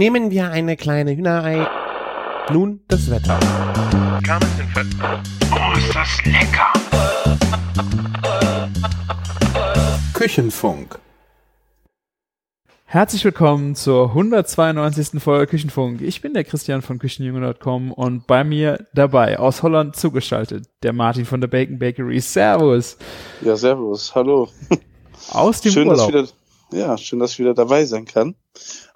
Nehmen wir eine kleine Hühnerei. Nun das Wetter. Oh, ist das lecker! Küchenfunk. Herzlich willkommen zur 192. Folge Küchenfunk. Ich bin der Christian von Küchenjunge.com und bei mir dabei aus Holland zugeschaltet der Martin von der Bacon Bakery. Servus. Ja, servus, hallo. Aus dem schön, Urlaub. Dass wieder, ja, schön, dass ich wieder dabei sein kann.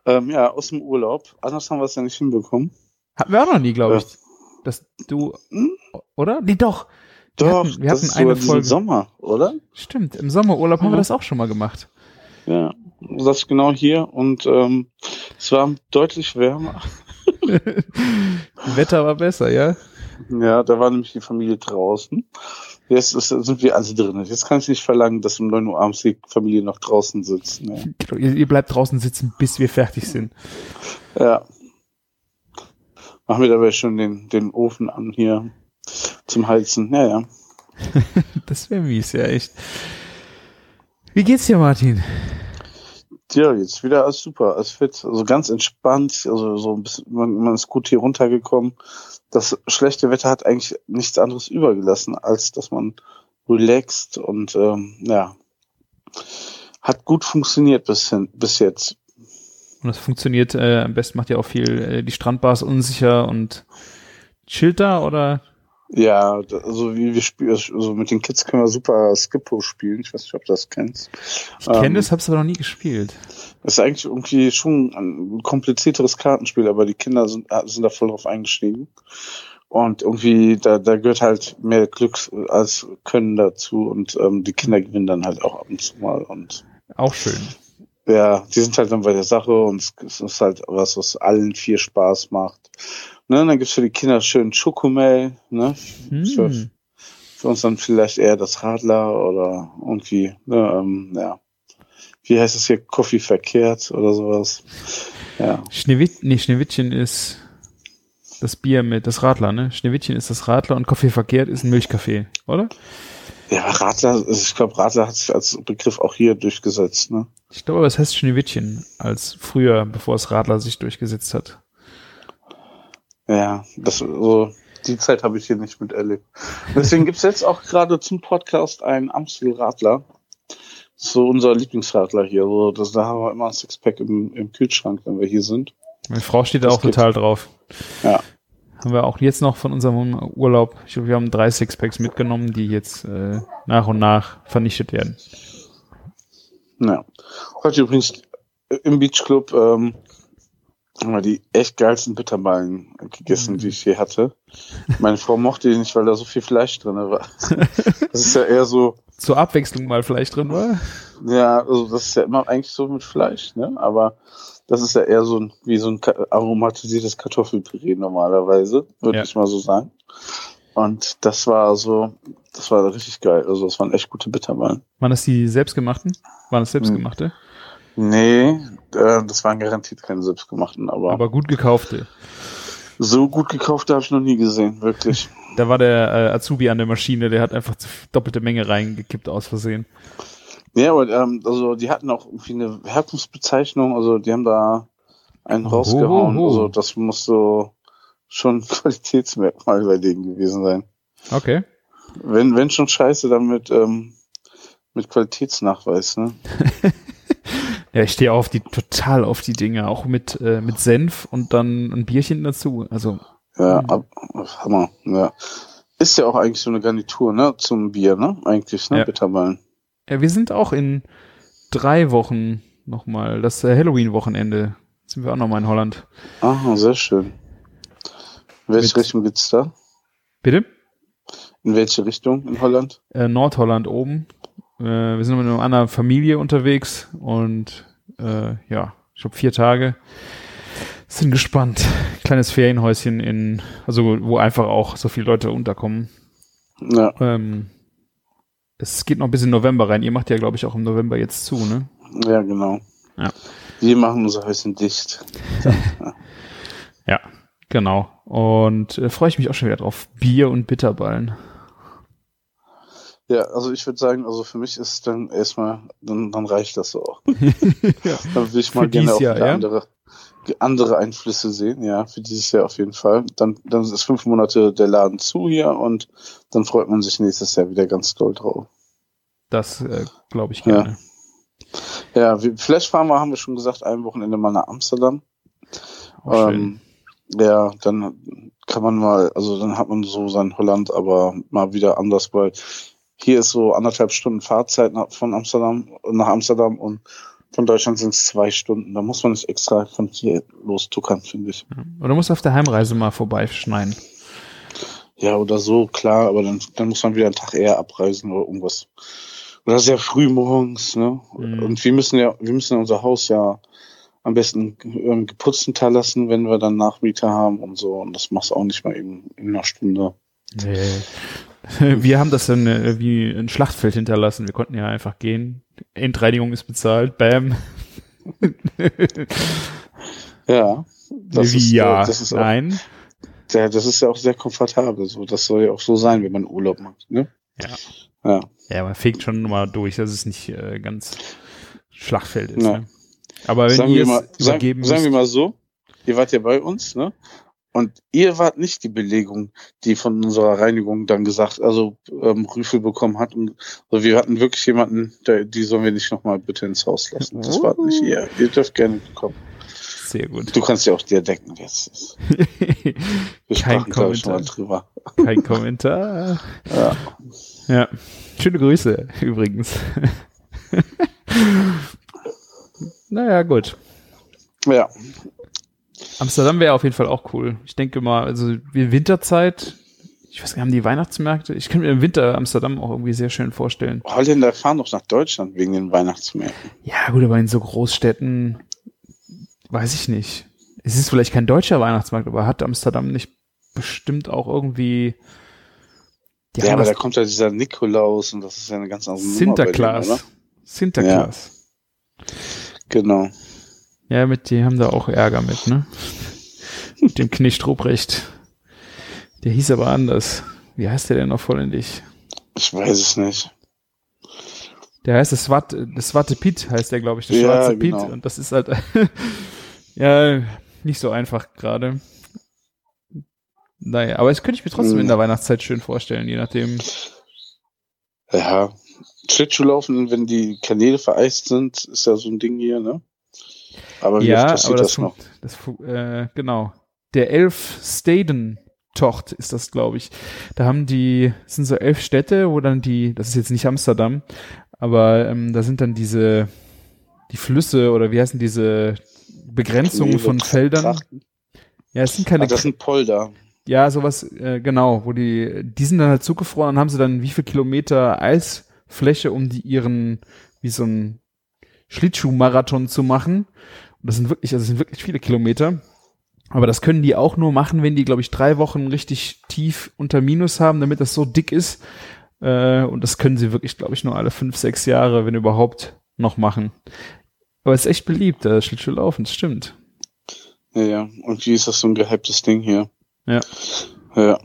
Ähm, ja, aus dem Urlaub. Anders haben wir es ja nicht hinbekommen. Hatten wir auch noch nie, glaube Ja. ich. Dass du, Hm? oder? Nee, doch. Wir Doch, hatten, wir das hatten eine Folge. Sommer, oder? Stimmt, im Sommerurlaub haben wir Ja. das auch schon mal gemacht. Ja, das ist genau hier und ähm, es war deutlich wärmer. Wetter war besser, ja? Ja, da war nämlich die Familie draußen. Jetzt ist, sind wir alle drin. Jetzt kann ich nicht verlangen, dass um 9 Uhr abends die Familie noch draußen sitzt. Ne? Genau, Ihr, ihr bleibt draußen sitzen, bis wir fertig sind. Ja. Machen wir dabei schon den, den Ofen an hier zum Heizen. Ja, ja. Das wäre mies, ja, echt. Wie geht's dir, Martin? Ja, jetzt wieder alles super, alles fit, also ganz entspannt, also so ein bisschen, man, man ist gut hier runtergekommen. Das schlechte Wetter hat eigentlich nichts anderes übergelassen, als dass man relaxt und ähm, ja, hat gut funktioniert bis, hin, bis jetzt. Und das funktioniert, äh, am besten macht ja auch viel, äh, die Strandbar ist unsicher und chillt da oder? Ja, also wie wir spielen, also mit den Kids können wir super Skippo spielen. Ich weiß nicht, ob du das kennst. Ich kenne Ähm, es, hab's aber noch nie gespielt. Das ist eigentlich irgendwie schon ein komplizierteres Kartenspiel, aber die Kinder sind, sind da voll drauf eingestiegen. Und irgendwie, da, da gehört halt mehr Glück als Können dazu und ähm, die Kinder gewinnen dann halt auch ab und zu mal. Und Auch schön. ja, die sind halt dann bei der Sache und es- ist halt was, was allen vier Spaß macht. Ne, dann gibt's für die Kinder schön Schokomel, ne? Für, Hm. für uns dann vielleicht eher das Radler oder irgendwie, ne, ähm, ja. Wie heißt es hier? Coffee verkehrt oder sowas. Ja. Schneewitt, nee, Schneewittchen ist das Bier mit, das Radler, ne? Schneewittchen ist das Radler und Kaffee verkehrt ist ein Milchkaffee, oder? Ja, Radler, also ich glaube, Radler hat sich als Begriff auch hier durchgesetzt, ne? Ich glaube, das heißt Schneewittchen als früher, bevor es Radler sich durchgesetzt hat. Ja, das so die Zeit habe ich hier nicht miterlebt. Deswegen gibt's jetzt auch gerade zum Podcast einen Amstel Radler. So unser Lieblingsradler hier. So, das, da haben wir immer ein Sixpack im, im Kühlschrank, wenn wir hier sind. Meine Frau steht da Das auch gibt's. total drauf. Ja. Haben wir auch jetzt noch von unserem Urlaub. Ich glaube, wir haben drei Sixpacks mitgenommen, die jetzt äh, nach und nach vernichtet werden. Ja. Heute übrigens im Beach Club ähm, haben wir die echt geilsten Bitterballen gegessen, die ich je hatte. Meine Frau mochte die nicht, weil da so viel Fleisch drin war. Das ist ja eher so, Zur Abwechslung mal Fleisch drin war. ja, also das ist ja immer eigentlich so mit Fleisch, ne? Aber das ist ja eher so ein, wie so ein aromatisiertes Kartoffelpüree normalerweise, würde Ja. ich mal so sagen. Und das war so, das war richtig geil. Also das waren echt gute Bitterballen. Waren das die selbstgemachten? Waren das selbstgemachte? Nee, äh, das waren garantiert keine selbstgemachten, aber, Aber gut gekaufte. so gut gekaufte habe ich noch nie gesehen, wirklich. Da war der äh, Azubi an der Maschine, der hat einfach doppelte Menge reingekippt aus Versehen. Ja, aber ähm, also die hatten auch irgendwie eine Herkunftsbezeichnung, also die haben da einen Oh, rausgehauen. oh, oh. Also das muss so schon ein Qualitätsmerkmal bei denen gewesen sein. Okay. Wenn, wenn schon scheiße, dann mit, ähm, mit Qualitätsnachweis, ne? Ja, ich stehe auf die total auf die Dinge, auch mit äh, mit Senf und dann ein Bierchen dazu. Also Ja, ab, Hammer, ja. Ist ja auch eigentlich so eine Garnitur, ne? Zum Bier, ne? Eigentlich, ne? Ja. Bitterballen. ja, wir sind auch in drei Wochen nochmal, das äh, Halloween-Wochenende sind wir auch nochmal in Holland. Aha, sehr schön. In welche Mit- Richtung geht's da? Bitte? In welche Richtung in Holland? Äh, Nordholland oben. Äh, wir sind mit einer anderen Familie unterwegs und äh, ja, ich glaube vier Tage. Sind gespannt. Kleines Ferienhäuschen in, also wo einfach auch so viele Leute unterkommen. Ja, Ähm, es geht noch bis in November rein. Ihr macht ja, glaube ich, auch im November jetzt zu, ne? ja, genau. Ja. Wir machen unser Häuschen dicht. Ja, genau. Und äh, freue ich mich auch schon wieder drauf. Bier und Bitterballen. Ja, also ich würde sagen, also für mich ist dann erstmal, dann, dann reicht das so auch. ja. Dann will ich mal Für gerne auch Jahr, ja? andere. andere Einflüsse sehen, ja, für dieses Jahr auf jeden Fall. Dann, dann ist fünf Monate der Laden zu hier und dann freut man sich nächstes Jahr wieder ganz doll drauf. Das äh, glaube ich gerne. Ja, ja wir, fahren wir, haben wir schon gesagt, ein Wochenende mal nach Amsterdam. Schön. Ähm, ja, dann kann man mal, also dann hat man so sein Holland, aber mal wieder anders, weil hier ist so anderthalb Stunden Fahrzeit nach, von Amsterdam nach Amsterdam und von Deutschland sind es zwei Stunden. Da muss man nicht extra von hier lostuckern, finde ich. Oder musst auf der Heimreise mal vorbeischneiden. Ja, oder so, klar, aber dann, dann muss man wieder einen Tag eher abreisen oder irgendwas. Oder sehr früh morgens, ne? Mhm. Und wir müssen ja, wir müssen unser Haus ja am besten ähm, geputzt hinterlassen, wenn wir dann Nachmieter haben und so. Und das machst du auch nicht mal eben in einer Stunde. Nee. Wir haben das dann äh, wie ein Schlachtfeld hinterlassen. Wir konnten ja einfach gehen. Endreinigung ist bezahlt. Bam. Ja. Das wie ist, ja. äh, das ist auch, Nein. ja, das ist ja auch sehr komfortabel. So, das soll ja auch so sein, wenn man Urlaub macht, ne? Ja. Ja. Ja, man fegt schon mal durch, dass es nicht äh, ganz Schlachtfeld ist. Ja. Ne? Aber wenn sagen ihr mal, sagen, sagen wir mal so, ihr wart ja bei uns, ne? Und ihr wart nicht die Belegung, die von unserer Reinigung dann gesagt, also ähm, Rüffel bekommen hat. Und also wir hatten wirklich jemanden, der, die sollen wir nicht nochmal bitte ins Haus lassen. Das war nicht ihr. Ihr dürft gerne kommen. sehr gut. Du kannst ja auch dir denken, wer es ist. Wir Kein sprachen, glaube ich, schon mal Kommentar. drüber. Kein Kommentar. Ja. Ja. Schöne Grüße übrigens. naja, gut. ja. Amsterdam wäre auf jeden Fall auch cool. Ich denke mal, also wie Winterzeit, ich weiß gar nicht, haben die Weihnachtsmärkte? Ich könnte mir im Winter Amsterdam auch irgendwie sehr schön vorstellen. Holländer fahren doch nach Deutschland wegen den Weihnachtsmärkten. Ja, gut, aber in so Großstädten weiß ich nicht. Es ist vielleicht kein deutscher Weihnachtsmarkt, aber hat Amsterdam nicht bestimmt auch irgendwie Ja, aber da kommt ja dieser Nikolaus und das ist ja eine ganz andere Nummer bei denen? Sinterklaas. Sinterklaas. Genau. Ja. mit die haben da auch Ärger mit, ne? mit dem Knecht Ruprecht. Der hieß aber anders. Wie heißt der denn noch volländig? Ich weiß es nicht. Der heißt das Swat, das Swarte Pit heißt der, glaube ich, das Ja, schwarze genau. Pit. Und das ist halt ja nicht so einfach gerade. Naja, aber das könnte ich mir trotzdem Hm. in der Weihnachtszeit schön vorstellen, je nachdem. Ja. Schlittschuhlaufen, wenn die Kanäle vereist sind, ist ja so ein Ding hier, ne? Aber wie ja, passiert aber das, das, noch? das äh, genau. Der Elf Staden Tocht ist das, glaube ich. Da haben die, es sind so elf Städte, wo dann die, das ist jetzt nicht Amsterdam, aber ähm, da sind dann diese, die Flüsse oder wie heißen diese Begrenzungen von Feldern. Trachten. Ja, es sind keine Ah, das sind Polder. Ja, sowas, äh, genau, wo die, die sind dann halt zugefroren, dann haben sie dann wie viel Kilometer Eisfläche, um die ihren, wie so ein Schlittschuhmarathon zu machen. Das sind wirklich, also das sind wirklich viele Kilometer. Aber das können die auch nur machen, wenn die, glaube ich, drei Wochen richtig tief unter Minus haben, damit das so dick ist. Äh, und das können sie wirklich, glaube ich, nur alle fünf, sechs Jahre, wenn überhaupt, noch machen. Aber es ist echt beliebt, äh, Schlittschuhlaufen, das stimmt. Ja, ja. Und wie ist das so ein gehyptes Ding hier? Ja. Ja.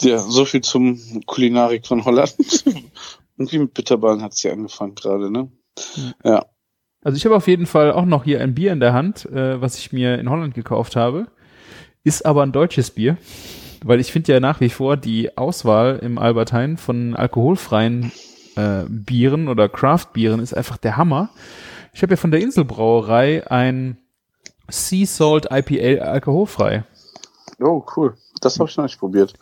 Ja, so viel zum Kulinarik von Holland. Irgendwie mit Bitterballen hat sie angefangen gerade, ne? Ja. Also ich habe auf jeden Fall auch noch hier ein Bier in der Hand, äh, was ich mir in Holland gekauft habe. Ist aber ein deutsches Bier, weil ich finde ja nach wie vor die Auswahl im Albert Heijn von alkoholfreien äh, Bieren oder Craft-Bieren ist einfach der Hammer. Ich habe ja von der Inselbrauerei ein Sea Salt IPA alkoholfrei. Oh, cool. Das habe ich noch nicht probiert.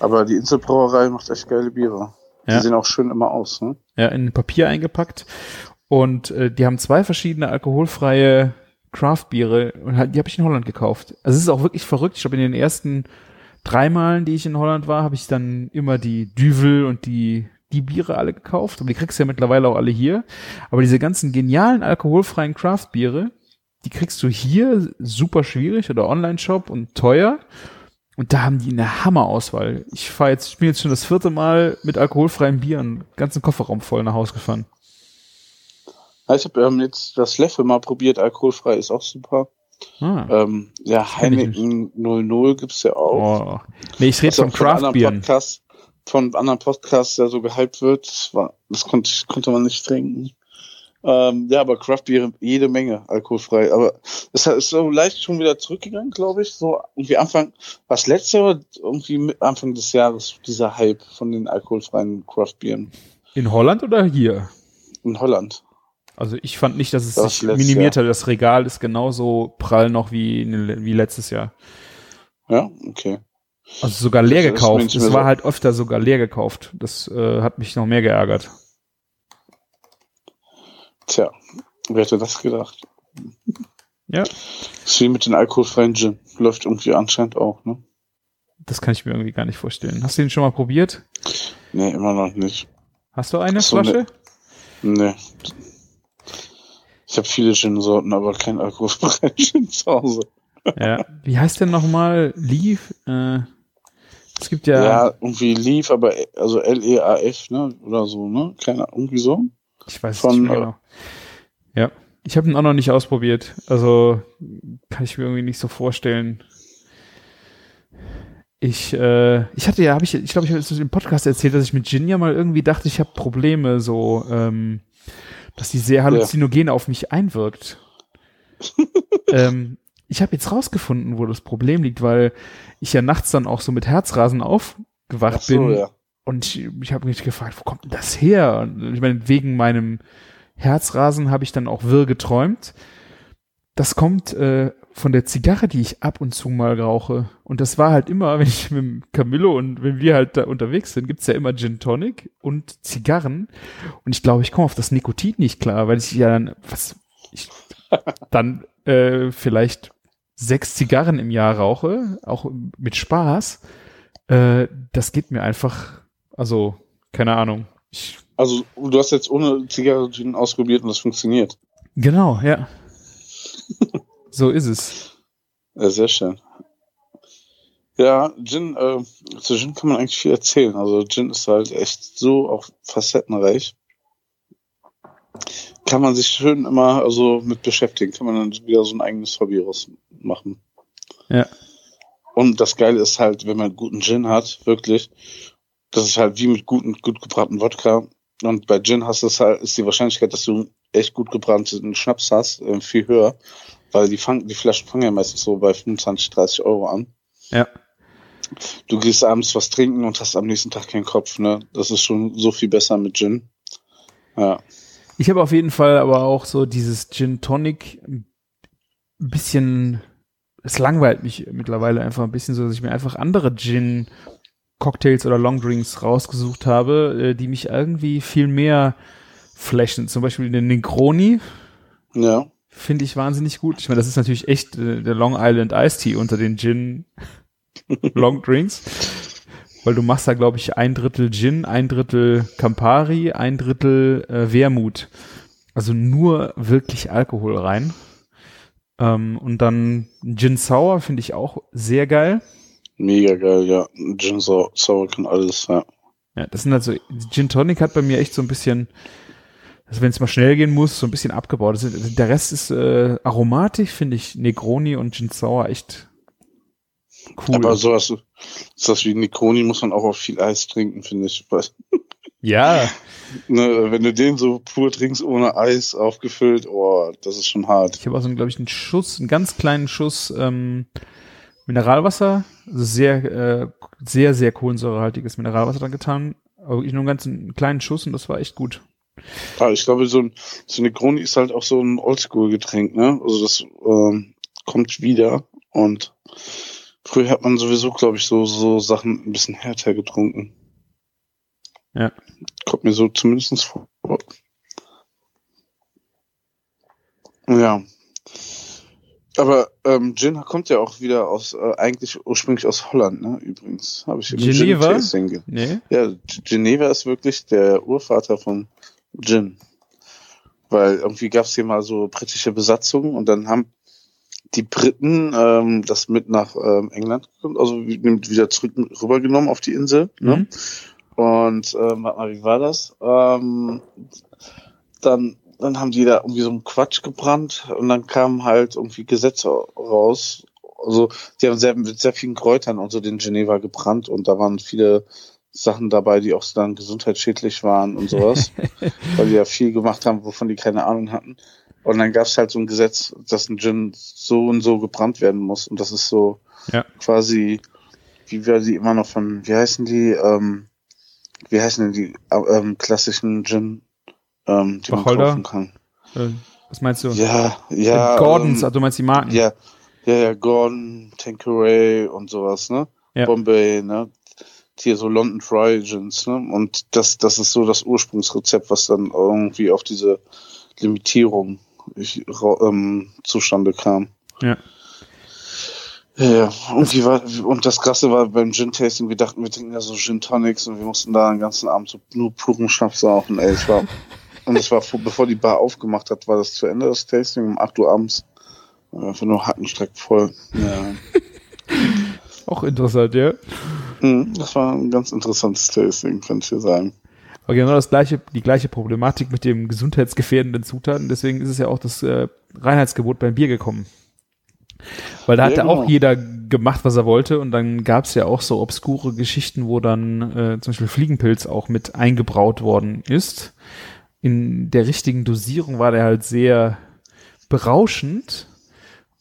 Aber die Inselbrauerei macht echt geile Biere. Die Ja. sehen auch schön immer aus, ne? ja, in Papier eingepackt. Und äh, die haben zwei verschiedene alkoholfreie Craft-Biere und die habe ich in Holland gekauft. Also es ist auch wirklich verrückt. Ich glaube, in den ersten drei Malen, die ich in Holland war, habe ich dann immer die Düvel und die die Biere alle gekauft. Aber die kriegst du ja mittlerweile auch alle hier. Aber diese ganzen genialen alkoholfreien Craft-Biere, die kriegst du hier super schwierig oder Online-Shop und teuer. Und da haben die eine Hammerauswahl. Ich fahre jetzt, ich bin jetzt schon das vierte Mal mit alkoholfreien Bieren, ganzen Kofferraum voll nach Hause gefahren. Ich habe ähm, jetzt das Leffe mal probiert, alkoholfrei ist auch super. Ah. Ähm, ja, Heineken 00 gibt's ja auch. Oh. Nee, ich rede auch von von anderen Craft-Bieren. Ähm, ja, aber Craft Beer jede Menge alkoholfrei. Aber es ist so leicht schon wieder zurückgegangen, glaube ich. So irgendwie Anfang, was letzte Jahr, irgendwie Anfang des Jahres, dieser Hype von den alkoholfreien Craft Beeren. In Holland oder hier? In Holland. Also ich fand nicht, dass es Das sich minimiert Jahr. hat. Das Regal ist genauso prall noch wie, in- wie letztes Jahr. Ja, okay. Also sogar leer Das mir gekauft. Es war so- halt öfter sogar leer gekauft. Das äh, hat mich noch mehr geärgert. Tja, wer hätte das gedacht? Ja. ist wie mit den alkoholfreien Gin. Läuft irgendwie anscheinend auch, ne? Das kann ich mir irgendwie gar nicht vorstellen. Hast du den schon mal probiert? Nee, immer noch nicht. Hast du eine so, ne. Flasche? Nee. Ich habe viele Gin-Sorten, aber kein alkoholfreien Gin zu Hause. Ja. Wie heißt denn nochmal? Leaf? Äh, es gibt ja, Ja, irgendwie Leaf, aber also L-E-A-F, ne? Oder so, ne? Keine irgendwie so. ich weiß es von, nicht mehr genau. Ja. Ich habe ihn auch noch nicht ausprobiert. Also kann ich mir irgendwie nicht so vorstellen. Ich, äh, ich hatte ja, habe ich, ich glaube, ich habe es im Podcast erzählt, dass ich mit Gin ja mal irgendwie dachte, ich habe Probleme, so, ähm, dass die sehr halluzinogen auf mich einwirkt. ähm, ich habe jetzt rausgefunden, wo das Problem liegt, weil ich ja nachts dann auch so mit Herzrasen aufgewacht Ach so, bin ja. und ich, ich habe mich gefragt, wo kommt denn das her? Und ich meine, wegen meinem Herzrasen habe ich dann auch wirr geträumt. Das kommt äh, von der Zigarre, die ich ab und zu mal rauche. Und das war halt immer, wenn ich mit Camillo und wenn wir halt da unterwegs sind, gibt's ja immer Gin Tonic und Zigarren. Und ich glaube, ich komme auf das Nikotin nicht klar, weil ich ja dann, was, ich dann äh, vielleicht sechs Zigarren im Jahr rauche, auch mit Spaß. Äh, das geht mir einfach, also, keine Ahnung. Ich, Also, du hast jetzt ohne Zigarre Gin ausprobiert und das funktioniert. genau, ja. So ist es. Ja, sehr schön. Ja, Gin, äh, zu Gin kann man eigentlich viel erzählen. Also Gin ist halt echt so auch facettenreich. Kann man sich schön immer also mit beschäftigen, kann man dann wieder so ein eigenes Hobby rausmachen. Ja. Und das Geile ist halt, wenn man guten Gin hat, wirklich, das ist halt wie mit guten, gut gebrannten Wodka. Und bei Gin hast du es halt, ist die Wahrscheinlichkeit, dass du echt gut gebrannten Schnaps hast, äh, viel höher. Weil die, fangen, die Flaschen fangen ja meistens so bei 25, 30 Euro an. Ja. Du gehst abends was trinken und hast am nächsten Tag keinen Kopf, ne? Das ist schon so viel besser mit Gin. Ja. Ich habe auf jeden Fall aber auch so dieses Gin Tonic ein bisschen, es langweilt mich mittlerweile einfach ein bisschen so, dass ich mir einfach andere Gin Cocktails oder Longdrinks rausgesucht habe, äh, die mich irgendwie viel mehr flashen. Zum Beispiel den Negroni Ja. finde ich wahnsinnig gut. Ich meine, das ist natürlich echt äh, der Long Island Iced Tea unter den Gin Longdrinks. Weil du machst da, glaube ich, ein Drittel Gin, ein Drittel Campari, ein Drittel äh, Wermut. Also nur wirklich Alkohol rein. Ähm, und dann Gin Sour finde ich auch sehr geil. Mega geil, ja. Gin Sau- Sour kann alles, ja. Ja, das sind halt so, Gin Tonic hat bei mir echt so ein bisschen, also wenn es mal schnell gehen muss, so ein bisschen abgebaut. Ist, der Rest ist äh, aromatisch, finde ich Negroni und Gin Sour echt cool. Aber sowas, das wie Negroni muss man auch auf viel Eis trinken, finde ich. Ja, ne, wenn du den so pur trinkst ohne Eis aufgefüllt, oh, das ist schon hart. ich habe auch so, glaube ich, einen Schuss, einen ganz kleinen Schuss ähm, Mineralwasser, also sehr, äh, sehr, sehr kohlensäurehaltiges Mineralwasser dran getan. Aber wirklich nur einen ganz einen kleinen Schuss und das war echt gut. Aber ich glaube, so ein, so ein Negroni ist halt auch so ein Oldschool-Getränk, ne? Also das ähm, kommt wieder und früher hat man sowieso, glaube ich, so, so Sachen ein bisschen härter getrunken. Ja. Kommt mir so zumindest vor. Ja. Aber ähm, Gin kommt ja auch wieder aus, äh, eigentlich ursprünglich aus Holland, ne? Übrigens. Habe ich im Geneva? Ge- Nee? ja, Geneva ist wirklich der Urvater von Gin. Weil irgendwie gab es hier mal so britische Besatzung und dann haben die Briten ähm, das mit nach ähm, England, also wieder zurück rübergenommen auf die Insel. Ne? Mhm. Und ähm, warte mal, wie war das? Ähm, dann, dann haben die da irgendwie so einen Quatsch gebrannt und dann kamen halt irgendwie Gesetze raus. Also die haben sehr, mit sehr vielen Kräutern und so den Geneva gebrannt und da waren viele Sachen dabei, die auch dann gesundheitsschädlich waren und sowas, weil die ja viel gemacht haben, wovon die keine Ahnung hatten. Und dann gab es halt so ein Gesetz, dass ein Gin so und so gebrannt werden muss. Und das ist so Ja. quasi, wie wir die immer noch von, wie heißen die, ähm, wie heißen denn die äh, ähm, klassischen Gin, ähm, die Wacholder? man kaufen kann? Äh, was meinst du? Ja, ja. Äh, Gordons, ähm, also du meinst die Marken? ja, ja, ja, Gordon, Tanqueray und sowas, ne? Ja. Bombay, ne? Hier so London Dry Gins, ne? Und das, das ist so das Ursprungsrezept, was dann irgendwie auf diese Limitierung ich, ähm, zustande kam. Ja. Ja. Und, die war, und das Krasse war beim Gin-Tasting, wir dachten, wir trinken ja so Gin-Tonics und wir mussten da den ganzen Abend so nur puren Schnaps saufen, ey. Es war, und es war, vor- bevor die Bar aufgemacht hat, war das zu Ende, das Tasting, um 8 Uhr abends. Einfach nur Hackenstreck voll. Ja. Auch interessant, ja. Mhm, Das war ein ganz interessantes Tasting, kann ich dir sagen. Aber genau das gleiche, die gleiche Problematik mit dem gesundheitsgefährdenden Zutaten. Deswegen ist es ja auch das äh, Reinheitsgebot beim Bier gekommen. Weil da Ja, hat ja genau. auch jeder gemacht, was er wollte. Und dann gab es ja auch so obskure Geschichten, wo dann äh, zum Beispiel Fliegenpilz auch mit eingebraut worden ist. In der richtigen Dosierung war der halt sehr berauschend.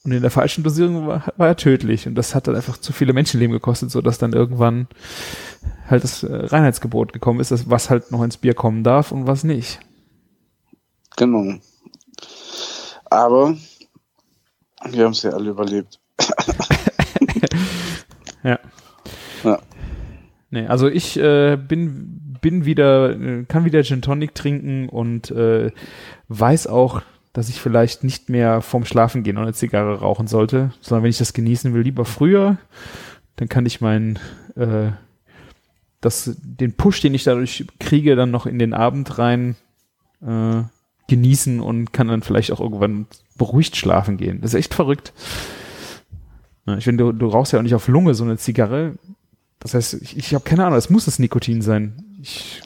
Und in der falschen Dosierung war, war er tödlich. Und das hat dann einfach zu viele Menschenleben gekostet, sodass dann irgendwann halt das äh, Reinheitsgebot gekommen ist, dass was halt noch ins Bier kommen darf und was nicht. Genau. Aber wir haben es ja alle überlebt. Ja. Ja. Nee, also ich äh, bin, bin wieder, äh, kann wieder Gin Tonic trinken und äh, weiß auch, dass ich vielleicht nicht mehr vorm Schlafen gehen eine Zigarre rauchen sollte, sondern wenn ich das genießen will, lieber früher, dann kann ich meinen, äh, das, den Push, den ich dadurch kriege, dann noch in den Abend rein äh, genießen und kann dann vielleicht auch irgendwann beruhigt schlafen gehen. Das ist echt verrückt. Ich finde, du, du rauchst ja auch nicht auf Lunge so eine Zigarre. Das heißt, ich, ich habe keine Ahnung, es muss das Nikotin sein. Ich,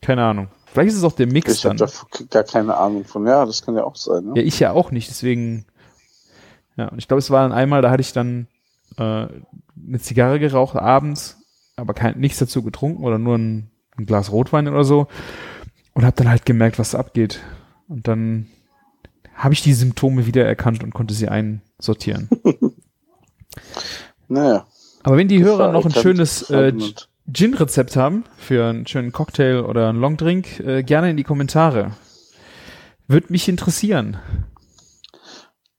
keine Ahnung. Vielleicht ist es auch der Mix Ich habe dann. da gar keine Ahnung von. Ja, das kann ja auch sein. Ne? Ja, ich ja auch nicht, deswegen. Ja, und ich glaube, es war dann einmal, da hatte ich dann äh, eine Zigarre geraucht abends, aber kein, nichts dazu getrunken oder nur ein, ein Glas Rotwein oder so und habe dann halt gemerkt, was abgeht. Und dann habe ich die Symptome wieder erkannt und konnte sie einsortieren. Naja. Aber wenn die Hörer noch ein schönes äh. Gin-Rezept haben für einen schönen Cocktail oder einen Longdrink, äh, gerne in die Kommentare. Würde mich interessieren.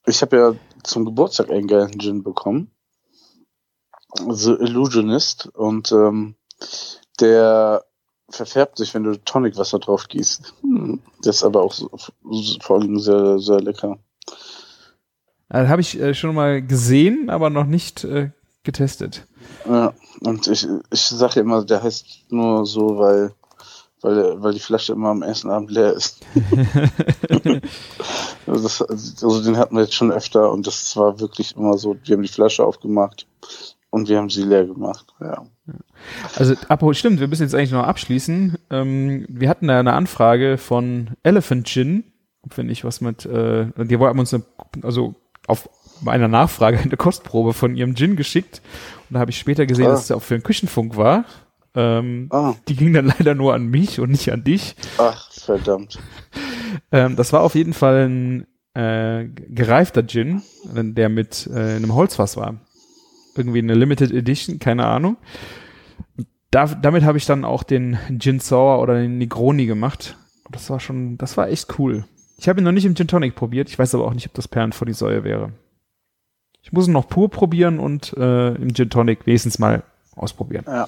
Ich habe ja zum Geburtstag einen geilen Gin bekommen. The Illusionist. Und ähm, der verfärbt sich, wenn du Tonicwasser drauf gießt. Hm. Das ist aber auch so, vor allem sehr, sehr lecker. Äh, Habe ich äh, schon mal gesehen, aber noch nicht äh, getestet. Ja, und ich, ich sage immer, der heißt nur so, weil, weil, weil die Flasche immer am ersten Abend leer ist. also, das, also den hatten wir jetzt schon öfter und das war wirklich immer so, wir haben die Flasche aufgemacht und wir haben sie leer gemacht. Ja. Also, apropos, stimmt, wir müssen jetzt eigentlich noch abschließen. Ähm, wir hatten da eine Anfrage von Elephant Gin, finde ich, was mit, äh, die haben uns eine, also auf einer Nachfrage eine Kostprobe von ihrem Gin geschickt. Und da habe ich später gesehen, Ah. dass es auch für den Küchenfunk war. Ähm, Ah, die ging dann leider nur an mich und nicht an dich. ach, verdammt. Ähm, das war auf jeden Fall ein äh, gereifter Gin, der mit äh, einem Holzfass war. Irgendwie eine Limited Edition, keine Ahnung. Da, damit habe ich dann auch den Gin Sour oder den Negroni gemacht. Das war schon, das war echt cool. Ich habe ihn noch nicht im Gin Tonic probiert. Ich weiß aber auch nicht, ob das Perlen vor die Säue wäre. Ich muss ihn noch pur probieren und äh, im Gin Tonic wenigstens mal ausprobieren. Ja.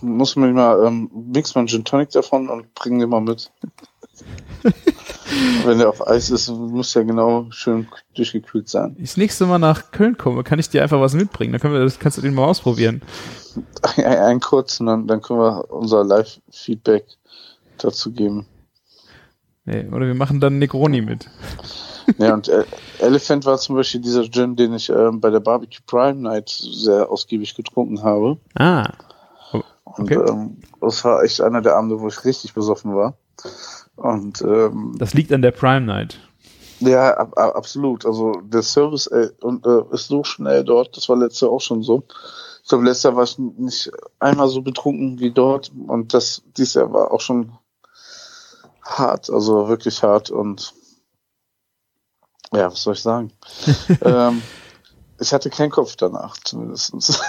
Muss man mal, ähm, mix mal einen Gin Tonic davon und bring den mal mit. Wenn der auf Eis ist, muss der genau schön durchgekühlt sein. Ich das nächste Mal nach Köln komme, kann ich dir einfach was mitbringen. Dann können wir das, kannst du den mal ausprobieren. Ein, ein kurz und dann, dann können wir unser Live-Feedback dazu geben. Nee, oder wir machen dann Negroni mit. Ja, und äh, Elephant war zum Beispiel dieser Gin, den ich ähm, bei der Barbecue Prime Night sehr ausgiebig getrunken habe. Ah. Und Okay. ähm, das war echt einer der Abende, wo ich richtig besoffen war. Und ähm, Das liegt an der Prime Night. ja, ab, ab, absolut. Also der Service äh, und, äh, ist so schnell dort, das war letztes Jahr auch schon so. Ich glaube, letztes Jahr war ich nicht einmal so betrunken wie dort und das dieses Jahr war auch schon hart, also wirklich hart und ja, was soll ich sagen? ähm, ich hatte keinen Kopf danach, zumindest.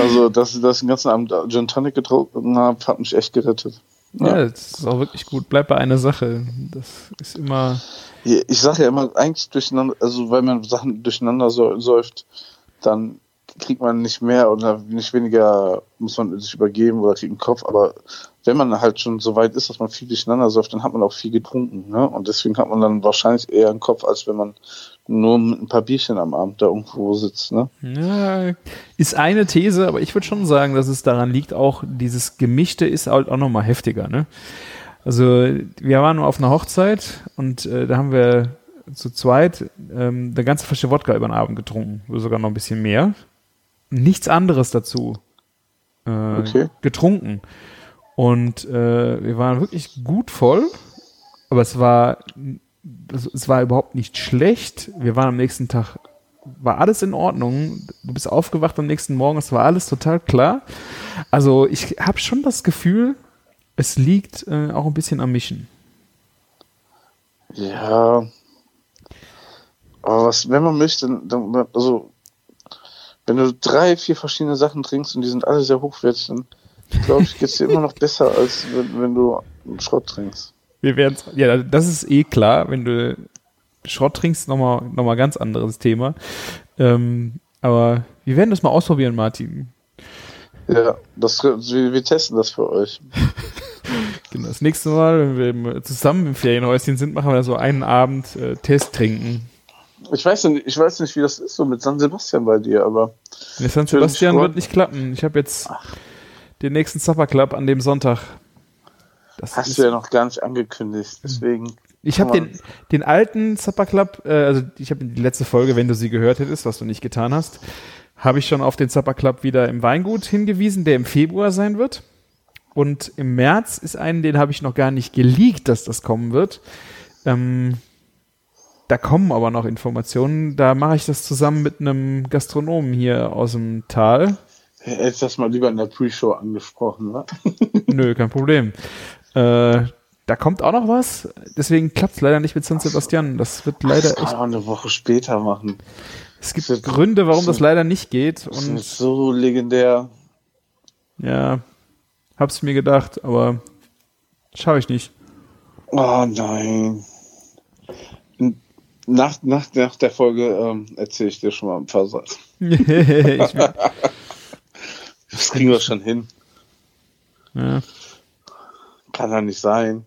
also, dass ich das den ganzen Abend Gin Tonic getrunken habe, hat mich echt gerettet. Ja. ja, das ist auch wirklich gut. Bleib bei einer Sache. Das ist immer. Ich sage ja immer, eigentlich durcheinander, also weil man Sachen durcheinander säuft, dann kriegt man nicht mehr oder nicht weniger, muss man sich übergeben oder kriegt einen Kopf, aber wenn man halt schon so weit ist, dass man viel durcheinander säuft, dann hat man auch viel getrunken, ne? Und deswegen hat man dann wahrscheinlich eher einen Kopf, als wenn man nur mit ein paar Bierchen am Abend da irgendwo sitzt, ne? Ja, ist eine These, aber ich würde schon sagen, dass es daran liegt, auch dieses Gemischte ist halt auch nochmal heftiger, ne? Also wir waren auf einer Hochzeit und äh, da haben wir zu zweit ähm, eine ganze Flasche Wodka über den Abend getrunken, sogar noch ein bisschen mehr. Nichts anderes dazu äh, okay. getrunken. Und äh, wir waren wirklich gut voll, aber es war, es war überhaupt nicht schlecht. Wir waren am nächsten Tag, war alles in Ordnung. Du bist aufgewacht am nächsten Morgen, es war alles total klar. Also ich habe schon das Gefühl, es liegt äh, auch ein bisschen am Mischen. Ja. Aber was, wenn man möchte, dann, also, wenn du drei, vier verschiedene Sachen trinkst und die sind alle sehr hochwertig, dann glaube ich, geht es dir immer noch besser, als wenn, wenn du Schrott trinkst. Wir werden ja, das ist eh klar, wenn du Schrott trinkst, nochmal noch mal ganz anderes Thema. Ähm, aber wir werden das mal ausprobieren, Martin. Ja, das, wir, wir testen das für euch. genau, das nächste Mal, wenn wir zusammen im Ferienhäuschen sind, machen wir so einen Abend äh, Test trinken. Ich weiß, nicht, ich weiß nicht, wie das ist so mit San Sebastian bei dir, aber. Mit San Sebastian wird nicht klappen. Ich habe jetzt Ach den nächsten Supper Club an dem Sonntag. Das Hast du ja noch gar nicht angekündigt, deswegen. Ich habe den, den alten Supper Club, äh, also ich habe die letzte Folge, wenn du sie gehört hättest, was du nicht getan hast, habe ich schon auf den Supper Club wieder im Weingut hingewiesen, der im Februar sein wird. Und im März ist einen, den habe ich noch gar nicht geleakt, dass das kommen wird. Ähm, da kommen aber noch Informationen. Da mache ich das zusammen mit einem Gastronomen hier aus dem Tal. Hättest das mal lieber in der Pre-Show angesprochen, wa? Nö, kein Problem. Äh, da kommt auch noch was. Deswegen klappt es leider nicht mit San Sebastian. Das wird leider das kann echt. auch eine Woche später machen. Es gibt das Gründe, warum das, das leider nicht geht. Das und ist so legendär. Ja, hab's mir gedacht, aber schaffe ich nicht. Oh nein. Nach, nach, nach der Folge ähm, erzähle ich dir schon mal ein paar Sachen. ich, das kriegen wir schon hin. Ja. Kann ja nicht sein.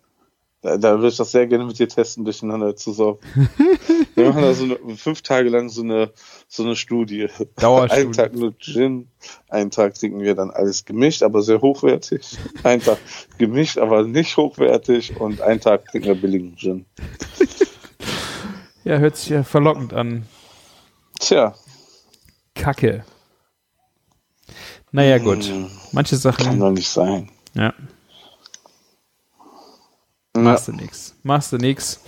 Da, da würde ich das sehr gerne mit dir testen, durcheinander zu saugen. wir machen da so eine, fünf Tage lang so eine, so eine Studie. Dauerstudie. Einen Tag nur Gin, einen Tag trinken wir dann alles gemischt, aber sehr hochwertig. Einen Tag gemischt, aber nicht hochwertig und einen Tag trinken wir billigen Gin. Ja, hört sich ja verlockend an. Tja. Kacke. Naja, gut. Hm. Manche Sachen. Kann doch nicht sein. Ja. Machst du nix. Machst du nix.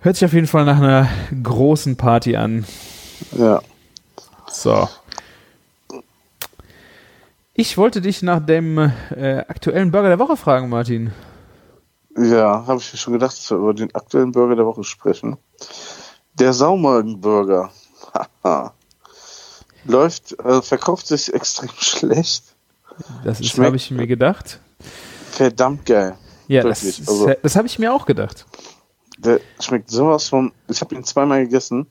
Hört sich auf jeden Fall nach einer großen Party an. Ja. So. Ich wollte dich nach dem äh, aktuellen Burger der Woche fragen, Martin. Ja, habe ich mir schon gedacht, dass wir über den aktuellen Burger der Woche sprechen. Der Saumagenburger. Haha läuft, äh, verkauft sich extrem schlecht. Das habe ich mir gedacht. Verdammt geil. Ja, Wirklich. das, also, das habe ich mir auch gedacht. Der schmeckt sowas von. Ich habe ihn zweimal gegessen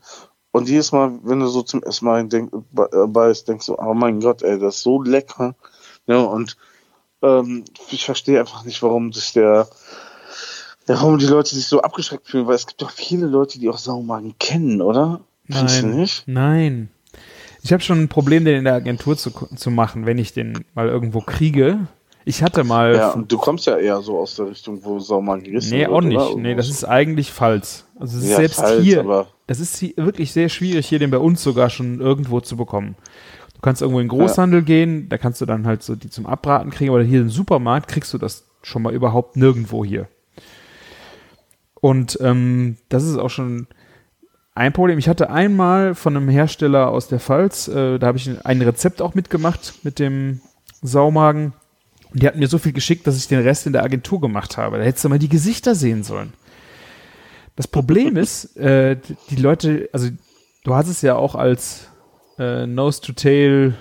und jedes Mal, wenn du so zum ersten Mal denk, äh, beißt, denkst du, oh mein Gott, ey, das ist so lecker. Ja, und ähm, ich verstehe einfach nicht, warum sich der, warum die Leute sich so abgeschreckt fühlen, weil es gibt doch viele Leute, die auch Saumagen kennen, oder? Nein. Findest nicht? Nein. Ich habe schon ein Problem, den in der Agentur zu, zu machen, wenn ich den mal irgendwo kriege. Ich hatte mal. Ja, du kommst ja eher so aus der Richtung, wo Sauer gerissen Nee, auch nicht. Oder? Nee, das ist eigentlich falsch. Also ja, selbst falsch, hier, das ist hier wirklich sehr schwierig, hier den bei uns sogar schon irgendwo zu bekommen. Du kannst irgendwo in den Großhandel ja. gehen, da kannst du dann halt so die zum Abraten kriegen, oder hier im Supermarkt kriegst du das schon mal überhaupt nirgendwo hier. Und ähm, das ist auch schon ein Problem. Ich hatte einmal von einem Hersteller aus der Pfalz, äh, da habe ich ein Rezept auch mitgemacht mit dem Saumagen. Und die hatten mir so viel geschickt, dass ich den Rest in der Agentur gemacht habe. Da hättest du mal die Gesichter sehen sollen. Das Problem ist, äh, die Leute, also du hast es ja auch als äh, Nose-to-Tail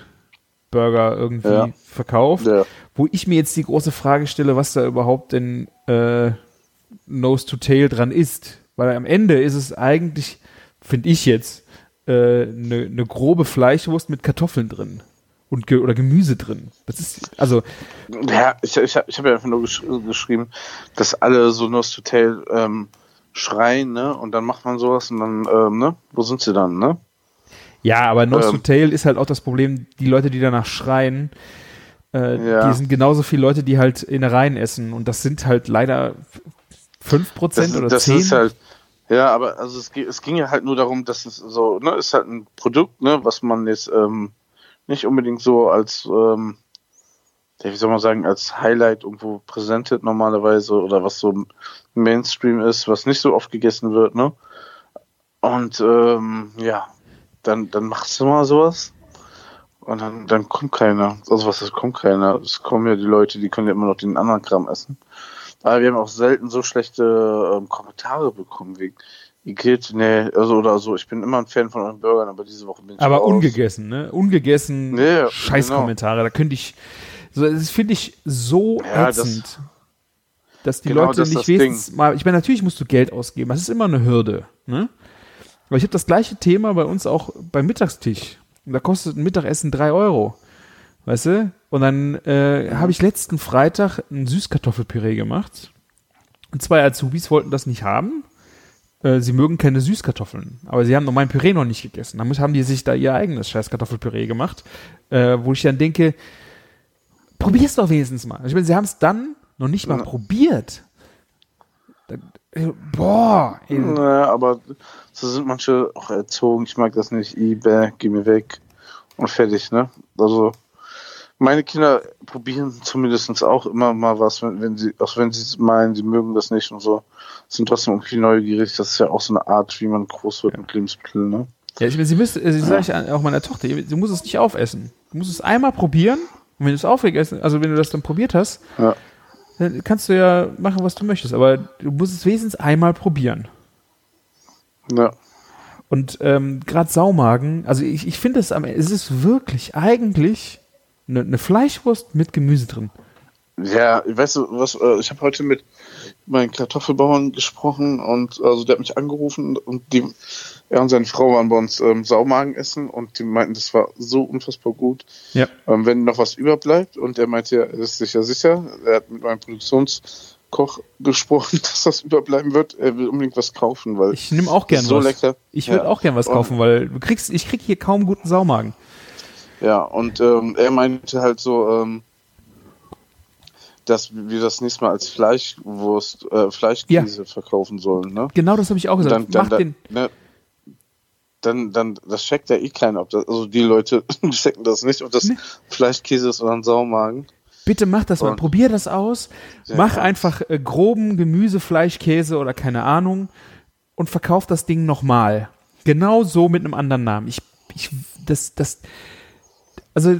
Burger irgendwie Ja. verkauft, Ja. wo ich mir jetzt die große Frage stelle, was da überhaupt denn äh, Nose-to-Tail dran ist. Weil am Ende ist es eigentlich, finde ich jetzt, eine ne ne grobe Fleischwurst mit Kartoffeln drin. Und ge oder Gemüse drin. Das ist, also, Ja, ich, ich, ich habe ja einfach nur gesch geschrieben, dass alle so Nose to Tail ähm, schreien, ne? Und dann macht man sowas und dann, ähm, ne? Wo sind sie dann, ne? ja, aber Nose to Ähm. Tail ist halt auch das Problem, die Leute, die danach schreien, äh, Ja. die sind genauso viele Leute, die halt Innereien essen. Und das sind halt leider 5% Das, oder das 10%. ist halt, ja, aber also es, es ging ja halt nur darum, dass es so, ne, ist halt ein Produkt, ne, was man jetzt ähm, nicht unbedingt so als, ähm, wie soll man sagen, als Highlight irgendwo präsentiert normalerweise oder was so Mainstream ist, was nicht so oft gegessen wird, ne? Und ähm, ja, dann, dann machst du mal sowas. Und dann, dann kommt keiner. Also was ist, kommt keiner. Es kommen ja die Leute, die können ja immer noch den anderen Kram essen. Aber wir haben auch selten so schlechte ähm, Kommentare bekommen wegen Igitt, nee, also oder so. Ich bin immer ein Fan von euren Burgern, aber diese Woche bin ich Aber raus. ungegessen, ne? Ungegessen, Nee, Scheißkommentare. Da könnte ich, so, das finde ich so Ja, das- ätzend, dass die Genau Leute das nicht das wenigstens mal, ich meine, natürlich musst du Geld ausgeben, das ist immer eine Hürde, ne? Aber ich habe das gleiche Thema bei uns auch beim Mittagstisch. Und da kostet ein Mittagessen drei Euro. Weißt du? Und dann äh, habe ich letzten Freitag ein Süßkartoffelpüree gemacht. Und zwei Azubis wollten das nicht haben. Äh, sie mögen keine Süßkartoffeln. Aber sie haben noch mein Püree noch nicht gegessen. Dann haben die sich da ihr eigenes scheiß Kartoffelpüree gemacht. Äh, wo ich dann denke, probier's doch wenigstens mal. Ich meine, sie haben es dann noch nicht mal Ja. probiert. Da, äh, boah, ey. Naja, aber so sind manche auch erzogen. Ich mag das nicht. Ebay, geh mir weg. Und fertig, ne? Also, meine Kinder probieren zumindest auch immer mal was, wenn, wenn sie, auch wenn sie meinen, sie mögen das nicht und so, sind trotzdem irgendwie neugierig. Das ist ja auch so eine Art, wie man groß wird mit Lebensmitteln, ne? Ja, ich meine, sie müsste, sie sage ich an- auch meiner Tochter, sie muss es nicht aufessen. Du musst es einmal probieren und wenn du es aufgegessen, also wenn du das dann probiert hast, Ja. dann kannst du ja machen, was du möchtest, aber du musst es wenigstens einmal probieren. Ja. Und ähm, gerade Saumagen, also ich, ich finde es am es ist wirklich eigentlich eine, eine Fleischwurst mit Gemüse drin. Ja, weißt du, was, äh, ich habe heute mit meinen Kartoffelbauern gesprochen und also der hat mich angerufen und die, er und seine Frau waren bei uns ähm, Saumagen essen und die meinten, das war so unfassbar gut. Ja. Ähm, wenn noch was überbleibt und er meinte, ja, er ist sicher sicher, er hat mit meinem Produktionskoch gesprochen, dass das überbleiben wird. Er will unbedingt was kaufen, weil Ich nehme auch gern ist so was. lecker. Ich würde Ja. auch gern was kaufen, weil du kriegst, ich krieg hier kaum guten Saumagen. Ja, und ähm, er meinte halt so, ähm, dass wir das nächste Mal als Fleischwurst, äh, Fleischkäse verkaufen sollen, ne? Genau das habe ich auch gesagt. dann, dann, Mach den, dann, ne, dann, dann, das checkt ja eh keiner, ob das, also die Leute checken das nicht, ob das Nee. Fleischkäse ist oder ein Saumagen. Bitte mach das mal, Und- probier das aus. Ja. Mach einfach äh, groben Gemüse, Fleisch, Käse oder keine Ahnung und verkauf das Ding nochmal. Genau so mit einem anderen Namen. Ich, ich, das, das, also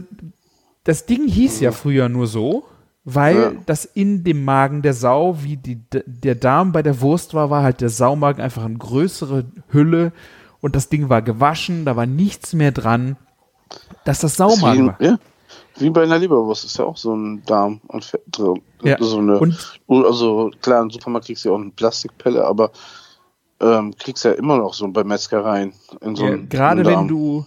das Ding hieß ja früher nur so, weil Ja. das in dem Magen der Sau, wie die, der Darm bei der Wurst war, war halt der Saumagen einfach eine größere Hülle und das Ding war gewaschen, da war nichts mehr dran, dass das Saumagen war. wie, ja, wie bei einer Leberwurst ist ja auch so ein Darm und Fett drin. Ja. So eine, Und also klar, im Supermarkt kriegst du ja auch eine Plastikpelle, aber ähm, kriegst ja immer noch so bei Metzgereien in so Ja, gerade Darm. wenn du,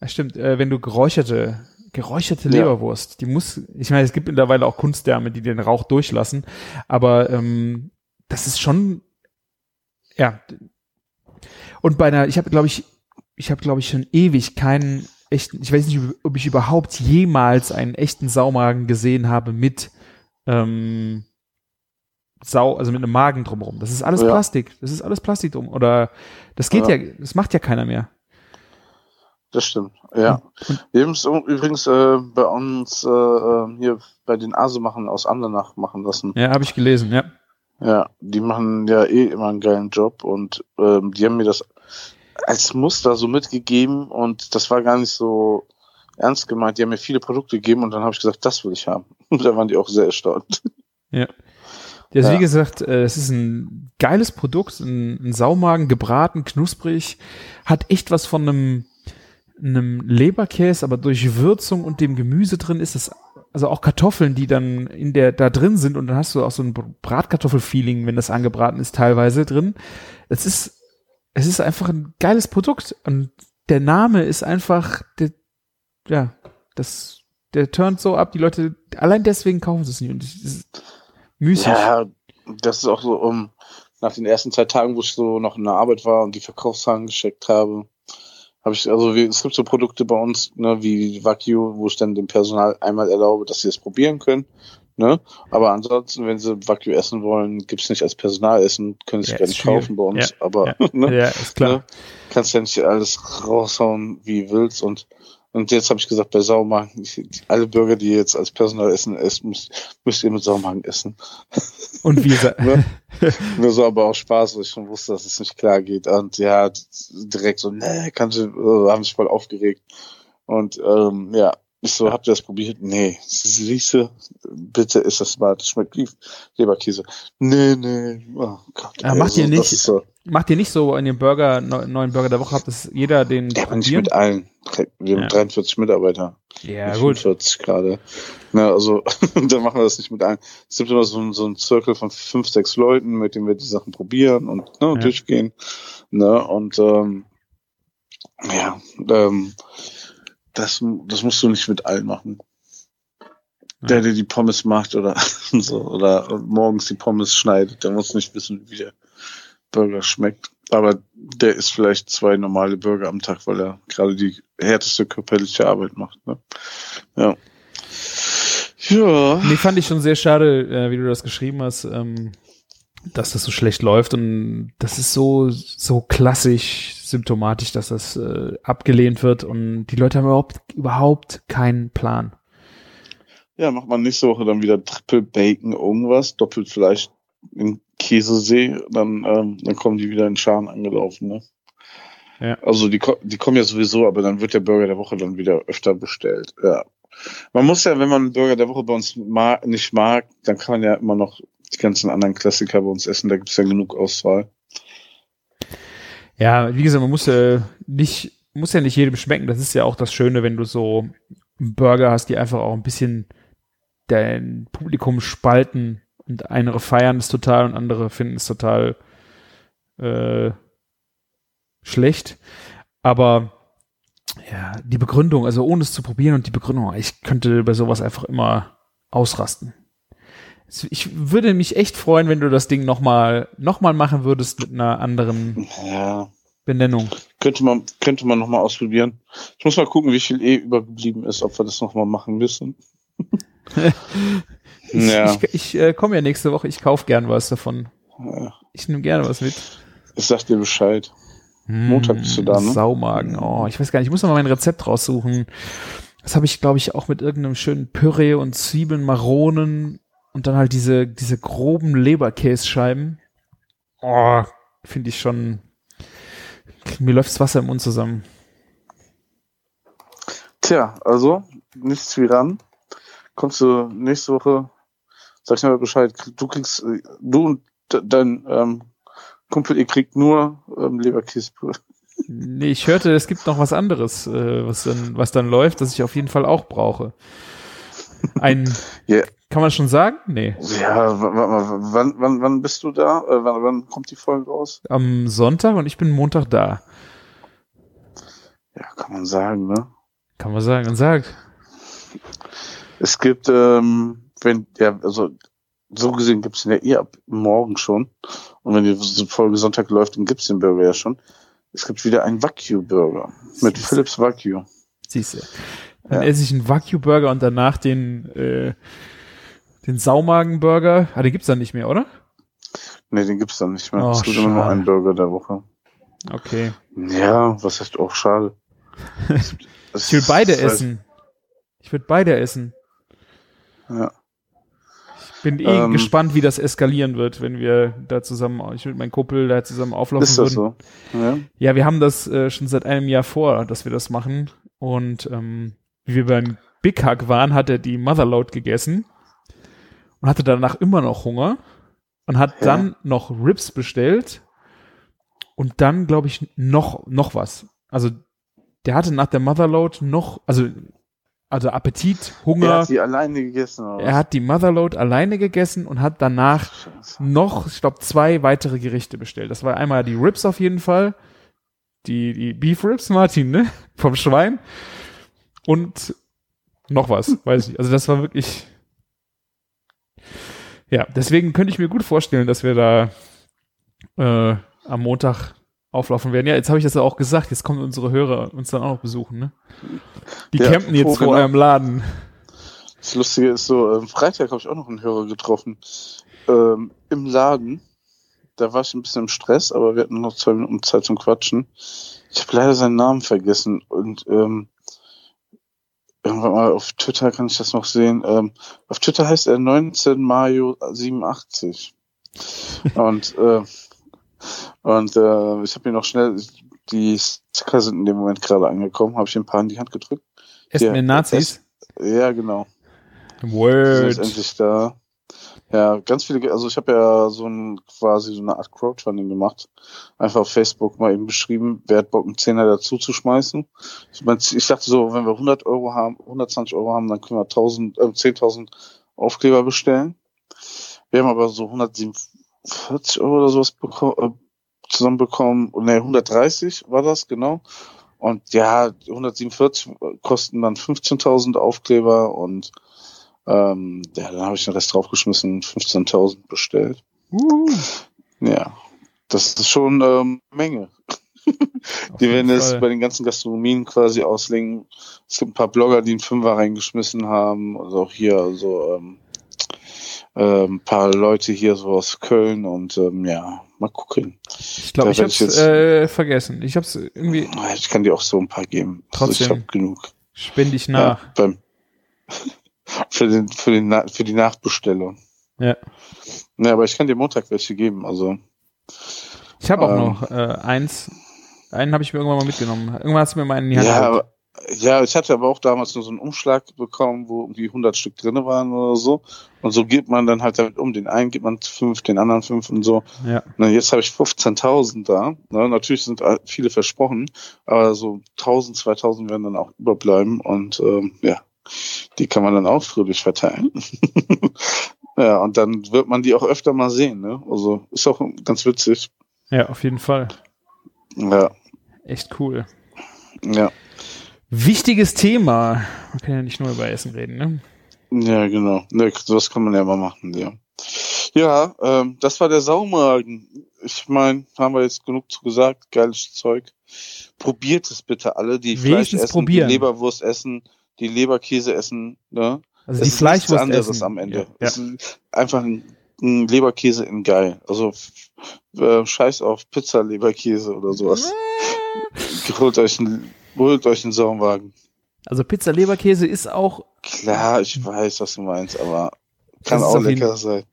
ja, stimmt, äh, wenn du geräucherte, geräucherte Ja. Leberwurst, die muss, ich meine, es gibt mittlerweile auch Kunstdärme, die den Rauch durchlassen, aber ähm, das ist schon, ja. Und bei einer, ich habe, glaube ich, ich habe, glaube ich, schon ewig keinen echten, ich weiß nicht, ob ich überhaupt jemals einen echten Saumagen gesehen habe mit ähm, Sau, also mit einem Magen drumherum. Das ist alles Ja. Plastik. Das ist alles Plastik drum. Oder das geht ja, Ja. das macht ja keiner mehr. Das stimmt, ja. Wir haben es übrigens äh, bei uns äh, äh, hier bei den Asemachen aus Andernach machen lassen. Ja, habe ich gelesen, ja. Ja, die machen ja eh immer einen geilen Job und ähm, die haben mir das als Muster so mitgegeben und das war gar nicht so ernst gemeint. Die haben mir viele Produkte gegeben und dann habe ich gesagt, das will ich haben. Und da waren die auch sehr erstaunt. Ja. Also Ja. wie gesagt, äh, es ist ein geiles Produkt, ein, ein Saumagen, gebraten, knusprig, hat echt was von einem, einem Leberkäse, aber durch Würzung und dem Gemüse drin ist es, also auch Kartoffeln, die dann in der, da drin sind und dann hast du auch so ein Bratkartoffel-Feeling, wenn das angebraten ist, teilweise drin. Es ist, es ist einfach ein geiles Produkt und der Name ist einfach, der, ja, das, der turnt so ab, die Leute, allein deswegen kaufen sie es nicht und es ist müßig. Ja, das ist auch so, um nach den ersten zwei Tagen, wo ich so noch in der Arbeit war und die Verkaufszahlen gecheckt habe, habe ich, also wie, es gibt so Produkte bei uns, ne, wie Wagyu, wo ich dann dem Personal einmal erlaube, dass sie es probieren können. Ne? Aber ansonsten, wenn sie Wagyu essen wollen, gibt's nicht als Personalessen, können sie Ja, gar ist nicht schwierig. kaufen bei uns. Ja, Aber ja. ne? Ja, ist klar. Ne? kannst ja nicht alles raushauen, wie willst und und jetzt habe ich gesagt, bei Saumagen, alle Bürger, die jetzt als Personal essen, essen müsst, müsst ihr mit Saumagen essen. Und wie gesagt, Ne? Nur so aber auch Spaß, weil ich schon wusste, dass es nicht klar geht. Und ja, direkt so, nee, kannst du, äh, haben sich voll aufgeregt. Und ähm, ja, ich so, habt ihr das probiert? Nee. Siehste, bitte ist das mal, das schmeckt wie Leberkäse. Nee, nee, oh Gott. Ah, macht ihr das nicht- So, macht ihr nicht so in dem Burger, neu- neuen Burger der Woche, habt dass jeder den ja, aber nicht mit allen. Wir haben Ja. 43 Mitarbeiter. Ja, nicht gut. 45 gerade. Na, also, dann machen wir das nicht mit allen. Es gibt immer so, ein- so einen Zirkel von fünf, sechs Leuten, mit denen wir die Sachen probieren und ne, Ja. durchgehen. Ne, und ähm, ja, ähm, das, das musst du nicht mit allen machen. Der, der die Pommes macht oder so, oder morgens die Pommes schneidet, der muss nicht wissen, wie der Burger schmeckt. Aber der isst vielleicht zwei normale Burger am Tag, weil er gerade die härteste körperliche Arbeit macht. Ne? Ja. Ja. Nee, fand ich schon sehr schade, äh, wie du das geschrieben hast, ähm, dass das so schlecht läuft und das ist so, so klassisch symptomatisch, dass das äh, abgelehnt wird und die Leute haben überhaupt, überhaupt keinen Plan. Ja, macht man nächste Woche dann wieder Triple Bacon irgendwas, doppelt Fleisch in Käsesee, dann, ähm, dann kommen die wieder in Scharen angelaufen, ne? Ja. Also die, die kommen ja sowieso, aber dann wird der Burger der Woche dann wieder öfter bestellt. Ja. Man muss ja, wenn man einen Burger der Woche bei uns mag, nicht mag, dann kann man ja immer noch die ganzen anderen Klassiker bei uns essen, da gibt's ja genug Auswahl. Ja, wie gesagt, man muss ja nicht, muss ja nicht jedem schmecken. Das ist ja auch das Schöne, wenn du so Burger hast, die einfach auch ein bisschen dein Publikum spalten und andere feiern es total und andere finden es total äh, schlecht. Aber ja, die Begründung, also ohne es zu probieren und die Begründung, ich könnte bei sowas einfach immer ausrasten. Ich würde mich echt freuen, wenn du das Ding nochmal noch mal machen würdest mit einer anderen Ja. Benennung. Könnte man, könnte man nochmal ausprobieren. Ich muss mal gucken, wie viel eh übergeblieben ist, ob wir das nochmal machen müssen. Ich, Ja. ich, ich äh, komme ja nächste Woche, ich kauf gern was davon. Ja. Ich nehme gerne was mit. Ich sag dir Bescheid. Montag bist du da, ne? Saumagen. Oh, ich weiß gar nicht, ich muss noch mal mein Rezept raussuchen. Das habe ich, glaube ich, auch mit irgendeinem schönen Püree und Zwiebeln, Maronen und dann halt diese, diese groben Leberkässcheiben. Oh, finde ich schon. Mir läuft's Wasser im Mund zusammen. Tja, also, nichts wie ran. Kommst du nächste Woche, sag ich mal Bescheid, du kriegst, äh, du und de- dein ähm, Kumpel, ihr kriegt nur ähm, Leberkäsepüree. Nee, ich hörte, es gibt noch was anderes, äh, was, dann, was dann läuft, das ich auf jeden Fall auch brauche. Ein, Ja. kann man schon sagen? Nee. Ja, wann, wann, wann bist du da? Äh, wann, wann kommt die Folge raus? Am Sonntag und ich bin Montag da. Ja, kann man sagen, ne? Kann man sagen. Und sagt. Es gibt, ähm, wenn, ja, also so gesehen gibt's den ja eh ab morgen schon. Und wenn die Folge Sonntag läuft, dann gibt's den Burger ja schon. Es gibt wieder einen Wagyu-Burger mit. Philips Wagyu. Siehst du. Dann Ja. esse ich einen Wagyu-Burger und danach den, äh, den Saumagen-Burger. Ah, den gibt's dann nicht mehr, oder? Nee, den gibt's dann nicht mehr. Oh, es gibt immer nur einen Burger der Woche. Okay. Ja, was heißt auch schade. Ich will beide halt- essen. Ich würde beide essen. Ja. Bin eh Ähm, gespannt, wie das eskalieren wird, wenn wir da zusammen, ich mit meinem Kumpel da zusammen auflaufen Ist das würden. so? Ja. Ja, wir haben das äh, schon seit einem Jahr vor, dass wir das machen. Und ähm, wie wir beim Big Hack waren, hat er die Motherload gegessen und hatte danach immer noch Hunger und hat Ja. dann noch Ribs bestellt und dann, glaube ich, noch, noch was. Also der hatte nach der Motherload noch, also, also Appetit, Er Hunger. hat die alleine gegessen. Oder Er hat die Motherload alleine gegessen und hat danach? Scheiße. noch, ich glaube, zwei weitere Gerichte bestellt. Das war einmal die Ribs auf jeden Fall. Die, die Beef Ribs, Martin, ne? Vom Schwein. Und noch was, weiß ich. Also das war wirklich. Ja, deswegen könnte ich mir gut vorstellen, dass wir da äh, am Montag auflaufen werden. Ja, jetzt habe ich das ja auch gesagt. Jetzt kommen unsere Hörer uns dann auch noch besuchen, ne? Die Ja, campen jetzt wo vor genau? eurem Laden. Das Lustige ist so, ähm, Freitag habe ich auch noch einen Hörer getroffen. Ähm, Im Laden. Da war ich ein bisschen im Stress, aber wir hatten noch zwei Minuten Zeit zum Quatschen. Ich habe leider seinen Namen vergessen und ähm, irgendwann mal auf Twitter kann ich das noch sehen. Ähm, auf Twitter heißt er 19 Mayo 87. und äh, und äh, ich habe mir noch schnell die Sticker sind in dem Moment gerade angekommen, habe ich ein paar in die Hand gedrückt. Essen Ja, Nazis. Ja, genau. Sie Word. ist endlich da. Ja, ganz viele, also ich habe ja so ein quasi so eine Art Crowdfunding gemacht. Einfach auf Facebook mal eben beschrieben, wer hat Bock, einen Zehner dazu zu schmeißen. Ich, mein, ich dachte so, wenn wir 100 Euro haben, 120 Euro haben, dann können wir 1000, äh, 10.000 Aufkleber bestellen. Wir haben aber so 147 Euro oder sowas beko äh, zusammenbekommen. Ne, 130 war das, genau. Und ja, 147 kosten dann 15.000 Aufkleber und ähm, ja, dann habe ich den Rest draufgeschmissen, 15.000 bestellt. Uh, Ja, das ist schon ähm, Menge. Die werden es bei den ganzen Gastronomien quasi auslegen. Es gibt ein paar Blogger, die einen Fünfer reingeschmissen haben. Also auch hier, also ähm, ähm, ein paar Leute hier so aus Köln und ähm, ja, mal gucken. Ich glaube, ich habe es jetzt- äh, vergessen. Ich habe es irgendwie Ich kann dir auch so ein paar geben. Also ich Trotzdem. habe genug. spende ich nach. Ja, beim für den für den für die Nachbestellung. Ja. Ja, aber ich kann dir Montag welche geben. Also Ich habe auch Ähm. noch äh, eins. Einen habe ich mir irgendwann mal mitgenommen. Irgendwann hast du mir mal in die Hand ja, aber, ja, ich hatte aber auch damals nur so einen Umschlag bekommen, wo irgendwie 100 Stück drinne waren oder so. Und so geht man dann halt damit um. Den einen gibt man fünf, den anderen fünf und so. Ja. Na, jetzt habe ich 15.000 da. Na, natürlich sind viele versprochen, aber so 1.000, 2.000 werden dann auch überbleiben. Und ähm, ja, die kann man dann auch fröhlich verteilen. ja, und dann wird man die auch öfter mal sehen. Ne? Also ist auch ganz witzig. ja, auf jeden Fall. Ja, Echt cool. ja. Wichtiges Thema. Man kann ja nicht nur über Essen reden, ne? Ja, genau. Ne, sowas kann man ja mal machen, ja. Ja, ähm, das war der Saumagen. Ich meine, haben wir jetzt genug zu gesagt. Geiles Zeug. Probiert es bitte alle, die Fleisch Wenigstens essen, probieren. die Leberwurst essen, die Leberkäse essen. Ne? Also Es die ist Fleischwurst anderes essen. am Ende. Ja. Es ist einfach ein, ein Leberkäse in geil. Also äh, scheiß auf Pizza Leberkäse oder sowas. holt euch einen, holt euch einen Saumagen. Also Pizza Leberkäse ist auch, Klar, ich weiß, was du meinst, aber kann auch lecker sein.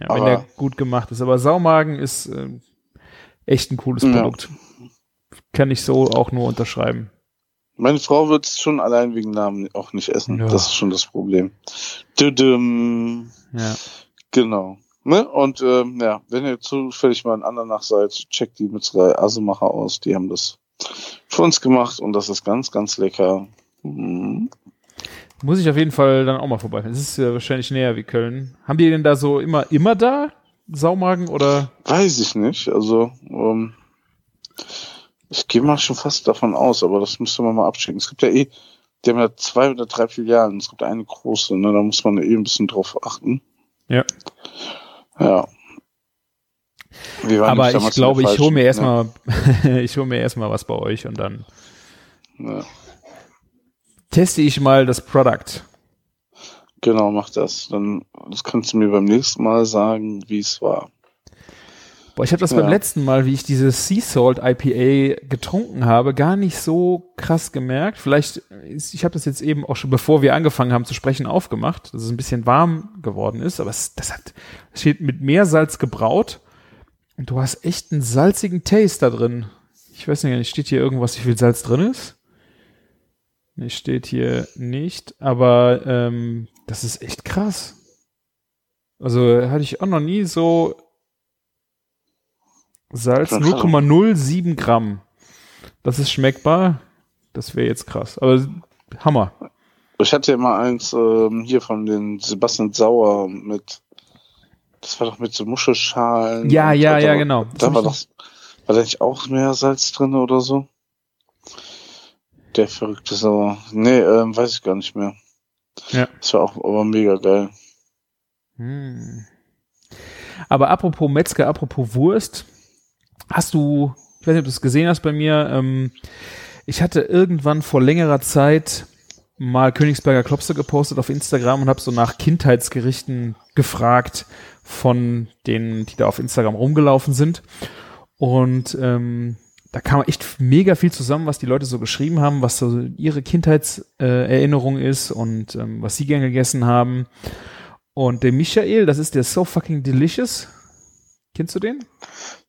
ja, wenn Aber- der gut gemacht ist. Aber Saumagen ist ähm, echt ein cooles Ja. Produkt. Kann ich so auch nur unterschreiben. Meine Frau wird es schon allein wegen Namen auch nicht essen. Ja. Das ist schon das Problem. Düdüm. Ja. Genau. Ne? Und ähm, ja, wenn ihr zufällig mal in Andernach seid, checkt die Metzgerei Asemacher aus. Die haben das für uns gemacht und das ist ganz, ganz lecker. Mhm. Muss ich auf jeden Fall dann auch mal vorbei. Es ist ja wahrscheinlich näher wie Köln. Haben die denn da so immer, immer da Saumagen oder? Weiß ich nicht. Also, ähm, ich gehe mal schon fast davon aus, aber das müsste man mal abchecken. Es gibt ja eh, die haben ja zwei oder drei Filialen. Es gibt eine große, ne? Da muss man eh ein bisschen drauf achten. Ja. Ja. Aber ich glaube, ich hole mir falschen, erstmal, ich hole mir erstmal was bei euch und dann Ne? Ja. teste ich mal das Product. Genau, mach das. Dann das kannst du mir beim nächsten Mal sagen, wie es war. Boah, ich habe das Ja. beim letzten Mal, wie ich dieses Sea Salt IPA getrunken habe, gar nicht so krass gemerkt. Vielleicht, ist, ich habe das jetzt eben auch schon, bevor wir angefangen haben zu sprechen, aufgemacht, dass es ein bisschen warm geworden ist, aber es, das hat, es steht mit Meersalz gebraut und du hast echt einen salzigen Taste da drin. Ich weiß nicht, steht hier irgendwas, wie viel Salz drin ist? Nee, steht hier nicht, aber ähm, das ist echt krass. Also hatte ich auch noch nie so Salz Schon krass. 0,07 Gramm. Das ist schmeckbar. Das wäre jetzt krass. Aber Hammer. Ich hatte ja mal eins ähm, hier von den Sebastian Sauer mit, das war doch mit so Muschelschalen. Ja, ja, ja, war- genau. Da war doch, war da nicht auch mehr Salz drin oder so? Der verrückte Sauer. Nee, ähm, weiß ich gar nicht mehr. Ja. Das war auch aber mega geil. Hm. Aber apropos Metzger, apropos Wurst, hast du, ich weiß nicht, ob du es gesehen hast bei mir, ähm, ich hatte irgendwann vor längerer Zeit mal Königsberger Klopse gepostet auf Instagram und habe so nach Kindheitsgerichten gefragt von denen, die da auf Instagram rumgelaufen sind. Und ähm, da kam echt mega viel zusammen, was die Leute so geschrieben haben, was so ihre Kindheitserinnerung äh, ist und ähm, was sie gern gegessen haben. Und der Michael, das ist der So Fucking Delicious. Kennst du den?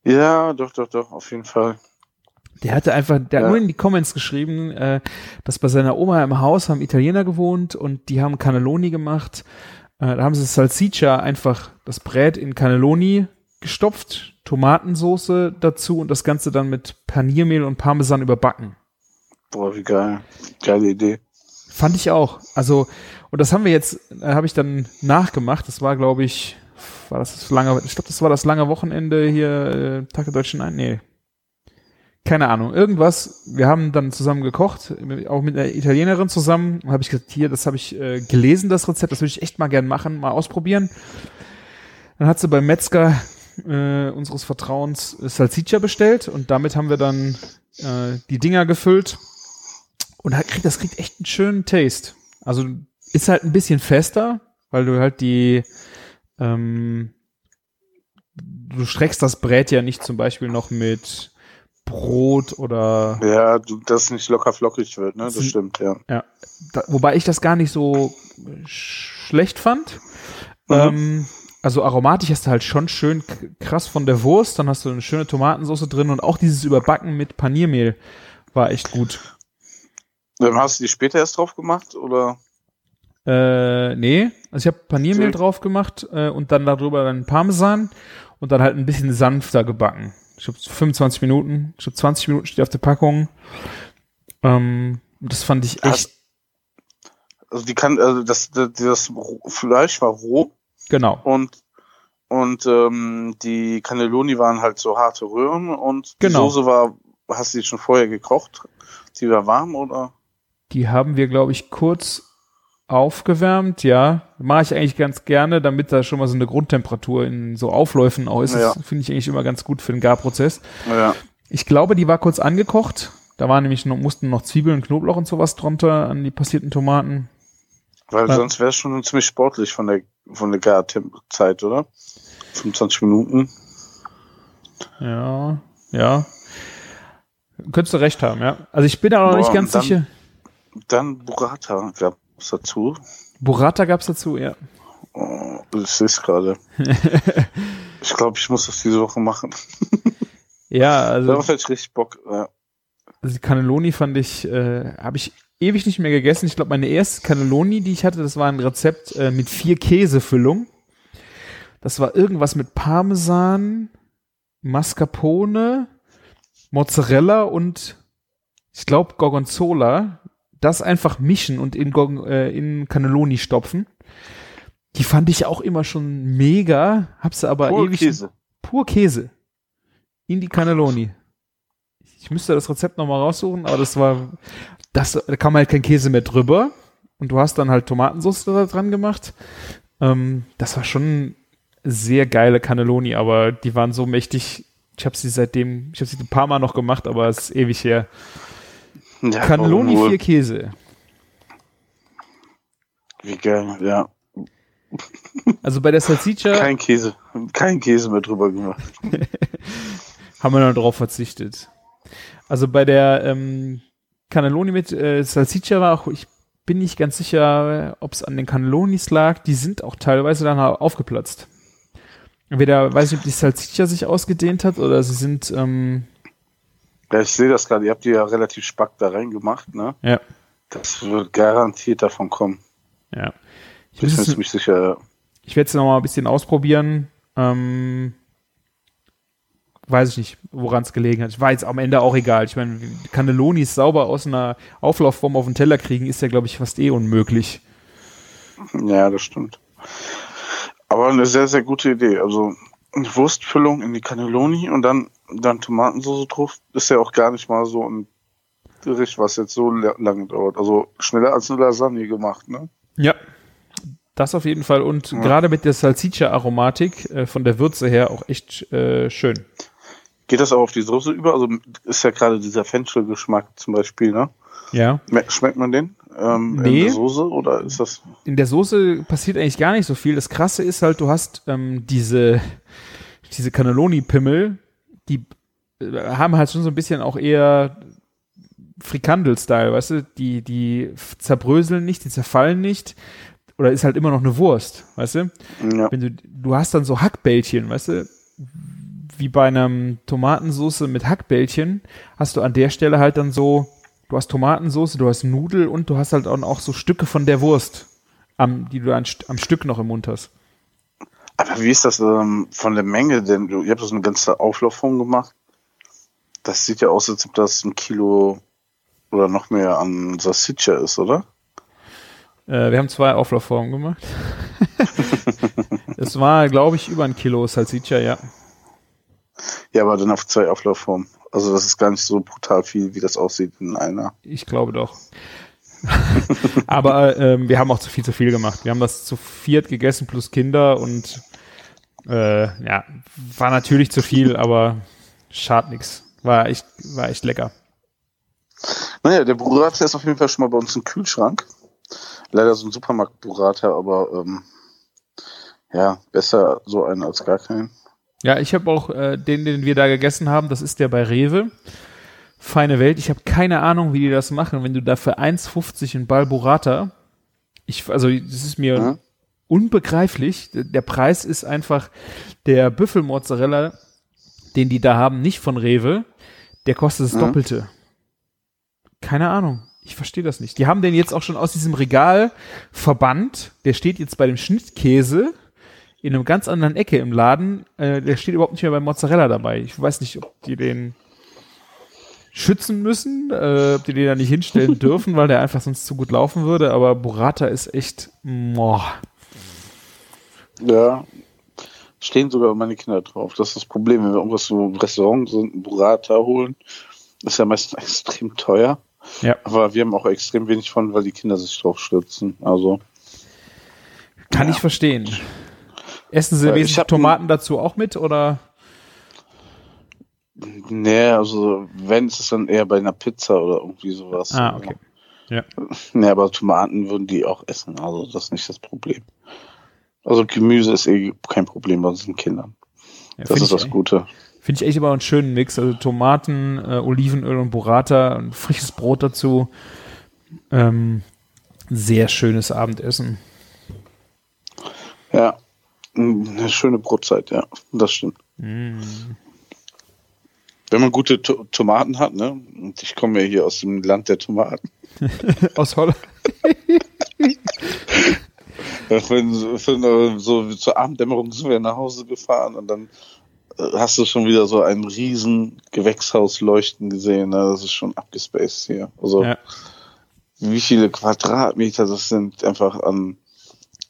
Ja, doch, doch, doch, auf jeden Fall. Der hatte einfach, der Ja. hat nur in die Comments geschrieben, äh, dass bei seiner Oma im Haus haben Italiener gewohnt und die haben Cannelloni gemacht. Äh, da haben sie Salsiccia einfach das Brät in Cannelloni gestopft, Tomatensoße dazu und das Ganze dann mit Paniermehl und Parmesan überbacken. Boah, wie geil. Geile Idee. Fand ich auch. Also, und das haben wir jetzt, äh, habe ich dann nachgemacht. Das war, glaube ich, war das das lange, ich glaube, das war das lange Wochenende hier, äh, Tag der Deutschen ein. Nee. Keine Ahnung. Irgendwas. Wir haben dann zusammen gekocht, auch mit einer Italienerin zusammen. Und habe ich gesagt, hier, das habe ich äh, gelesen, das Rezept, das würde ich echt mal gern machen, mal ausprobieren. Dann hat sie beim Metzger äh, unseres Vertrauens Salsiccia bestellt und damit haben wir dann äh, die Dinger gefüllt und hat, kriegt, das kriegt echt einen schönen Taste. Also ist halt ein bisschen fester, weil du halt die ähm, du streckst das Brät ja nicht zum Beispiel noch mit Brot oder Ja, es nicht locker flockig wird, ne? Das stimmt, ja. ja, da, wobei ich das gar nicht so sch schlecht fand. Mhm. Ähm, also aromatisch hast du halt schon schön krass von der Wurst, dann hast du eine schöne Tomatensauce drin und auch dieses Überbacken mit Paniermehl war echt gut. Ähm, Hast du die später erst drauf gemacht oder? Äh, nee, also ich habe Paniermehl drauf gemacht äh, und dann darüber dann Parmesan und dann halt ein bisschen sanfter gebacken. Ich glaube 25 Minuten, ich glaube 20 Minuten steht auf der Packung. Ähm, das fand ich echt Also die kann, also das, das, das Fleisch war roh genau. und und ähm, die Cannelloni waren halt so harte Röhren und Genau. die Soße war, hast du die schon vorher gekocht? Die war warm oder? Die haben wir, glaube ich, kurz aufgewärmt, ja. Mache ich eigentlich ganz gerne, damit da schon mal so eine Grundtemperatur in so Aufläufen auch ist. Ja. Das finde ich eigentlich immer ganz gut für den Garprozess. Ja. Ich glaube, die war kurz angekocht. Da waren nämlich noch, mussten noch Zwiebeln, Knoblauch und sowas drunter an die passierten Tomaten. Weil Ja. sonst wäre es schon ziemlich sportlich von der von der Garzeit, oder? 25 Minuten. Ja, ja. Könntest du recht haben, ja. Also ich bin da noch Boah, nicht ganz dann- sicher. Dann Burrata gab's dazu. Burrata gab's dazu, ja. Oh, ich sehe es gerade. ich glaube, ich muss das diese Woche machen. Ja, also, Darauf hätte ich richtig Bock. Ja. also die Cannelloni fand ich, äh, habe ich ewig nicht mehr gegessen. Ich glaube, meine erste Cannelloni, die ich hatte, das war ein Rezept äh, mit vier Käsefüllung. Das war irgendwas mit Parmesan, Mascarpone, Mozzarella und ich glaube Gorgonzola. Das einfach mischen und in, äh, in Cannelloni stopfen. Die fand ich auch immer schon mega, hab sie aber Pur ewig Käse. pur Käse in die Cannelloni. Ich müsste das Rezept nochmal raussuchen, aber das war, das, da kam halt kein Käse mehr drüber und du hast dann halt Tomatensauce da dran gemacht. Ähm, das war schon sehr geile Cannelloni, aber die waren so mächtig. Ich habe sie seitdem, ich habe sie ein paar Mal noch gemacht, aber es ist ewig her. Ja, Cannelloni wohl? vier Käse. Wie geil, ja. Also bei der Salsiccia, Kein Käse. Kein Käse mehr drüber gemacht. haben wir dann darauf verzichtet. Also bei der ähm, Cannelloni mit äh, Salsiccia war auch, ich bin nicht ganz sicher, ob es an den Cannellonis lag. Die sind auch teilweise dann aufgeplatzt. Entweder weiß ich, ob die Salsiccia sich ausgedehnt hat oder sie sind. Ähm, ja, ich sehe das gerade. Ihr habt die ja relativ spack da reingemacht, ne? Ja. Das wird garantiert davon kommen. Ja. Ich bin ziemlich sicher. Ich werde es noch mal ein bisschen ausprobieren. Ähm, weiß ich nicht, woran es gelegen hat. Ich war jetzt am Ende auch egal. Ich meine, Cannellonis sauber aus einer Auflaufform auf den Teller kriegen, ist ja, glaube ich, fast eh unmöglich. Ja, das stimmt. Aber eine sehr, sehr gute Idee. Also eine Wurstfüllung in die Cannelloni und dann, dann Tomatensauce drauf, ist ja auch gar nicht mal so ein Gericht, was jetzt so lange dauert. Also schneller als eine Lasagne gemacht, ne? Ja, das auf jeden Fall. Und ja. gerade mit der Salsiccia-Aromatik äh, von der Würze her auch echt äh, schön. Geht das auch auf die Soße über? Also ist ja gerade dieser Fenchel-Geschmack zum Beispiel, ne? Ja. Schmeckt man den? Ähm, nee. In der Soße oder ist das? In der Soße passiert eigentlich gar nicht so viel. Das Krasse ist halt, du hast ähm, diese, diese Cannelloni-Pimmel, die äh, haben halt schon so ein bisschen auch eher Frikandel-Style, weißt du? Die, die zerbröseln nicht, die zerfallen nicht. Oder ist halt immer noch eine Wurst, weißt du? Ja. Wenn du, du hast dann so Hackbällchen, weißt du? Wie bei einem Tomatensauce mit Hackbällchen hast du an der Stelle halt dann so du hast Tomatensauce, du hast Nudel und du hast halt auch so Stücke von der Wurst, am, die du an, am Stück noch im Mund hast. Aber wie ist das ähm, von der Menge denn? Du, ihr habt das eine ganze Auflaufform gemacht. Das sieht ja aus, als ob das ein Kilo oder noch mehr an Salsiccia ist, oder? Äh, wir haben zwei Auflaufformen gemacht. es war, glaube ich, über ein Kilo Salsiccia, ja. Ja, aber dann auf zwei Auflaufformen. Also das ist gar nicht so brutal viel, wie das aussieht in einer. Ich glaube doch. aber ähm, wir haben auch zu viel zu viel gemacht. Wir haben das zu viert gegessen plus Kinder und äh, ja, war natürlich zu viel, aber schad nix. War echt, war echt lecker. Naja, der Burrata ist auf jeden Fall schon mal bei uns im Kühlschrank. Leider so ein Supermarkt-Burrata, aber ähm, ja, besser so einen als gar keinen. Ja, ich habe auch äh, den, den wir da gegessen haben, das ist der bei Rewe. Feine Welt. Ich habe keine Ahnung, wie die das machen, wenn du da für 1,50 in Balburata, ich, also das ist mir ja. unbegreiflich. Der Preis ist einfach der Büffelmozzarella, den die da haben, nicht von Rewe, der kostet das ja. Doppelte. Keine Ahnung. Ich verstehe das nicht. Die haben den jetzt auch schon aus diesem Regal verbannt. Der steht jetzt bei dem Schnittkäse in einem ganz anderen Ecke im Laden. Äh, der steht überhaupt nicht mehr beim Mozzarella dabei. Ich weiß nicht, ob die den schützen müssen, äh, ob die den da nicht hinstellen dürfen, weil der einfach sonst zu gut laufen würde. Aber Burrata ist echt, boah. Ja, stehen sogar meine Kinder drauf. Das ist das Problem, wenn wir irgendwas so im Restaurant so einen Burrata holen, ist ja meistens extrem teuer. Ja. Aber wir haben auch extrem wenig von, weil die Kinder sich drauf stürzen. Also. Kann ja. ich verstehen. Essen Sie wesentlich Tomaten dazu auch mit oder? Nee, also wenn ist es dann eher bei einer Pizza oder irgendwie sowas. Ah, okay. Ja. Nee, aber Tomaten würden die auch essen, also das ist nicht das Problem. Also Gemüse ist eh kein Problem bei unseren Kindern. Ja, das ist das echt, Gute. Finde ich echt aber einen schönen Mix. Also Tomaten, äh, Olivenöl und Burrata und frisches Brot dazu. Ähm, sehr schönes Abendessen. Ja, eine schöne Brotzeit, ja, das stimmt. Mm. Wenn man gute to Tomaten hat, ne? Und ich komme ja hier aus dem Land der Tomaten. aus Holland. für, für, so zur Abenddämmerung sind wir nach Hause gefahren und dann äh, hast du schon wieder so ein riesen Gewächshaus leuchten gesehen. Ne? Das ist schon abgespaced hier. Also ja. wie viele Quadratmeter das sind einfach an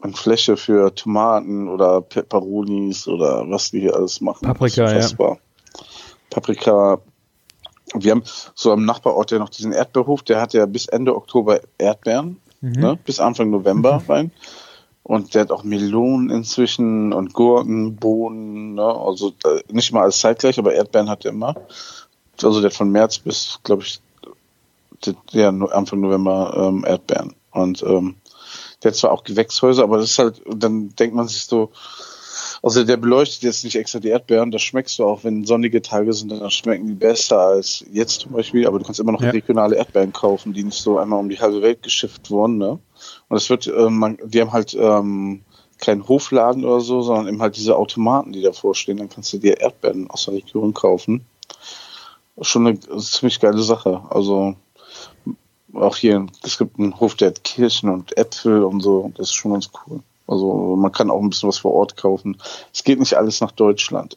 an Fläche für Tomaten oder Peperonis oder was die hier alles machen. Paprika, ja. Paprika. Wir haben so am Nachbarort ja noch diesen Erdbeerhof, der hat ja bis Ende Oktober Erdbeeren, mhm. ne, bis Anfang November mhm. rein. Und der hat auch Melonen inzwischen und Gurken, Bohnen, ne, also äh, nicht mal alles zeitgleich, aber Erdbeeren hat er immer. Also der hat von März bis, glaube ich, ja, Anfang November ähm, Erdbeeren. Und ähm, der hat zwar auch Gewächshäuser, aber das ist halt, dann denkt man sich so, Also der beleuchtet jetzt nicht extra die Erdbeeren, das schmeckst du auch, wenn sonnige Tage sind, dann schmecken die besser als jetzt zum Beispiel, aber du kannst immer noch Ja. regionale Erdbeeren kaufen, die nicht so einmal um die halbe Welt geschifft wurden, ne? Und es wird, ähm, man, die haben halt ähm, keinen Hofladen oder so, sondern eben halt diese Automaten, die davor stehen, dann kannst du dir Erdbeeren aus der Region kaufen. Schon eine ziemlich geile Sache. Also auch hier, es gibt einen Hof, der hat Kirschen und Äpfel und so, das ist schon ganz cool. Also man kann auch ein bisschen was vor Ort kaufen. Es geht nicht alles nach Deutschland.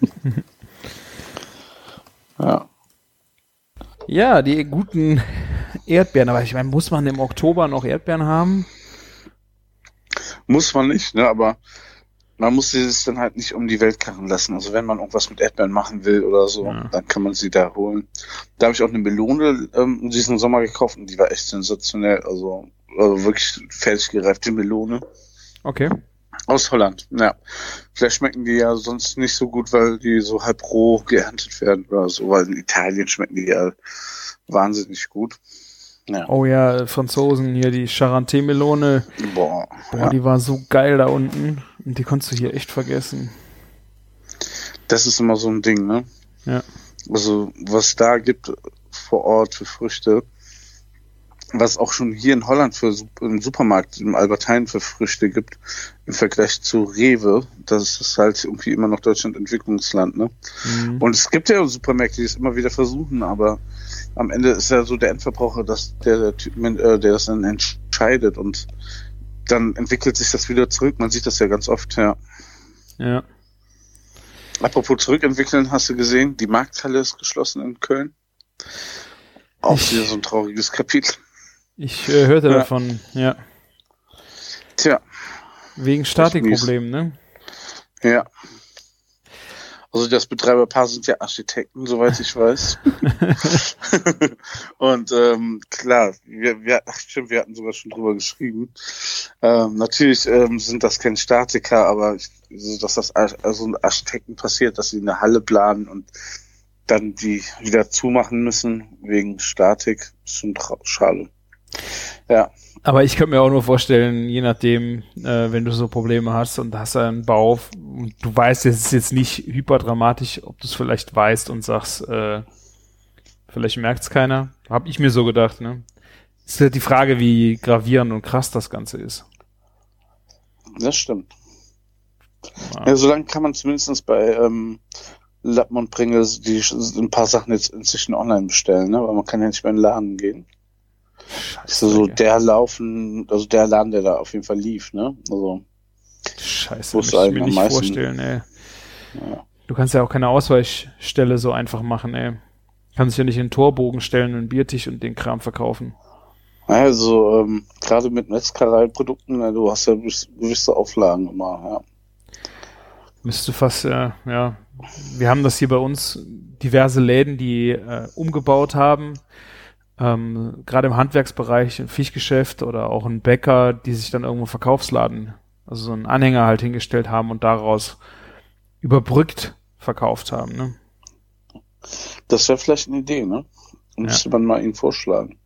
ja. Ja, die guten Erdbeeren. Aber ich meine, muss man im Oktober noch Erdbeeren haben? Muss man nicht, ne? aber man muss sie sich dann halt nicht um die Welt karren lassen. Also wenn man irgendwas mit Erdbeeren machen will oder so, Ja. dann kann man sie da holen. Da habe ich auch eine Melone ähm, diesen Sommer gekauft und die war echt sensationell. Also, also wirklich fertig gereifte Melone. Okay. Aus Holland, ja. Vielleicht schmecken die ja sonst nicht so gut, weil die so halb roh geerntet werden oder so, weil in Italien schmecken die ja wahnsinnig gut. Ja. Oh ja, Franzosen hier, die Charentais-Melone. Boah. Boah, ja. die war so geil da unten. Und die konntest du hier echt vergessen. Das ist immer so ein Ding, ne? Ja. Also, was da gibt vor Ort für Früchte, was auch schon hier in Holland für im Supermarkt, im Albert Heijn für Früchte gibt, im Vergleich zu Rewe, das ist halt irgendwie immer noch Deutschland Entwicklungsland, ne? Mhm. Und es gibt ja Supermärkte, die es immer wieder versuchen, aber am Ende ist ja so der Endverbraucher, dass der, der, Typ, äh, der das dann entscheidet und dann entwickelt sich das wieder zurück. Man sieht das ja ganz oft, ja. Ja. Apropos zurückentwickeln, hast du gesehen, die Markthalle ist geschlossen in Köln. Auch wieder so ein trauriges Kapitel. Ich äh, hörte Ja. davon, ja. Tja, Wegen Statikproblemen, ne? ja. Also das Betreiberpaar sind ja Architekten, soweit ich weiß. Und ähm, klar, wir, wir, ach, stimmt, wir hatten sogar schon drüber geschrieben. Ähm, natürlich ähm, sind das kein Statiker, aber ich, also, dass das also ein Architekten passiert, dass sie eine Halle planen und dann die wieder zumachen müssen wegen Statik, ist schon schade. Ja, Aber ich könnte mir auch nur vorstellen, je nachdem, äh, wenn du so Probleme hast und hast einen Bau und du weißt, es ist jetzt nicht hyperdramatisch, ob du es vielleicht weißt und sagst, äh, vielleicht merkt es keiner. Hab ich mir so gedacht, ne? Ist halt die Frage, wie gravierend und krass das Ganze ist. das stimmt. Ja. Ja, solange kann man zumindest bei ähm, Lappen und Pringel die ein paar Sachen jetzt inzwischen online bestellen, ne? weil man kann ja nicht mehr in den Laden gehen. Also so Scheiße, der Laufen, also der Laden, der da auf jeden Fall lief, ne? Also, Scheiße, muss ich mir nicht meisten- vorstellen, ey. ja. Du kannst ja auch keine Ausweichstelle so einfach machen, ey. Kannst dich ja nicht in den Torbogen stellen, einen Biertisch und den Kram verkaufen. Also, ähm, gerade mit Metzgereiprodukten, ne, du hast ja gewisse Auflagen immer, ja. Müsste fast, ja, ja. Wir haben das hier bei uns diverse Läden, die äh, umgebaut haben. Ähm, Gerade im Handwerksbereich, ein Fischgeschäft oder auch ein Bäcker, die sich dann irgendwo einen Verkaufsladen, also so einen Anhänger halt hingestellt haben und daraus überbrückt verkauft haben. Ne? Das wäre vielleicht eine Idee, ne? Müsste man mal ihnen vorschlagen.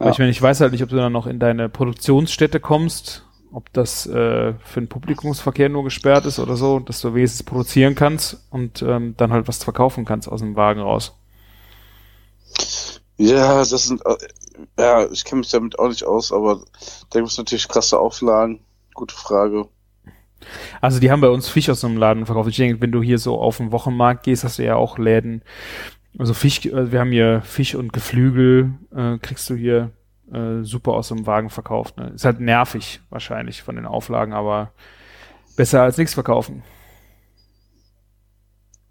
Ja. ich meine, ich weiß halt nicht, ob du dann noch in deine Produktionsstätte kommst, ob das äh, für den Publikumsverkehr nur gesperrt ist oder so, dass du wenigstens produzieren kannst und ähm, dann halt was verkaufen kannst aus dem Wagen raus. Ja, das sind, äh, ja, ich kenne mich damit auch nicht aus, aber da gibt es natürlich krasse Auflagen. Gute Frage. Also die haben bei uns Fisch aus einem Laden verkauft. Ich denke, wenn du hier so auf den Wochenmarkt gehst, hast du ja auch Läden. Also Fisch, äh, wir haben hier Fisch und Geflügel, äh, kriegst du hier äh, super aus einem Wagen verkauft. Ne? Ist halt nervig wahrscheinlich von den Auflagen, aber besser als nichts verkaufen.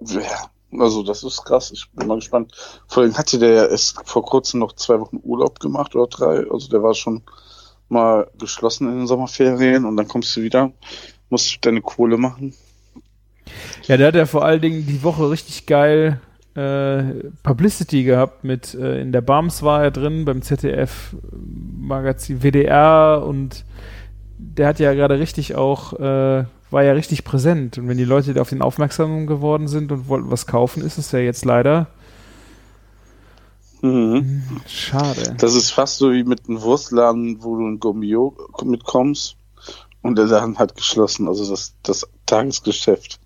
Ja, also das ist krass. Ich bin mal gespannt. Vor allem hatte der ja erst vor kurzem noch zwei Wochen Urlaub gemacht oder drei. Also der war schon mal geschlossen in den Sommerferien und dann kommst du wieder, musst deine Kohle machen. Ja, der hat ja vor allen Dingen die Woche richtig geil äh, Publicity gehabt mit äh, in der BAMS war er drin beim ZDF Magazin WDR und der hat ja gerade richtig auch äh, war ja richtig präsent und wenn die Leute auf ihn aufmerksam geworden sind und wollten was kaufen, ist es ja jetzt leider Mhm. schade. Das ist fast so wie mit einem Wurstladen, wo du in Gummio mitkommst Und der Laden hat geschlossen, also das, das Tagesgeschäft.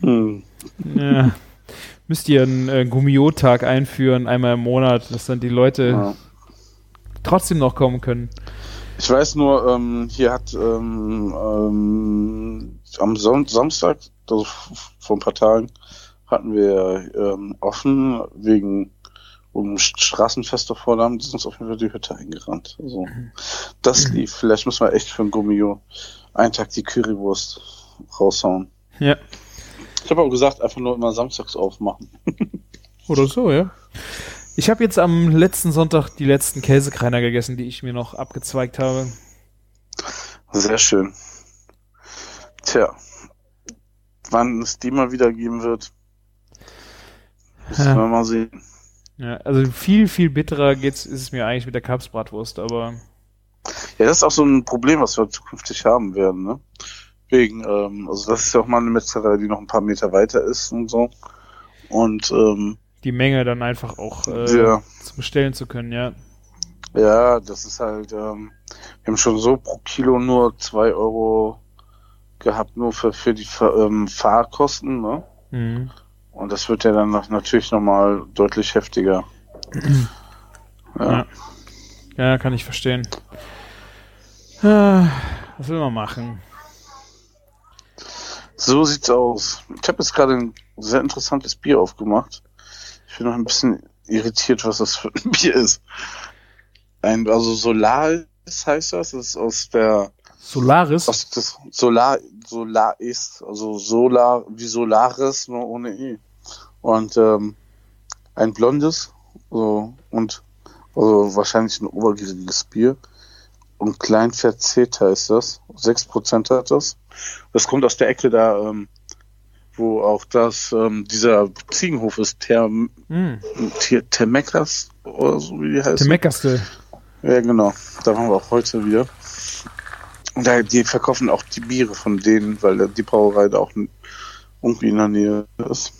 Hm. Ja. Müsst ihr einen äh, Gummio-Tag einführen, einmal im Monat, dass dann die Leute Ja. trotzdem noch kommen können. Ich weiß nur, ähm, hier hat ähm, ähm, am Son Samstag, also vor ein paar Tagen, hatten wir ähm, offen wegen um Straßenfest davor, da haben die uns auf jeden Fall die Hütte eingerannt. Also das lief. Vielleicht müssen wir echt für ein Gummio einen Tag die Currywurst raushauen. Ja. Ich habe aber gesagt, einfach nur immer samstags aufmachen. Oder so, ja. Ich habe jetzt am letzten Sonntag die letzten Käsekreiner gegessen, die ich mir noch abgezweigt habe. Sehr schön. Tja, wann es die mal wieder geben wird, müssen Ja. wir mal sehen. Ja, also viel, viel bitterer geht's, ist es mir eigentlich mit der Kapsbratwurst, aber Ja, das ist auch so ein Problem, was wir zukünftig haben werden, ne? Wegen, ähm, also das ist ja auch mal eine Metzgerei, die noch ein paar Meter weiter ist und so. Und ähm, die Menge dann einfach auch äh, ja, zu bestellen zu können, ja. ja, das ist halt, ähm, wir haben schon so pro Kilo nur zwei Euro gehabt, nur für, für die ähm, Fahrkosten, ne? Mhm. Und das wird ja dann noch, natürlich nochmal deutlich heftiger. ja. Ja. Ja, kann ich verstehen. Ah, Was will man machen? So sieht's aus. Ich habe jetzt gerade ein sehr interessantes Bier aufgemacht. Ich bin noch ein bisschen irritiert, was das für ein Bier ist. Ein, also Solaris heißt das. Das ist aus der Solaris? aus das Solar Solar ist, also Solar wie Solaris, nur ohne E. Und ähm, ein blondes, so und also wahrscheinlich ein obergieriges Bier. Und klein verzeta ist das. 6% hat das. Das kommt aus der Ecke da, ähm, wo auch das, ähm, dieser Ziegenhof ist, Term, Hm. Ter, Termeckers oder so wie die heißt. Der Meckerste. Ja, genau. Da waren wir auch heute wieder. Und da, die verkaufen auch die Biere von denen, weil die Brauerei da auch irgendwie in der Nähe ist.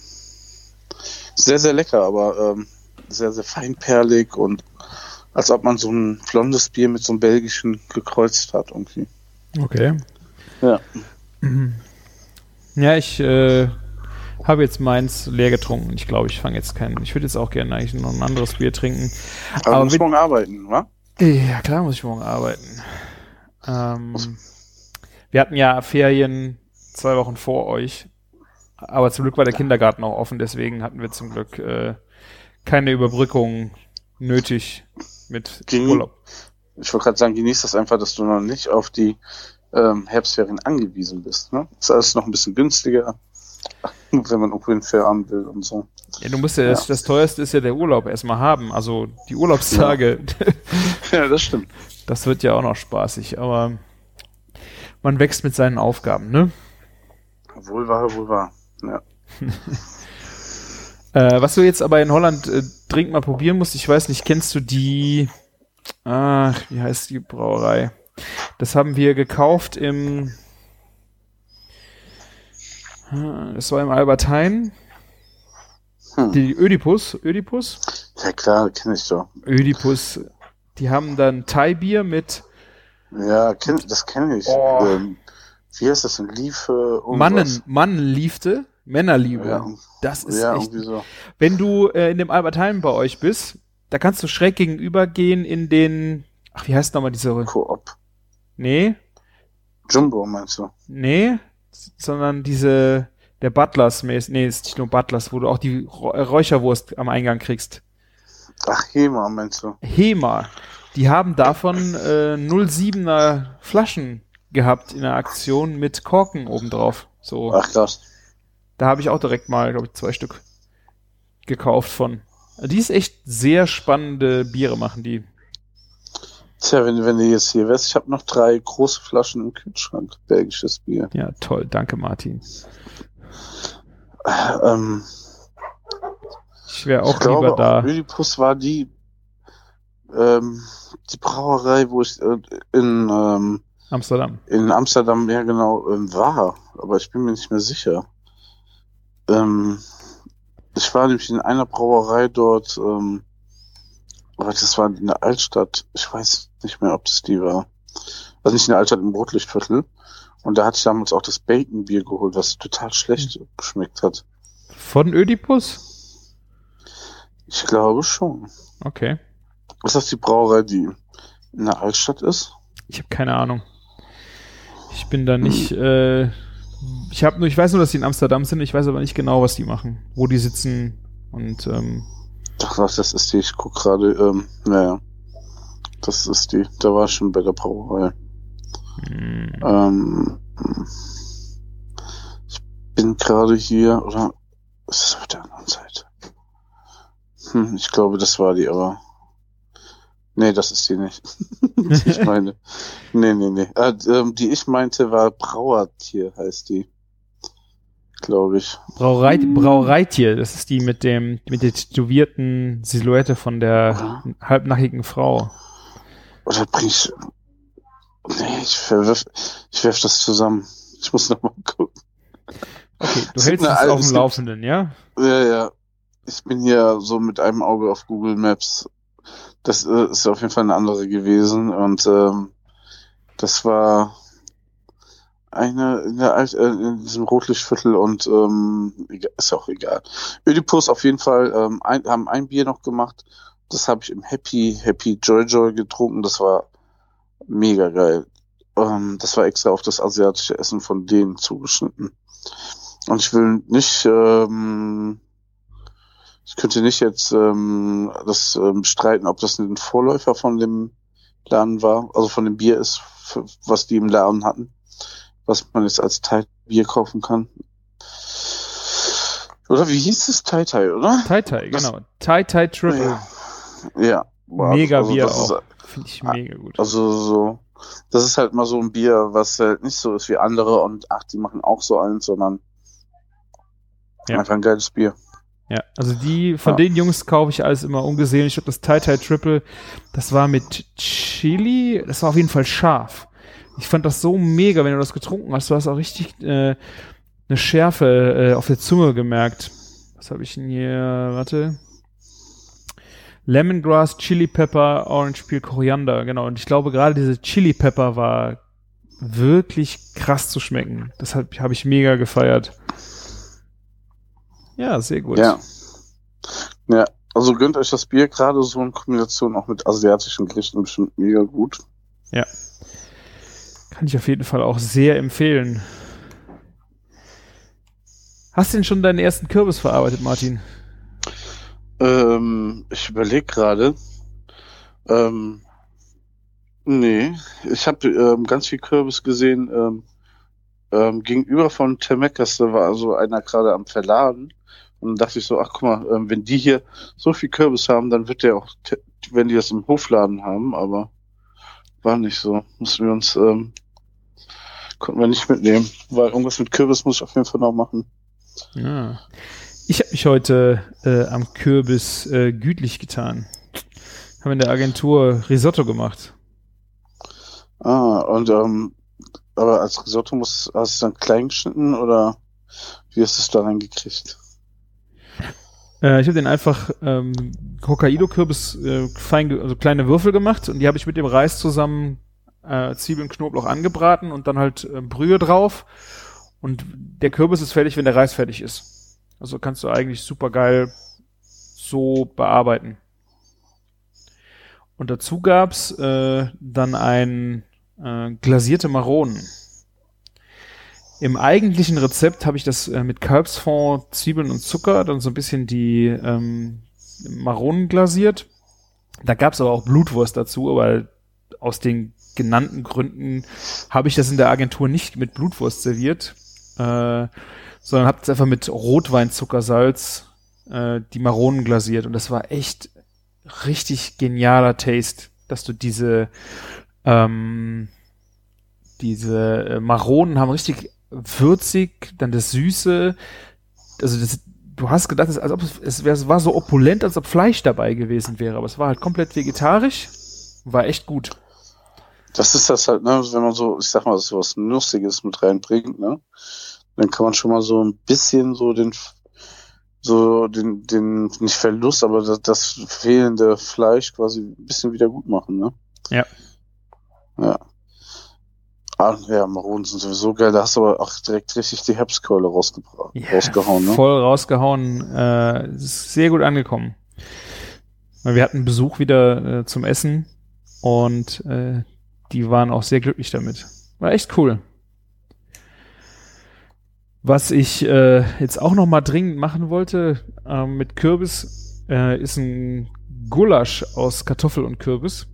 Sehr, sehr lecker, aber ähm, sehr, sehr feinperlig und als ob man so ein blondes Bier mit so einem belgischen gekreuzt hat irgendwie. Okay. Ja. Mhm. Ja, ich äh, habe jetzt meins leer getrunken. Ich glaube, ich fange jetzt keinen. Ich würde jetzt auch gerne eigentlich noch ein anderes Bier trinken. Aber, Aber muss mit- morgen arbeiten, wa? Ja, klar muss ich morgen arbeiten. Ähm, wir hatten ja Ferien zwei Wochen vor euch. Aber zum Glück war der Kindergarten auch offen, deswegen hatten wir zum Glück äh, keine Überbrückung nötig mit Ging- Urlaub. Ich wollte gerade sagen, genieß das einfach, dass du noch nicht auf die ähm, Herbstferien angewiesen bist. Ne? Ist alles noch ein bisschen günstiger, wenn man irgendwo hinfahren will und so. Ja, du musst ja, Das, das teuerste ist ja der Urlaub erstmal haben. Also die Urlaubstage, Ja, das stimmt. das wird ja auch noch spaßig, aber man wächst mit seinen Aufgaben, ne? Wohl wahr, wohl wahr. Ja. Äh, was du jetzt aber in Holland äh, dringend mal probieren musst, ich weiß nicht, kennst du die, ach, wie heißt die Brauerei? Das haben wir gekauft im, das war im Albertheim, Hm. die Ödipus, Ödipus, ja klar, kenne ich doch. Ödipus, die haben dann Thai-Bier mit Ja, kenn, das kenne ich. Oh. Ähm, wie heißt das denn? Liefe? irgendwas? Mannen, Mannenliefde, Männerliebe. Ja, Das ist ja echt so. wenn du äh, in dem Albertheim bei euch bist, da kannst du schräg gegenüber gehen in den, ach, wie heißt nochmal diese, Koop. Nee, Jumbo meinst du? nee, sondern diese, der Butlers, nee, ist nicht nur Butlers, wo du auch die äh, Räucherwurst am Eingang kriegst. Ach, Hema meinst du? Hema, die haben davon äh, 07er Flaschen gehabt in der Aktion mit Korken obendrauf. So, Ach krass. da habe ich auch direkt mal, glaube ich, zwei Stück gekauft von. Die ist echt sehr spannende Biere machen die. Tja, wenn, wenn du jetzt hier wärst, ich habe noch drei große Flaschen im Kühlschrank. Belgisches Bier. Ja, toll. Danke, Martin. Ähm, Ich wäre auch ich glaube, lieber da. Ödipus war die, ähm, die Brauerei, wo ich äh, in, ähm, Amsterdam. in Amsterdam ja genau ähm, war, aber ich bin mir nicht mehr sicher. Ähm, ich war nämlich in einer Brauerei dort, ähm, aber das war in der Altstadt. Ich weiß nicht mehr, ob das die war. Also nicht in der Altstadt, im Rotlichtviertel. Und da hatte ich damals auch das Bacon-Bier geholt, was total schlecht Hm. geschmeckt hat. Von Ödipus? Ich glaube schon. Okay. Ist das die Brauerei, die in der Altstadt ist? Ich habe keine Ahnung. Ich bin da nicht. Äh, ich habe nur, ich weiß nur, dass die in Amsterdam sind. Ich weiß aber nicht genau, was die machen, wo die sitzen und ähm, Ach was, das ist die. Ich guck gerade. Ähm, naja. Das ist die. Da war ich schon bei der Brauerei. mh, Ähm, ich bin gerade hier, oder ist es auf der anderen Seite? Hm, ich glaube, das war die, aber. Nee, das ist die nicht. die ich meine. Nee, nee, nee. Äh, ähm, die ich meinte, war Brauertier, heißt die. Glaube ich. Brauerei, Brauereitier. Das ist die mit dem mit der tätowierten Silhouette von der halbnackigen Frau. Oder bring ich. Nee, ich verwirf, ich werf das zusammen. Ich muss noch mal gucken. Okay, du Es hältst uns auf dem Laufenden, ja? Ja, ja. Ich bin hier so mit einem Auge auf Google Maps. Das äh, ist auf jeden Fall eine andere gewesen und ähm, das war eine in der Alt äh, in diesem Rotlichtviertel und ähm, ist ja auch egal. Ödipus auf jeden Fall ähm, ein, haben ein Bier noch gemacht. Das habe ich im Happy Happy Joy Joy getrunken. Das war mega geil. Ähm, das war extra auf das asiatische Essen von denen zugeschnitten. Und ich will nicht, ähm, ich könnte nicht jetzt ähm, das ähm, bestreiten, ob das ein Vorläufer von dem Laden war, also von dem Bier ist, f- was die im Laden hatten, was man jetzt als Thai Bier kaufen kann. Oder wie hieß es? Thai Thai, oder? Tai Tai, genau. Tai Tai Triple. Ja. Ja. Boah, Mega also Bier auch. Finde ich mega gut. Also so, das ist halt mal so ein Bier, was halt nicht so ist wie andere und ach, die machen auch so eins, sondern Ja. einfach ein geiles Bier. Ja, also die, von Ja. den Jungs kaufe ich alles immer ungesehen. Ich glaube, das Tai Tai Triple, das war mit Chili, das war auf jeden Fall scharf. Ich fand das so mega, wenn du das getrunken hast. Du hast auch richtig äh, eine Schärfe äh, auf der Zunge gemerkt. Was habe ich denn hier? Warte. Lemongrass, Chili Pepper, Orange Peel, Koriander, genau. Und ich glaube, gerade diese Chili Pepper war wirklich krass zu schmecken. Das habe hab ich mega gefeiert. Ja, sehr gut. Ja. Ja, also gönnt euch das Bier gerade so in Kombination auch mit asiatischen Gerichten bestimmt mega gut. Kann ich auf jeden Fall auch sehr empfehlen. Hast du denn schon deinen ersten Kürbis verarbeitet, Martin? Ähm, ich überlege gerade. Ähm, nee, ich habe ähm, ganz viel Kürbis gesehen. Ähm, ähm, gegenüber von Temekas, da war also einer gerade am Verladen. Und dachte ich so, ach guck mal, ähm, wenn die hier so viel Kürbis haben, dann wird der auch, wenn die das im Hofladen haben, aber war nicht so. Mussten wir uns, ähm, konnten wir nicht mitnehmen, weil irgendwas mit Kürbis muss ich auf jeden Fall noch machen. Ja. Ich habe mich heute äh, am Kürbis äh, gütlich getan. Haben in der Agentur Risotto gemacht. Ah, und ähm, aber als Risotto muss, hast du es dann klein geschnitten oder wie hast du es da reingekriegt? Äh, ich habe den einfach ähm, Hokkaido-Kürbis äh, fein, also kleine Würfel gemacht und die habe ich mit dem Reis zusammen äh, Zwiebeln, Knoblauch angebraten und dann halt äh, Brühe drauf. Und der Kürbis ist fertig, wenn der Reis fertig ist. Also kannst du eigentlich super geil so bearbeiten. Und dazu gab's äh, dann ein äh, glasierte Maronen. Im eigentlichen Rezept habe ich das äh, mit Kalbsfond, Zwiebeln und Zucker, dann so ein bisschen die ähm, Maronen glasiert. Da gab's aber auch Blutwurst dazu, aber aus den genannten Gründen habe ich das in der Agentur nicht mit Blutwurst serviert, äh, sondern habe es einfach mit Rotwein, Zucker, Salz äh, die Maronen glasiert. Und das war echt richtig genialer Taste, dass du diese ähm, diese äh, Maronen haben richtig würzig, dann das Süße, also das, du hast gedacht, es, als ob es, es, wär, es war so opulent, als ob Fleisch dabei gewesen wäre, aber es war halt komplett vegetarisch, war echt gut. Das ist das halt, ne, wenn man so, ich sag mal, so was Nussiges mit reinbringt, ne, dann kann man schon mal so ein bisschen so den, so den, den, nicht Verlust, aber das, das fehlende Fleisch quasi ein bisschen wieder gut machen, ne? Ja. Ja. Ah, ja, Maronen sind sowieso geil. Da hast du aber auch direkt richtig die Herbstkeule Ja, rausgehauen, ne? Voll rausgehauen. Äh, sehr gut angekommen. Weil wir hatten Besuch wieder äh, zum Essen und äh, die waren auch sehr glücklich damit. War echt cool. Was ich äh, jetzt auch noch mal dringend machen wollte ähm, mit Kürbis, äh, ist ein Gulasch aus Kartoffel und Kürbis.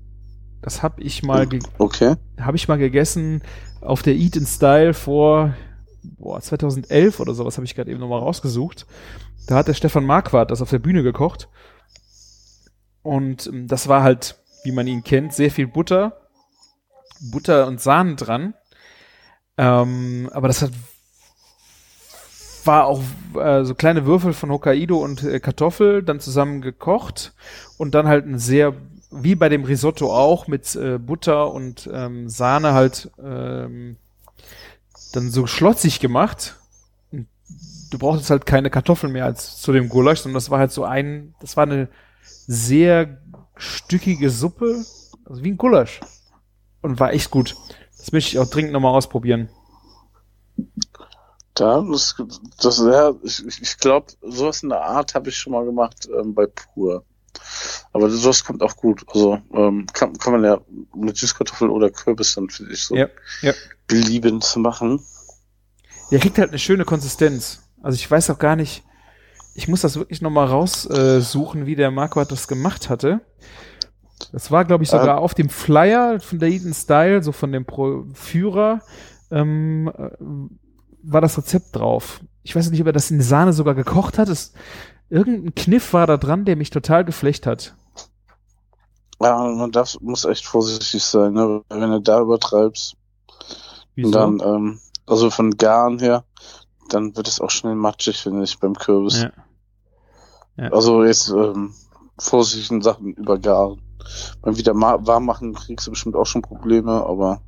Das habe ich mal ge Okay. habe ich mal gegessen auf der Eat in Style vor boah, 2011 oder sowas, habe ich gerade eben nochmal rausgesucht. Da hat der Stefan Marquardt das auf der Bühne gekocht. Und ähm, das war halt, wie man ihn kennt, sehr viel Butter, Butter und Sahne dran. Ähm, aber das hat war auch äh, so kleine Würfel von Hokkaido und äh, Kartoffel dann zusammen gekocht und dann halt ein sehr wie bei dem Risotto auch mit äh, Butter und ähm, Sahne halt ähm, dann so schlotzig gemacht. Du brauchtest halt keine Kartoffeln mehr als zu dem Gulasch, sondern das war halt so ein, das war eine sehr stückige Suppe, also wie ein Gulasch. Und war echt gut. Das möchte ich auch dringend nochmal ausprobieren. Da, das, das ja, ich, ich- glaube, sowas in der Art habe ich schon mal gemacht ähm, bei Pur. Aber sowas kommt auch gut. Also ähm, kann, kann man ja mit Süßkartoffel oder Kürbis dann, finde ich, so Ja, ja. beliebend machen. Der kriegt halt eine schöne Konsistenz. Also ich weiß auch gar nicht, ich muss das wirklich nochmal raussuchen, äh, wie der Marquardt das gemacht hatte. Das war, glaube ich, sogar auf dem Flyer von der Eden Style, so von dem Pro Führer, ähm, äh, war das Rezept drauf. Ich weiß nicht, ob er das in Sahne sogar gekocht hat. Es, irgendein Kniff war da dran, der mich total geflecht hat. Ja, man darf, muss echt vorsichtig sein, ne? wenn du da übertreibst. Wieso? Dann, ähm, also von Garn her, dann wird es auch schnell matschig, finde ich, beim Kürbis. ja. Ja. Also jetzt ähm, vorsichtigen Sachen über Garn. Beim wieder warm machen kriegst du bestimmt auch schon Probleme, aber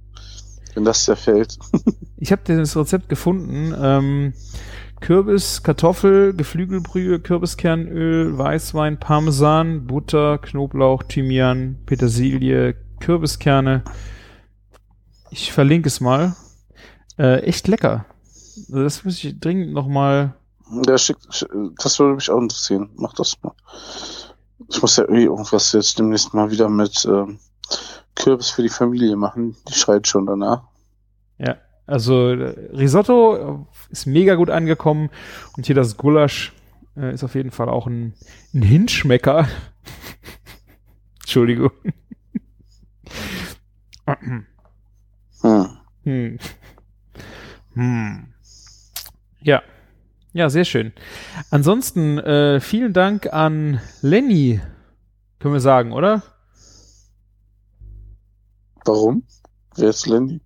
wenn das zerfällt. Ich habe das Rezept gefunden. Ähm, Kürbis, Kartoffel, Geflügelbrühe, Kürbiskernöl, Weißwein, Parmesan, Butter, Knoblauch, Thymian, Petersilie, Kürbiskerne. Ich verlinke es mal. Äh, echt lecker. Das muss ich dringend nochmal. Ja, schick, das würde mich auch interessieren. Mach das mal. Ich muss ja irgendwie irgendwas jetzt demnächst mal wieder mit ähm, Kürbis für die Familie machen. Die schreit schon danach. Ja, also äh, Risotto ist mega gut angekommen und hier das Gulasch äh, ist auf jeden Fall auch ein, ein Hinschmecker. Entschuldigung. Hm. Hm. Hm. Ja. Ja, sehr schön. Ansonsten äh, vielen Dank an Lenny, können wir sagen, oder? Warum? Wer ist Lenny?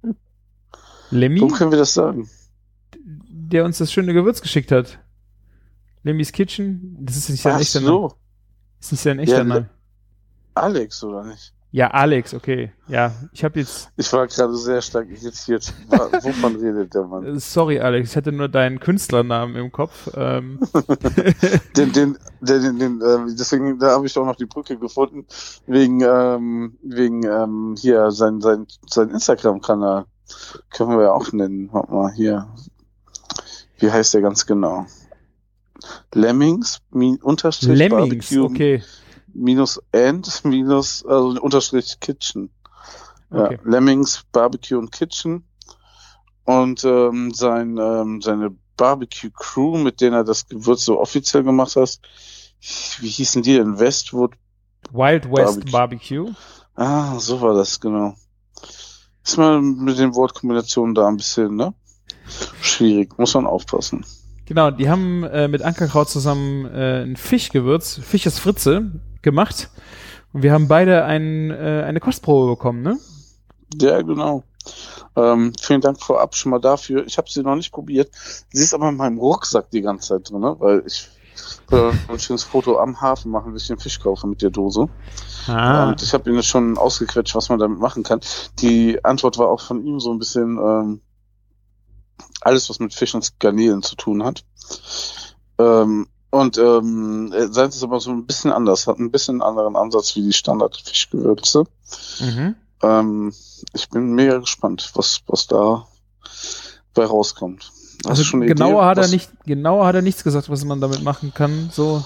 Lemmy, Warum können wir das sagen? der uns das schöne Gewürz geschickt hat. Lemmys Kitchen, das ist nicht sein Ach echter Name. so, Das ist nicht sein echter Ja, Name. Alex oder nicht? Ja, Alex, okay. Ja, ich habe jetzt. Ich war gerade sehr stark irritiert. Wovon redet der Mann? äh, Sorry, Alex, ich hatte nur deinen Künstlernamen im Kopf. Ähm, Den, den, den, den, ähm, deswegen, da habe ich auch noch die Brücke gefunden, wegen, ähm, wegen ähm, hier sein, sein, sein Instagram-Kanal. Können wir ja auch nennen. Warte mal, hier. Wie heißt der ganz genau? Lemmings, min, unterstrich Lemmings, Barbecue, okay. minus and, minus, also unterstrich Kitchen. okay. Ja, Lemmings Barbecue und Kitchen. Und ähm, sein, ähm, seine Barbecue Crew, mit denen er das Gewürz so offiziell gemacht hat, wie hießen die denn? Westwood? Wild West Barbecue. Barbecue. Ah, so war das, genau. Ist mal mit den Wortkombinationen da ein bisschen, ne? Schwierig, muss man aufpassen. Genau, die haben äh, mit Ankerkraut zusammen äh, ein Fischgewürz, Fisches Fritze, gemacht. Und wir haben beide ein, äh, eine Kostprobe bekommen, ne? Ja, genau. Ähm, vielen Dank vorab schon mal dafür. Ich habe sie noch nicht probiert. Sie ist aber in meinem Rucksack die ganze Zeit drin, ne? weil ich ein schönes Foto am Hafen machen, ich den Fisch kaufen mit der Dose. Ah, Und ich habe ihn schon ausgequetscht, was man damit machen kann. Die Antwort war auch von ihm so ein bisschen ähm, alles, was mit Fisch und Garnelen zu tun hat. Ähm, und ähm, seins ist aber so ein bisschen anders, hat ein bisschen anderen Ansatz wie die Standard-Fischgewürze. mhm. ähm, ich bin mega gespannt, was, was da bei rauskommt. Also genauer Idee, hat er nicht, genauer hat er nichts gesagt, was man damit machen kann. So.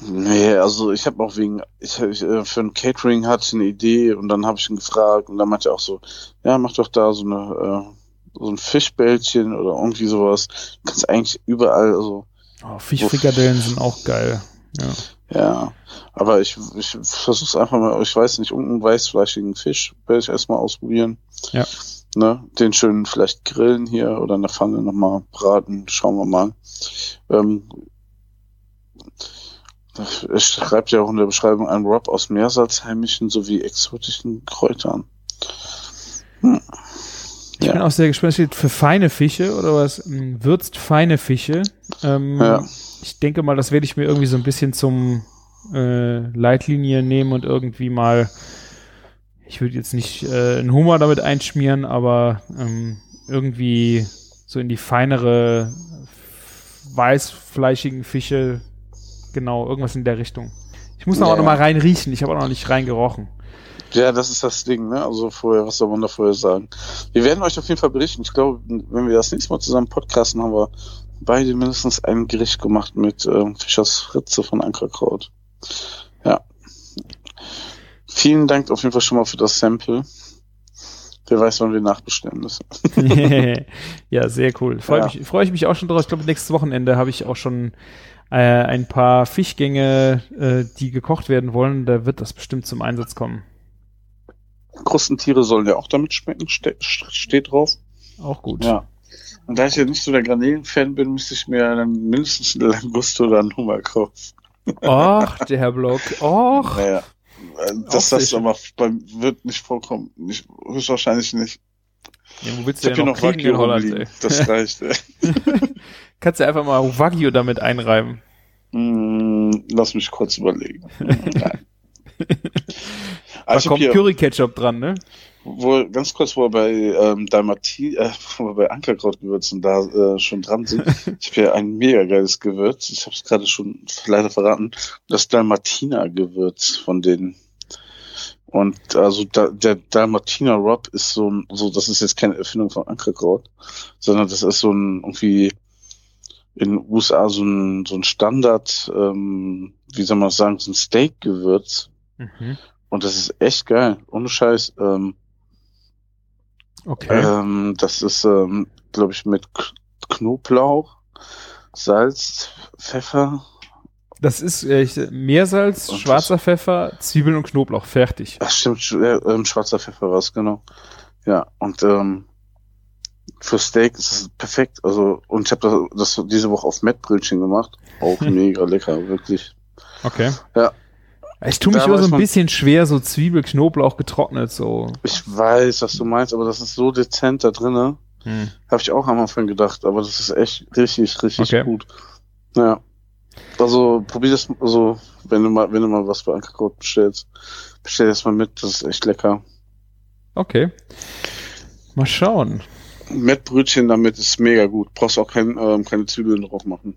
Nee, also ich habe auch wegen, ich, ich äh, für ein Catering hatte ich eine Idee und dann habe ich ihn gefragt und dann meinte er auch so, ja, mach doch da so eine äh, so ein Fischbällchen oder irgendwie sowas. Du kannst eigentlich überall, also Oh, Fischfrikadellen sind auch geil. Ja. ja. Aber ich, ich versuch's einfach mal, ich weiß nicht, irgendeinen weißfleischigen Fisch werde ich erstmal ausprobieren. Ja. Ne, den schön vielleicht grillen hier oder in der Pfanne nochmal braten, schauen wir mal. Ähm, es schreibt ja auch in der Beschreibung ein Rob aus meersalzheimischen sowie exotischen Kräutern. Hm. Ich bin auch sehr gespannt. Es steht für feine Fische oder was? Ähm, Würzt feine Fische. Ähm, Ja. Ich denke mal, das werde ich mir irgendwie so ein bisschen zum äh, Leitlinie nehmen und irgendwie mal. Ich würde jetzt nicht äh, einen Hummer damit einschmieren, aber ähm, irgendwie so in die feinere weißfleischigen Fische. Genau, irgendwas in der Richtung. Ich muss noch Ja, auch noch mal rein riechen. Ich habe auch noch nicht rein gerochen. Ja, das ist das Ding, ne? Also vorher, was soll man da vorher sagen? Wir werden euch auf jeden Fall berichten. Ich glaube, wenn wir das nächste Mal zusammen podcasten, haben wir beide mindestens ein Gericht gemacht mit ähm, Fischers Fritze von Ankerkraut. Ja. Vielen Dank auf jeden Fall schon mal für das Sample. Wer weiß, wann wir nachbestellen müssen. ja, sehr cool. Freue Ja. mich, freue ich mich auch schon drauf. Ich glaube, nächstes Wochenende habe ich auch schon äh, ein paar Fischgänge, äh, die gekocht werden wollen. Da wird das bestimmt zum Einsatz kommen. Krustentiere sollen ja auch damit schmecken, ste steht drauf. Auch gut. Ja. Und da ich ja nicht so der Garnelen-Fan bin, müsste ich mir dann mindestens eine Languste oder einen Hummer kaufen. Och, der Herr Block. Och. Naja. Äh, Dass das sicher. aber beim, wird nicht vorkommen. Nicht, höchstwahrscheinlich nicht. Ja, wo willst Ich du denn noch noch kriegen in Wagyu Holland, ey? Das reicht, ey. Kannst du einfach mal Wagyu damit einreiben. Mm, Lass mich kurz überlegen. Nein. Da Also kommt Curry-Ketchup dran, ne? wo, ganz kurz, wo wir bei ähm, Dalmati, äh, wo wir bei Ankerkrautgewürzen da äh, schon dran sind. ich habe hier ein mega geiles Gewürz. Ich habe es gerade schon leider verraten. Das Dalmatiner-Gewürz von denen. Und also da, der Dalmatiner Rob ist so ein, so das ist jetzt keine Erfindung von Ankerkraut, sondern das ist so ein irgendwie in den USA so ein so ein Standard, ähm, wie soll man sagen, so ein Steak-Gewürz. Mhm. Und das ist echt geil, ohne Scheiß. Ähm, Okay. ähm, das ist, ähm, glaube ich, mit Knoblauch, Salz, Pfeffer. Das ist äh, Meersalz, Und schwarzer Pfeffer, Zwiebeln und Knoblauch. Fertig. Ach stimmt, sch- äh, ähm, schwarzer Pfeffer war es, genau. Ja, und ähm, für Steak ist es perfekt. Also, und ich habe das, das diese Woche auf Mettbrötchen gemacht. Auch Hm. mega lecker, wirklich. Okay. Ja. Ich tue mich Da immer so ein bisschen schwer, so Zwiebel, Knoblauch getrocknet, so. Ich weiß, was du meinst, aber das ist so dezent da drinne. Hm. Habe ich auch am Anfang gedacht, aber das ist echt richtig, richtig Okay. gut. Ja. Also probier das, also wenn du mal, wenn du mal was bei Ankerkraut bestellst, bestell das mal mit, das ist echt lecker. Okay. Mal schauen. Mettbrötchen damit ist mega gut. Brauchst auch kein, ähm, keine Zwiebeln drauf machen.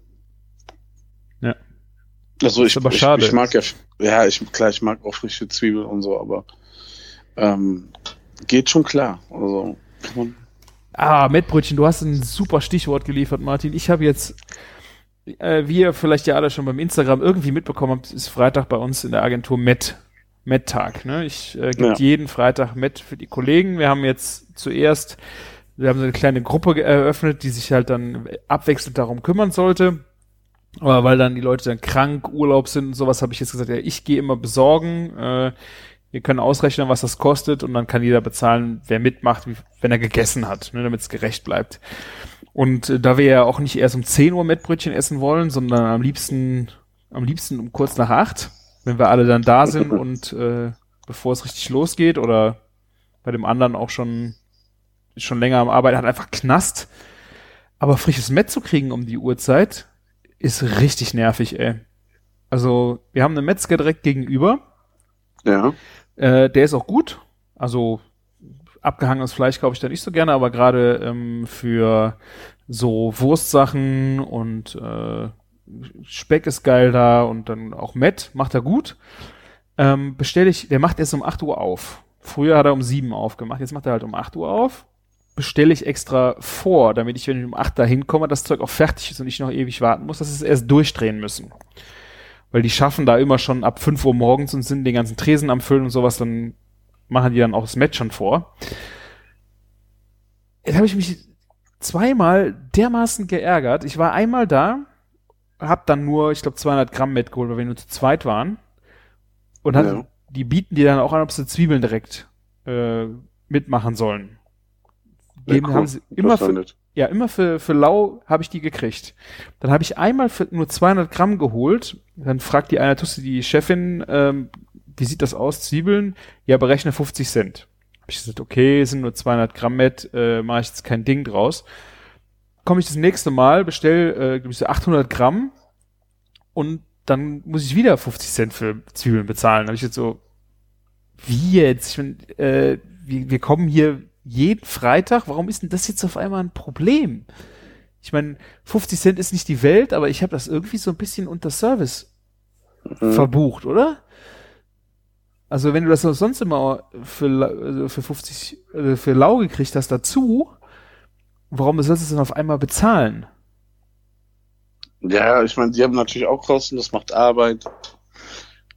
Ja. Also ich, aber ich, schade. ich mag ja, ja, ich, klar, ich mag auch frische Zwiebeln und so, aber ähm, geht schon klar. Also kann man, Ah, Mettbrötchen, du hast ein super Stichwort geliefert, Martin. Ich habe jetzt, äh, wie ihr vielleicht ja alle schon beim Instagram irgendwie mitbekommen habt, ist Freitag bei uns in der Agentur Met. Met-Tag. Ne? Ich äh, gebe Ja. jeden Freitag Met für die Kollegen. Wir haben jetzt zuerst, wir haben so eine kleine Gruppe eröffnet, die sich halt dann abwechselnd darum kümmern sollte. Aber weil dann die Leute dann krank, Urlaub sind und sowas, habe ich jetzt gesagt, ja, ich gehe immer besorgen. Äh, wir können ausrechnen, was das kostet und dann kann jeder bezahlen, wer mitmacht, wie, wenn er gegessen hat, ne, damit es gerecht bleibt. Und äh, da wir ja auch nicht erst um 10 Uhr Mettbrötchen essen wollen, sondern am liebsten, am liebsten um kurz nach acht, wenn wir alle dann da sind und äh, bevor es richtig losgeht oder bei dem anderen auch schon schon länger am Arbeiten hat, einfach knast. Aber frisches Mett zu kriegen um die Uhrzeit ist richtig nervig, ey. Also, wir haben einen Metzger direkt gegenüber. ja. Äh, der ist auch gut. Also abgehangenes Fleisch kaufe ich da nicht so gerne, aber gerade ähm, für so Wurstsachen und äh, Speck ist geil da und dann auch Met macht er gut. Ähm, bestelle ich, der macht erst um 8 Uhr auf. Früher hat er um sieben aufgemacht, jetzt macht er halt um acht Uhr auf. Bestelle ich extra vor, damit ich, wenn ich um acht da hinkomme, das Zeug auch fertig ist und ich noch ewig warten muss, dass sie es erst durchdrehen müssen. Weil die schaffen da immer schon ab fünf Uhr morgens und sind den ganzen Tresen am Füllen und sowas, dann machen die dann auch das Match schon vor. Jetzt habe ich mich zweimal dermaßen geärgert. Ich war einmal da, hab dann nur, ich glaube, 200 Gramm mitgeholt, weil wir nur zu zweit waren. Und hat, Ja. die bieten dir dann auch an, ob sie Zwiebeln direkt äh, mitmachen sollen. Geben, cool. haben sie immer für, ja, immer für, für lau habe ich die gekriegt. Dann habe ich einmal für nur 200 Gramm geholt. Dann fragt die eine Tusse die Chefin, ähm, wie sieht das aus, Zwiebeln? Ja, berechne 50 Cent. Hab ich gesagt, okay, sind nur 200 Gramm mit, äh, mache ich jetzt kein Ding draus. Komme ich das nächste Mal, bestell, äh, glaub ich so 800 Gramm und dann muss ich wieder 50 Cent für Zwiebeln bezahlen. Habe ich jetzt so, wie jetzt? Ich bin, äh, wir, wir kommen hier jeden Freitag. Warum ist denn das jetzt auf einmal ein Problem? Ich meine, 50 Cent ist nicht die Welt, aber ich habe das irgendwie so ein bisschen unter Service Mhm. verbucht, oder? Also wenn du das sonst immer für, also für 50, also für lau gekriegt hast dazu, warum sollst du es dann auf einmal bezahlen? Ja, ich meine, die haben natürlich auch Kosten, das macht Arbeit.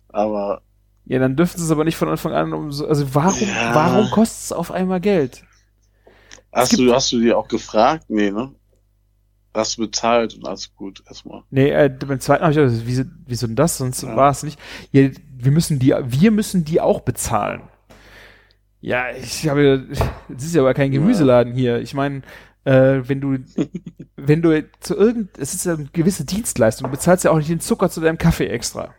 Aber Ja, dann dürften sie es aber nicht von Anfang an um so, also warum, Ja. warum kostet es auf einmal Geld? hast du, hast du die auch gefragt? Nee, ne? Hast du bezahlt und alles gut erstmal. Nee, äh, beim zweiten habe ich gedacht, wieso, wieso denn das? Sonst Ja. war es nicht. Ja, wir müssen die, wir müssen die auch bezahlen. Ja, ich habe, das ist ja aber kein. Gemüseladen hier. Ich meine, äh, wenn du, wenn du zu irgend, es ist ja eine gewisse Dienstleistung. Du bezahlst ja auch nicht den Zucker zu deinem Kaffee extra.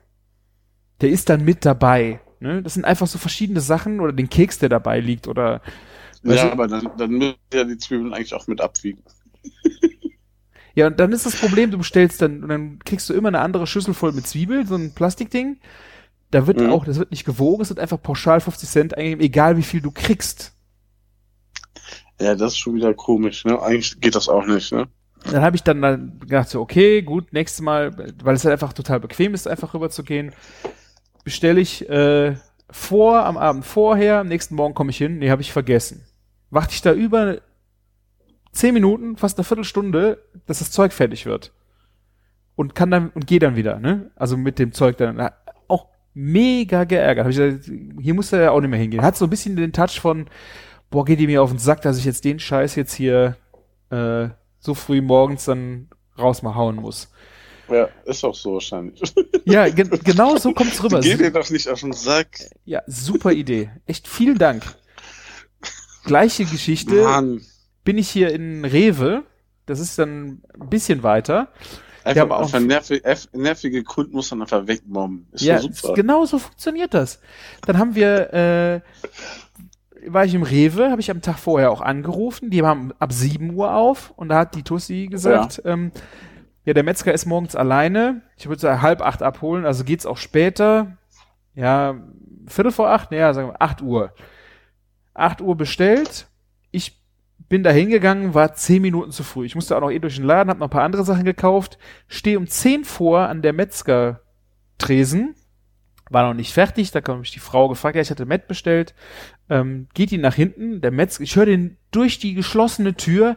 Der ist dann mit dabei. Ne? Das sind einfach so verschiedene Sachen oder den Keks, der dabei liegt oder ja, du- aber dann, dann müssen ja die Zwiebeln eigentlich auch mit abwiegen. Ja, und dann ist das Problem, du bestellst dann, und dann kriegst du immer eine andere Schüssel voll mit Zwiebeln, so ein Plastikding. Da wird Mhm. auch, das wird nicht gewogen, es wird einfach pauschal 50 Cent eingegeben, egal wie viel du kriegst. Ja, das ist schon wieder komisch, ne? Eigentlich geht das auch nicht, ne? Dann habe ich dann, dann gedacht, so, okay, gut, nächstes Mal, weil es halt einfach total bequem ist, einfach rüber zu gehen, bestelle ich äh, vor, am Abend vorher, am nächsten Morgen komme ich hin, nee, habe ich vergessen. Warte ich da über zehn Minuten, fast eine Viertelstunde, dass das Zeug fertig wird. Und kann dann, und gehe dann wieder, ne? Also mit dem Zeug dann, mega geärgert. Hab ich gesagt, hier muss er ja auch nicht mehr hingehen. Hat so ein bisschen den Touch von, boah, geht die mir auf den Sack, dass ich jetzt den Scheiß jetzt hier äh, so früh morgens dann raus mal hauen muss. Ja, ist auch so wahrscheinlich. Ja, ge genau so kommt's rüber. Geh dir doch nicht auf den Sack. Ja, super Idee. Echt vielen Dank. Gleiche Geschichte. Mann. Bin ich hier in Rewe. Das ist dann ein bisschen weiter. Einfach, auch- einfach nervige, nervige Kunden muss man einfach wegmobben. Ist ja, ja super. genau so funktioniert das. Dann haben wir, äh, war ich im Rewe, habe ich am Tag vorher auch angerufen. Die haben ab 7 Uhr auf und da hat die Tussi gesagt, ähm, ja, der Metzger ist morgens alleine. Ich würde so halb acht abholen, also geht's auch später. Ja, Viertel vor acht, ja, sagen wir acht Uhr. Acht Uhr bestellt. Bin da hingegangen, war zehn Minuten zu früh. Ich musste auch noch eh durch den Laden, hab noch ein paar andere Sachen gekauft. Stehe um zehn vor an der Metzger-Tresen. War noch nicht fertig, da kam mich die Frau gefragt, ja, ich hatte Met bestellt. Ähm, geht die nach hinten, der Metzger, ich höre den durch die geschlossene Tür,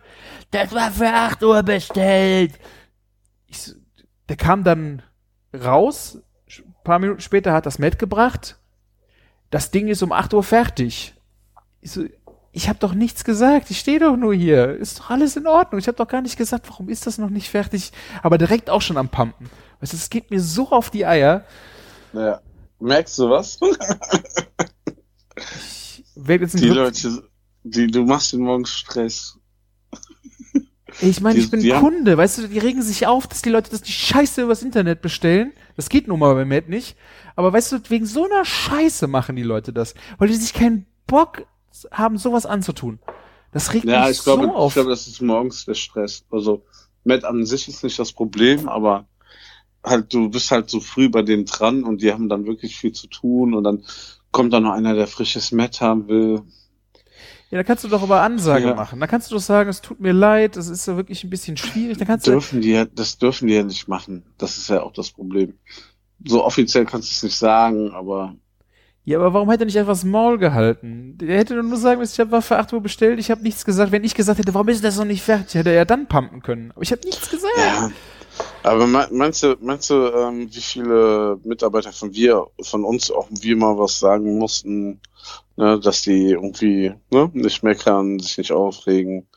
das war für 8 Uhr bestellt. Ich, der kam dann raus, ein paar Minuten später hat das Met gebracht. Das Ding ist um 8 Uhr fertig. Ich, so, ich habe doch nichts gesagt, ich stehe doch nur hier. Ist doch alles in Ordnung. Ich habe doch gar nicht gesagt, warum ist das noch nicht fertig? Aber direkt auch schon am Pumpen. Weißt du, es geht mir so auf die Eier. Ja. Merkst du was? Ich werde jetzt ein Die Leute, die, du machst den morgens Stress. Ich meine, ich bin die haben- Kunde, weißt du, die regen sich auf, dass die Leute das die Scheiße übers Internet bestellen. Das geht nun mal bei Matt nicht. Aber weißt du, wegen so einer Scheiße machen die Leute das, weil die sich keinen Bock haben, sowas anzutun. Das regt Ja, mich ich glaube, so ich auf. glaube, das ist morgens der Stress. Also, Matt an sich ist nicht das Problem, aber halt, du bist halt so früh bei denen dran und die haben dann wirklich viel zu tun und dann kommt da noch einer, der frisches Matt haben will. ja, da kannst du doch aber Ansage Ja. machen. Da kannst du doch sagen, es tut mir leid, das ist ja wirklich ein bisschen schwierig. Da kannst du, Dürfen die ja, das dürfen die ja nicht machen. Das ist ja auch das Problem. So offiziell kannst du es nicht sagen, aber Ja, aber warum hätte er nicht einfach das Maul gehalten? Der hätte nur sagen müssen, ich habe Waffe 8 Uhr bestellt, ich habe nichts gesagt. Wenn ich gesagt hätte, warum ist das noch nicht fertig, hätte er ja dann pumpen können. Aber ich habe nichts gesagt. Ja. Aber me- meinst du, meinst du, ähm, wie viele Mitarbeiter von wir, von uns auch wir mal was sagen mussten, ne, dass die irgendwie ne, nicht meckern, sich nicht aufregen,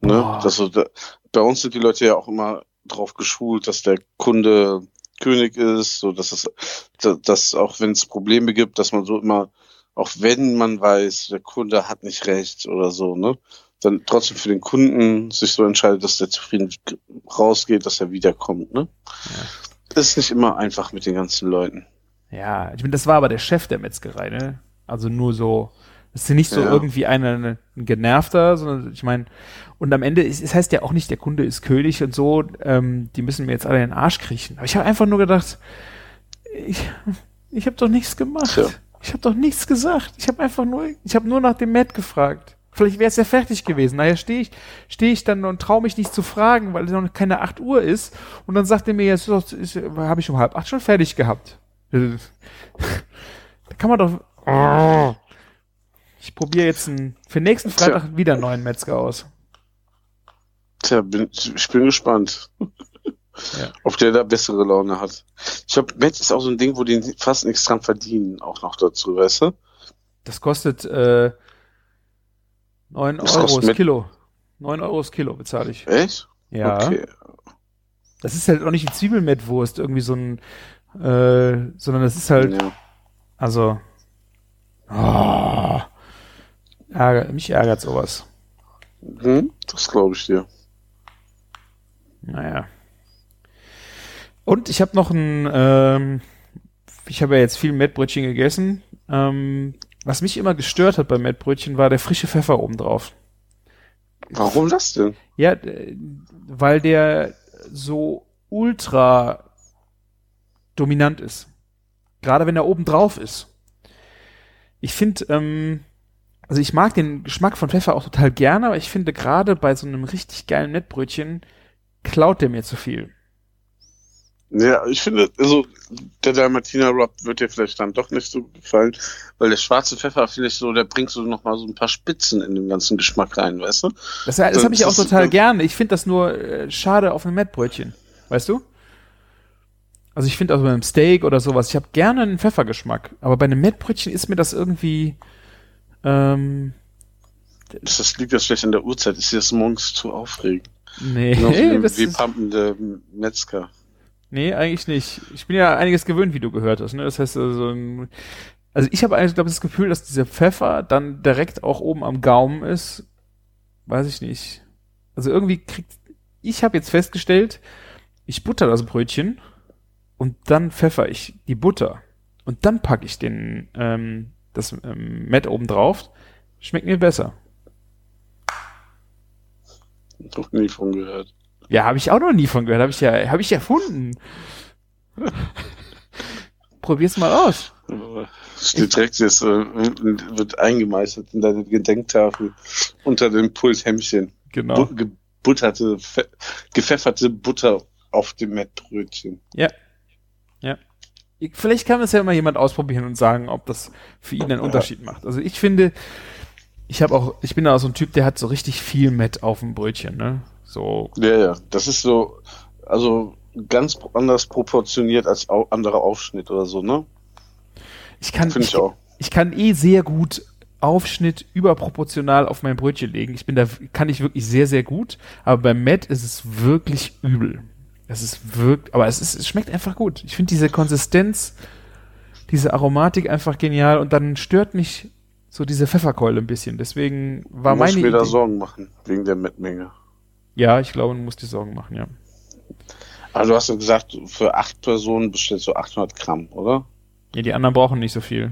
ne? Boah. Dass so, da, bei uns sind die Leute ja auch immer drauf geschult, dass der Kunde König ist, so dass es, da- dass auch wenn es Probleme gibt, dass man so immer, auch wenn man weiß, der Kunde hat nicht recht oder so, ne, dann trotzdem für den Kunden sich so entscheidet, dass der zufrieden rausgeht, dass er wiederkommt, ne? Ist nicht immer einfach mit den ganzen Leuten. Ja, ich meine, das war aber der Chef der Metzgerei, ne? Also nur so, das ist ja nicht so Ja. irgendwie einer, ne, ein Genervter, sondern ich meine, und am Ende, es, es heißt ja auch nicht, der Kunde ist König und so, ähm, die müssen mir jetzt alle in den Arsch kriechen. Aber ich habe einfach nur gedacht, ich, ich habe doch nichts gemacht. Tja. Ich habe doch nichts gesagt. Ich habe einfach nur, ich habe nur nach dem Matt gefragt. Vielleicht wäre es ja fertig gewesen. Naja, stehe ich, stehe ich dann und traue mich nicht zu fragen, weil es noch keine 8 Uhr ist. Und dann sagt er mir, jetzt habe ich um halb acht schon fertig gehabt. Da kann man doch. Ich probiere jetzt einen, für nächsten Freitag wieder einen neuen Metzger aus. Tja, bin, ich bin gespannt. Ja. Ob der da bessere Laune hat. Ich glaube, Metz ist auch so ein Ding, wo die fast nichts dran verdienen, auch noch dazu, weißt du? Das kostet äh, 9 Das Euro kostet das Kilo. 9 Euro das Kilo bezahle ich. Echt? Ja. Okay. Das ist halt auch nicht die Zwiebelmettwurst, irgendwie so ein, äh, sondern das ist halt, Ja. also, oh, ärger, mich ärgert sowas. Hm? Das glaube ich dir. Naja. Und ich habe noch ein, ähm, ich habe ja jetzt viel Mettbrötchen gegessen. Ähm, was mich immer gestört hat bei Mettbrötchen war der frische Pfeffer obendrauf. Warum das denn? Ja, weil der so ultra dominant ist. Gerade wenn er oben drauf ist. Ich finde, ähm, also ich mag den Geschmack von Pfeffer auch total gerne, aber ich finde gerade bei so einem richtig geilen Mettbrötchen klaut der mir zu viel. Ja, ich finde, also der Dalmatiner Rob wird dir vielleicht dann doch nicht so gefallen, weil der schwarze Pfeffer, finde ich so, der bringt so noch mal so ein paar Spitzen in den ganzen Geschmack rein, weißt du? Das, das Das habe ich auch total gerne. Ich finde das nur äh, schade auf einem Mettbrötchen. Weißt du? Also ich finde also bei einem Steak oder sowas, ich habe gerne einen Pfeffergeschmack, aber bei einem Mettbrötchen ist mir das irgendwie ähm, Das, das liegt ja schlecht an der Uhrzeit, ist das morgens zu aufregend. nee, Genauso wie, das wie ist, pumpende Metzger. nee, eigentlich nicht. Ich bin ja einiges gewöhnt, wie du gehört hast, ne? Das heißt also also ich habe eigentlich glaube ich das Gefühl, dass dieser Pfeffer dann direkt auch oben am Gaumen ist. Weiß ich nicht. Also irgendwie kriegt ich habe jetzt festgestellt, ich butter das Brötchen und dann pfeffer ich die Butter und dann packe ich den ähm, das ähm, Mett oben drauf. Schmeckt mir besser. Noch nie von gehört. Ja, habe ich auch noch nie von gehört. Habe ich ja, habe ich erfunden. Probier's mal aus. Steht direkt jetzt, äh, wird eingemeißelt in deine Gedenktafel unter dem Pulthemmchen. Genau. Bu gebutterte, fe- gepfefferte Butter auf dem Mettbrötchen. Ja. Ich- Vielleicht kann das ja mal jemand ausprobieren und sagen, ob das für ihn einen Unterschied macht. Also ich finde, ich habe auch, ich bin da auch so ein Typ, der hat so richtig viel Mett auf dem Brötchen, ne? So, Ja, ja, das ist so, also ganz anders proportioniert als au anderer Aufschnitt oder so, ne? ich kann, Finde ich auch. ich kann eh sehr gut Aufschnitt überproportional auf mein Brötchen legen. Ich bin da, kann ich wirklich sehr, sehr gut. Aber beim Matt ist es wirklich übel. Es ist wirklich, aber es ist, es schmeckt einfach gut. Ich finde diese Konsistenz, diese Aromatik einfach genial und dann stört mich so diese Pfefferkeule ein bisschen. Deswegen war Muss meine mir da. Sorgen machen, wegen der Mettmenge. Ja, ich glaube, man muss dir Sorgen machen, ja. Aber du hast ja gesagt, für acht Personen bestellst du 800 Gramm, oder? Ja, die anderen brauchen nicht so viel.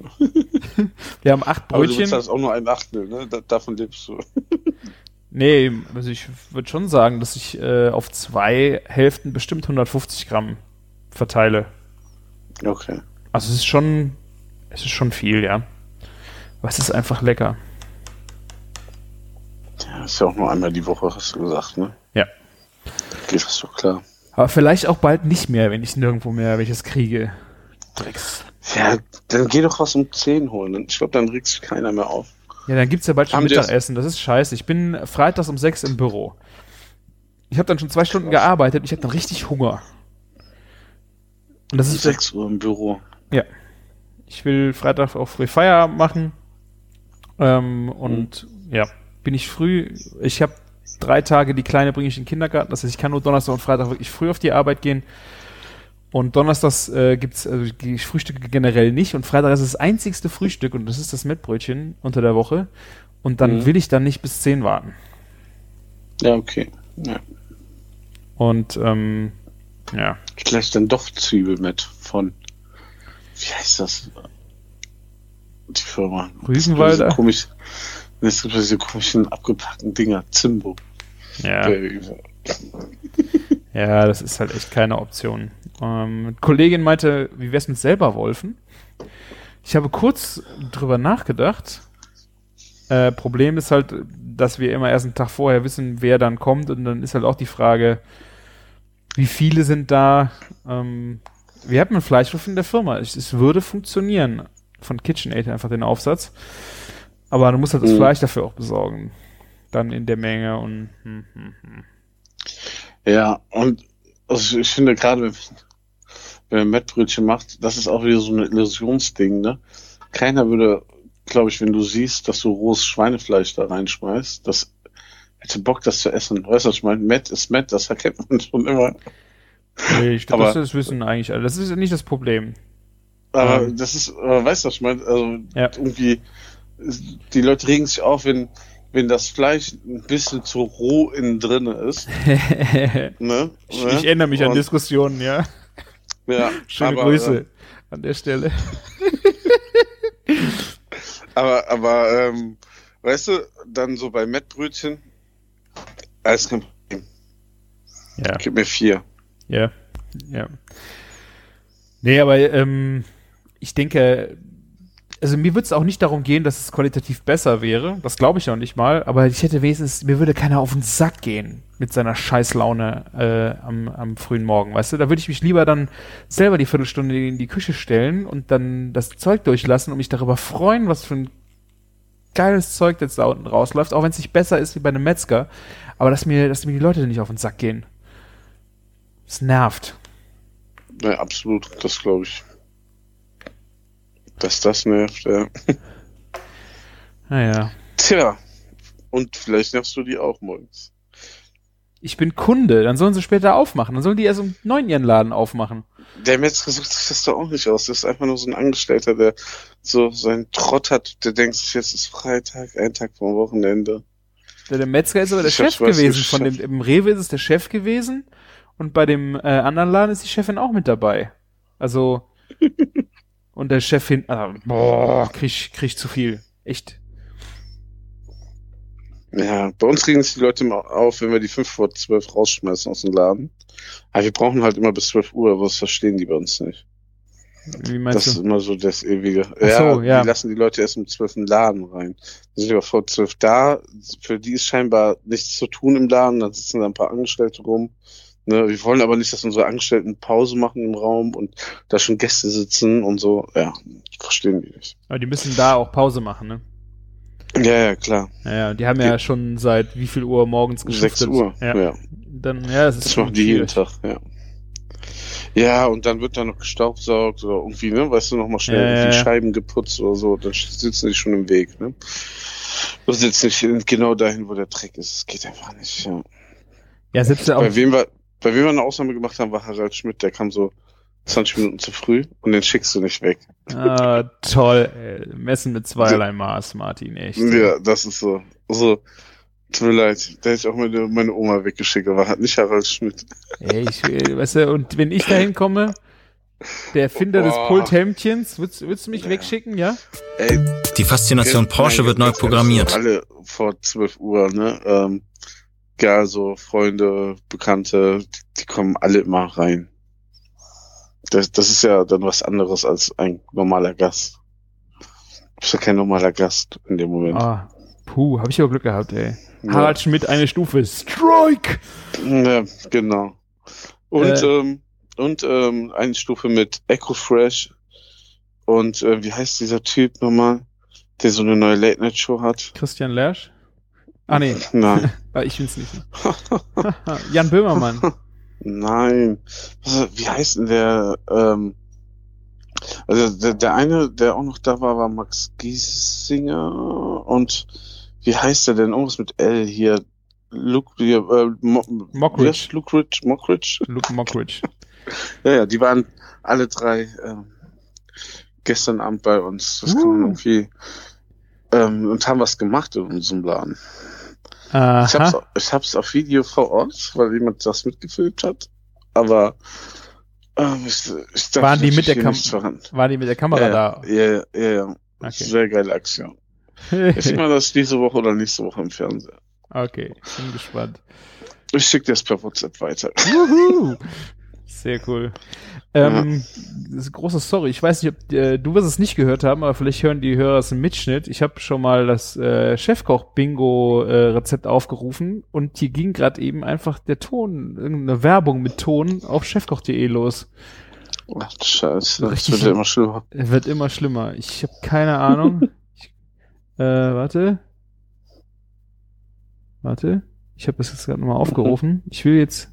Wir haben acht Aber du Brötchen. bezahlst auch nur ein Achtel, ne? Da, davon lebst du. Nee, also ich würde schon sagen, dass ich äh, auf zwei Hälften bestimmt 150 Gramm verteile. Okay. Also es ist schon, es ist schon viel, ja. Aber es ist einfach lecker. Ja, ist ja auch nur einmal die Woche, hast du gesagt, ne? Ja. Geht das doch klar. Aber vielleicht auch bald nicht mehr, wenn ich nirgendwo mehr welches kriege. Drecks. Ja, dann geh doch was um 10 holen. Ich glaube, dann regt sich keiner mehr auf. Ja, dann gibt's ja bald schon Mittagessen. Das ist scheiße. Ich bin freitags um sechs im Büro. Ich habe dann schon zwei Stunden gearbeitet. Ich habe dann richtig Hunger. Und das Um ist 6 Uhr im Büro. Ja. Ich will Freitag auch früh Feierabend machen. Ähm, und ja, bin ich früh. Ich habe drei Tage, die Kleine bringe ich in den Kindergarten. Das heißt, ich kann nur Donnerstag und Freitag wirklich früh auf die Arbeit gehen. Und Donnerstags äh, gibt's also ich frühstücke generell nicht. Und Freitag ist das einzigste Frühstück und das ist das Mettbrötchen unter der Woche. Und dann Mhm. will ich dann nicht bis 10 warten. Ja, okay. Ja. Und ähm, ja. Vielleicht dann doch Zwiebel mit von, wie heißt das? Die Firma. Rügenwalder? Das komisch. Es gibt diese komischen abgepackten Dinger. Zimbo. Ja. Äh, Ja, das ist halt echt keine Option. Ähm, Kollegin meinte, wie wär's mit selber Wolfen? Ich habe kurz drüber nachgedacht. Äh, Problem ist halt, dass wir immer erst einen Tag vorher wissen, wer dann kommt und dann ist halt auch die Frage, wie viele sind da? Ähm, wir haben einen Fleischwolf in der Firma. Es, es würde funktionieren. Von KitchenAid einfach den Aufsatz. Aber du musst halt das Mhm. Fleisch dafür auch besorgen. Dann in der Menge und hm, hm, hm. Ja, und also ich finde gerade, wenn, wenn man Mettbrötchen macht, das ist auch wieder so ein Illusionsding, ne? Keiner würde, glaube ich, wenn du siehst, dass du rohes Schweinefleisch da reinschmeißt, das hätte Bock, das zu essen. Weißt du, was ich meine? Mett ist Mett, das erkennt man schon immer. Nee, ich glaube, das, wissen eigentlich alle. Das ist ja nicht das Problem. Aber Ähm. das ist, aber weißt du, was ich meine? Also Ja. irgendwie, die Leute regen sich auf, wenn, wenn das Fleisch ein bisschen zu roh innen drin ist. Ne? ich, ich erinnere mich an Und- Diskussionen, ja. Ja, Schöne aber, Grüße äh, an der Stelle. Aber, aber, ähm, weißt du, dann so bei Mettbrötchen, alles kein Problem. Ja, Gib mir vier. ja, ja. Nee, aber ähm, ich denke, also mir würde es auch nicht darum gehen, dass es qualitativ besser wäre. Das glaube ich noch nicht mal. Aber ich hätte wenigstens, mir würde keiner auf den Sack gehen mit seiner Scheißlaune äh, am, am frühen Morgen, weißt du? Da würde ich mich lieber dann selber die Viertelstunde in die Küche stellen und dann das Zeug durchlassen und mich darüber freuen, was für ein geiles Zeug jetzt da unten rausläuft, auch wenn es nicht besser ist wie bei einem Metzger. Aber dass mir, dass mir die Leute nicht auf den Sack gehen. Es nervt. Ja, absolut, das glaube ich. Dass das nervt, ja. Naja. Tja. Und vielleicht nervst du die auch morgens. Ich bin Kunde, dann sollen sie später aufmachen. Dann sollen die erst um neun ihren Laden aufmachen. Der Metzger sucht sich das doch auch nicht aus. Das ist einfach nur so ein Angestellter, der so seinen Trott hat. Der denkt sich, jetzt ist Freitag, ein Tag vom Wochenende. Der, der Metzger ist aber der Ich Chef weiß, gewesen. Von dem, Im Rewe ist es der Chef gewesen und bei dem äh, anderen Laden ist die Chefin auch mit dabei. Also und der Chef hin, ah, boah, krieg, ich- krieg zu viel. Echt. Ja, bei uns regen sich die Leute immer auf, wenn wir die 5 vor 12 rausschmeißen aus dem Laden. Aber wir brauchen halt immer bis 12 Uhr, aber das verstehen die bei uns nicht. Wie meinst Das ist du? immer so das ewige. Ach so, ja. Die lassen die Leute erst um 12 im Laden rein. Die sind aber vor 12 da. Für die ist scheinbar nichts zu tun im Laden. Dann sitzen da ein paar Angestellte rum. Ne, wir wollen aber nicht, dass unsere Angestellten Pause machen im Raum und da schon Gäste sitzen und so. Ja, verstehen die nicht. Aber die müssen da auch Pause machen, ne? Ja, ja, klar. Naja, die haben ja schon seit wie viel Uhr morgens 6 geschuftet. Uhr. Ja. ja. Dann, ja, das ist Das machen die jeden. Tag, ja. Ja, und dann wird da noch gestaubsaugt oder irgendwie, ne, weißt du, noch mal schnell Ja, ja, irgendwie ja. Scheiben geputzt oder so, dann sitzen die schon im Weg, ne. Du sitzt nicht genau dahin, wo der Dreck ist. Das geht einfach nicht, ja. Ja, selbst ja auch. Bei wem wir, bei wem wir eine Ausnahme gemacht haben, war Harald Schmidt, der kam so 20 Minuten zu früh und den schickst du nicht weg. Ah, toll. Ey. Messen mit zweierlei Maß, Martin, echt. Ja, das ist so, so, tut mir leid, da hätte ich auch meine, meine Oma weggeschickt, aber hat nicht Harald Schmidt. Ey, ich, weißt du, und wenn ich da hinkomme, der Erfinder des Boah. Pulthemdchens, würdest, würdest du mich Ja. wegschicken, ja? Ey, Die Faszination Porsche wird neu programmiert. Alle vor 12 Uhr, ne? Ähm, ja, so Freunde, Bekannte, die, die kommen alle immer rein. Das, das ist ja dann was anderes als ein normaler Gast. Du bist ja kein normaler Gast in dem Moment. Ah, puh, hab ich aber Glück gehabt, ey. Ja. Harald Schmidt, eine Stufe. Strike! Ja, genau. Und, Äh. ähm, und ähm, eine Stufe mit Echo Fresh Und äh, wie heißt dieser Typ nochmal, der so eine neue Late-Night-Show hat? Christian Lersch? Ah, nee. Nein. Ah, ich bin's nicht. Jan Böhmermann. Nein. Wie heißt denn der? Ähm, also der, der eine, der auch noch da war, war Max Giesinger und wie heißt der denn? Irgendwas mit L hier. Luke, hier, äh, Mo Mockridge. Luke Ridge, Mockridge. Luke Mockridge. Ja, ja, die waren alle drei ähm, gestern Abend bei uns. Das kann man Uh. irgendwie ähm, und haben was gemacht in unserem Laden. Ich hab's, Aha. ich hab's auf Video vor Ort, weil jemand das mitgefilmt hat. Aber ähm, ich, ich darf Waren die mit der Kam- nichts verraten. War die mit der Kamera ja, da? Ja, ja, ja. Okay. Sehr geile Aktion. Ich sehe mal das diese Woche oder nächste Woche im Fernsehen. okay, bin gespannt. Ich schicke das per WhatsApp weiter. Sehr cool. Ähm, das ist eine große Story. Ich weiß nicht, ob äh, du wirst es nicht gehört haben, aber vielleicht hören die Hörer es im Mitschnitt. Ich habe schon mal das äh, Chefkoch-Bingo-Rezept aufgerufen und hier ging gerade eben einfach der Ton, irgendeine Werbung mit Ton auf chefkoch.de los. Ach, Scheiße, das Richtig. wird ja immer schlimmer. Er wird immer schlimmer. Ich habe keine Ahnung. ich, äh, warte. Warte. Ich habe das jetzt gerade nochmal aufgerufen. Ich will jetzt.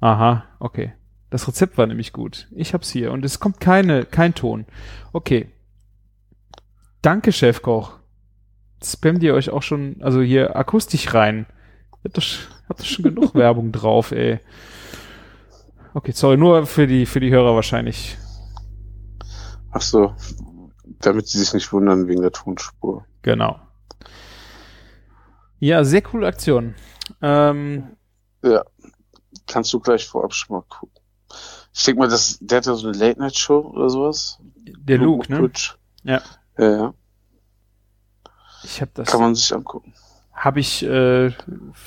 Aha, okay. Das Rezept war nämlich gut. Ich hab's hier und es kommt keine, kein Ton. Okay. Danke, Chefkoch. Spammt ihr euch auch schon, also hier akustisch rein. Habt doch, doch schon genug Werbung drauf, ey. Okay, sorry, nur für die, für die Hörer wahrscheinlich. Ach so, damit sie sich nicht wundern wegen der Tonspur. Genau. Ja, sehr coole Aktion. Ähm, Ja, kannst du gleich vorab schon mal gucken. Ich denke mal, das, der hat ja so eine Late-Night-Show oder sowas. der Luke, ne? Mockridge. Ja. Ja, ja. Ich habe das, Kann man sich angucken. habe ich, äh,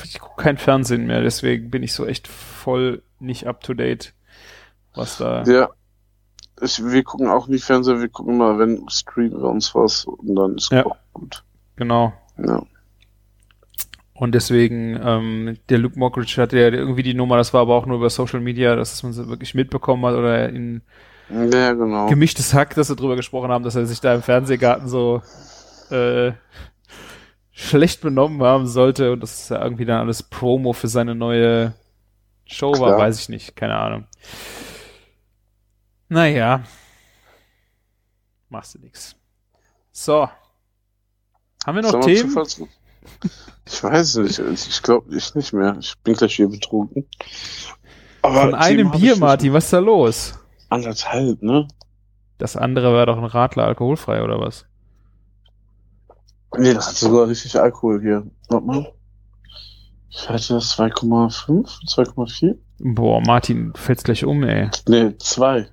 ich gucke kein Fernsehen mehr, deswegen bin ich so echt voll nicht up to date, was da. Ja. Ich, wir gucken auch nie Fernseher, wir gucken mal, wenn streamen wir uns was und dann ist Ja. auch gut. Genau. Ja. Und deswegen, ähm, der Luke Mockridge hatte ja irgendwie die Nummer, das war aber auch nur über Social Media, dass man sie wirklich mitbekommen hat oder in Ja, genau. gemischtes Hack, dass sie drüber gesprochen haben, dass er sich da im Fernsehgarten so äh, schlecht benommen haben sollte und das ist ja irgendwie dann alles Promo für seine neue Show war, Klar. weiß ich nicht, keine Ahnung. Naja. Machst du nix. So. Haben wir noch Sollen Themen? Ich weiß es nicht. Ich glaube ich nicht mehr. Ich bin gleich wieder betrunken. Aber Von einem Bier, Martin, was ist da los? Anderthalb, ne? Das andere war doch ein Radler alkoholfrei oder was? Nee, das hat sogar richtig Alkohol hier. Warte mal. Ich hatte das 2,5, 2,4? Boah, Martin, fällt's gleich um, ey. Nee, 2.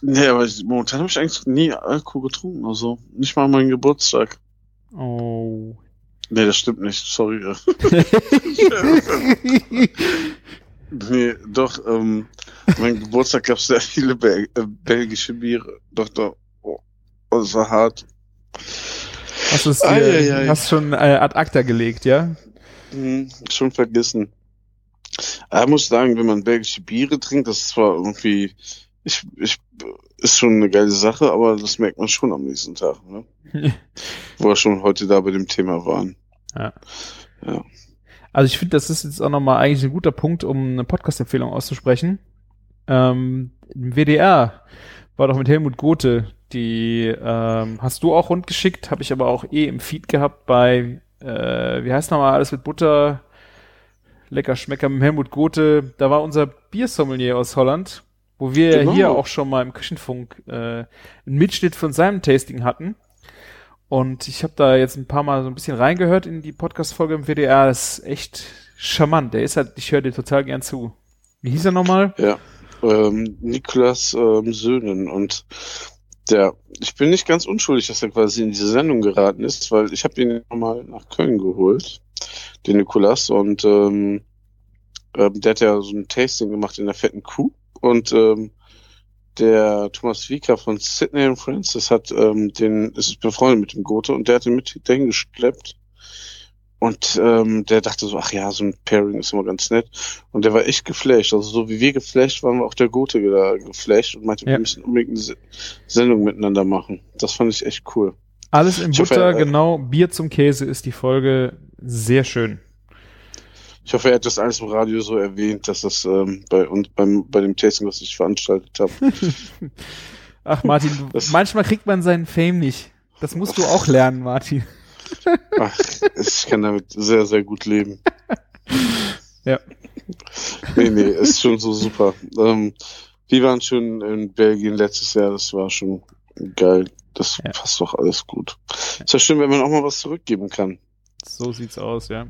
Nee, aber ich, momentan habe ich eigentlich nie Alkohol getrunken, also nicht mal an meinem Geburtstag. Oh. Nee, das stimmt nicht, sorry. nee, doch, ähm, mein Geburtstag gab es sehr viele Bel äh, belgische Biere. Doch, doch. Oh, das war hart. Hast du hast schon äh, ad acta gelegt, ja? Hm, schon vergessen. Aber ich muss sagen, wenn man belgische Biere trinkt, das ist zwar irgendwie, ich, ich, ist schon eine geile Sache, aber das merkt man schon am nächsten Tag, ne? Wo wir schon heute da bei dem Thema waren. Ja. Ja. Also ich finde, das ist jetzt auch nochmal eigentlich ein guter Punkt, um eine Podcast-Empfehlung auszusprechen. Ähm, im WDR war doch mit Helmut Gothe, die ähm, hast du auch rundgeschickt, habe ich aber auch eh im Feed gehabt bei, äh, wie heißt nochmal, alles mit Butter, lecker Schmecker mit Helmut Gothe. Da war unser Biersommelier aus Holland, wo wir Genau. hier auch schon mal im Küchenfunk äh, einen Mitschnitt von seinem Tasting hatten. Und ich habe da jetzt ein paar Mal so ein bisschen reingehört in die Podcast-Folge im WDR. Das ist echt charmant. Der ist halt, ich höre dir total gern zu. Wie hieß er nochmal? Ja. Ähm, Niklas ähm, Söhnen und der, ich bin nicht ganz unschuldig, dass er quasi in diese Sendung geraten ist, weil ich habe ihn nochmal nach Köln geholt, den Nikolas, und ähm, ähm, der hat ja so ein Tasting gemacht in der fetten Kuh und ähm, der Thomas Wieker von Sydney and Francis hat ähm, den, ist befreundet mit dem Gote und der hat ihn mit dahin geschleppt Und ähm, der dachte so, ach ja, so ein Pairing ist immer ganz nett. Und der war echt geflasht. Also so wie wir geflasht waren, war auch der Gote da geflasht und meinte, Ja. wir müssen unbedingt eine Se- Sendung miteinander machen. Das fand ich echt cool. Alles in Ich hoffe, Butter, äh, genau. Bier zum Käse ist die Folge. Sehr schön. Ich hoffe, er hat das alles im Radio so erwähnt, dass das ähm, bei uns beim bei dem Tasting, was ich veranstaltet habe. Ach, Martin, Das- manchmal kriegt man seinen Fame nicht. Das musst du auch lernen, Martin. Ach, ich kann damit sehr, sehr gut leben. Ja. Nee, nee, ist schon so super. Ähm, wir waren schon in Belgien letztes Jahr, das war schon geil. Das Ja. passt doch alles gut. Ist ja schön, wenn man auch mal was zurückgeben kann. So sieht's aus, ja.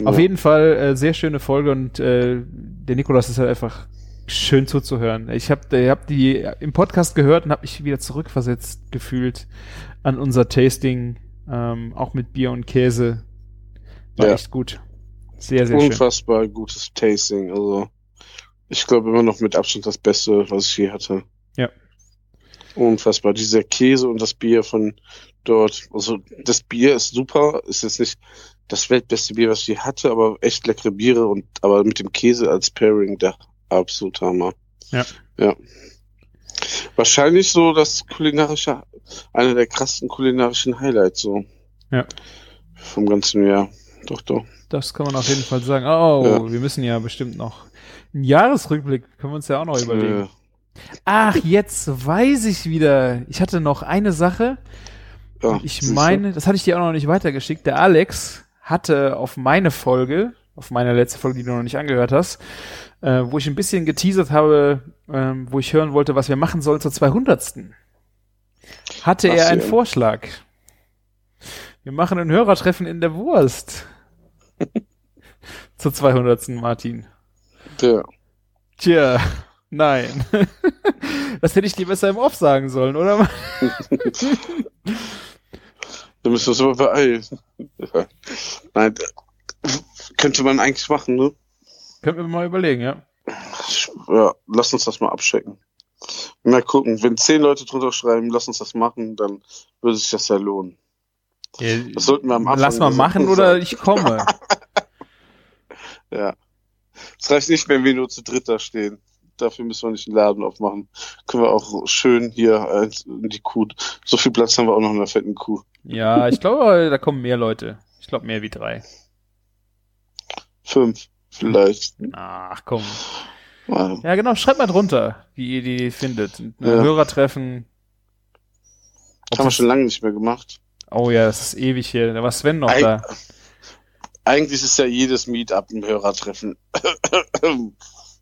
Ja. Auf jeden Fall äh, sehr schöne Folge und äh, der Nikolas ist halt einfach schön zuzuhören. Ich habe ich hab die im Podcast gehört und habe mich wieder zurückversetzt gefühlt an unser Tasting, ähm, auch mit Bier und Käse. War Ja. echt gut. Sehr, sehr schön. Unfassbar gutes Tasting. Also, ich glaube immer noch mit Abstand das Beste, was ich je hatte. Ja. Unfassbar. Dieser Käse und das Bier von dort. Also, das Bier ist super. Ist jetzt nicht das weltbeste Bier, was ich je hatte, aber echt leckere Biere und, aber mit dem Käse als Pairing, der absolut Hammer. Ja. Ja. Wahrscheinlich so das kulinarische, einer der krassen kulinarischen Highlights, so. Ja. Vom ganzen Jahr. Doch, doch. Das kann man auf jeden Fall sagen. Oh, Ja. wir müssen ja bestimmt noch einen Jahresrückblick können wir uns ja auch noch überlegen. Äh, Ach, jetzt weiß ich wieder. Ich hatte noch eine Sache. Ja, Ich meine, das hatte ich dir auch noch nicht weitergeschickt. Der Alex hatte auf meine Folge, auf meine letzte Folge, die du noch nicht angehört hast, äh, wo ich ein bisschen geteasert habe, ähm, wo ich hören wollte, was wir machen sollen zur 200. Hatte Ach er einen Vorschlag. Wir machen ein Hörertreffen in der Wurst. zur 200. Martin. Ja. Tja, nein. das hätte ich dir besser im Off sagen sollen, oder? Da müssen wir uns aber beeilen. Ja. Nein, könnte man eigentlich machen, ne? Können wir mal überlegen, ja. Ja, lass uns das mal abchecken. Mal gucken, wenn zehn Leute drunter schreiben, lass uns das machen, dann würde sich das ja lohnen. Das sollten wir am Anfang Lass mal machen Sendung oder ich komme. Ja. Es reicht nicht, wenn wir nur zu dritt da stehen. Dafür müssen wir nicht einen Laden aufmachen. Können wir auch schön hier in die Kuh. So viel Platz haben wir auch noch in der fetten Kuh. Ja, ich glaube, da kommen mehr Leute. Ich glaube mehr wie drei. Fünf, vielleicht. Ach komm. Ja. Ja, genau, schreibt mal drunter, wie ihr die findet. Ein Ja. Hörertreffen. Haben wir schon lange nicht mehr gemacht. Oh ja, das ist ewig hier. Da war Sven noch Eig- da. Eigentlich ist ja jedes Meetup ein Hörertreffen.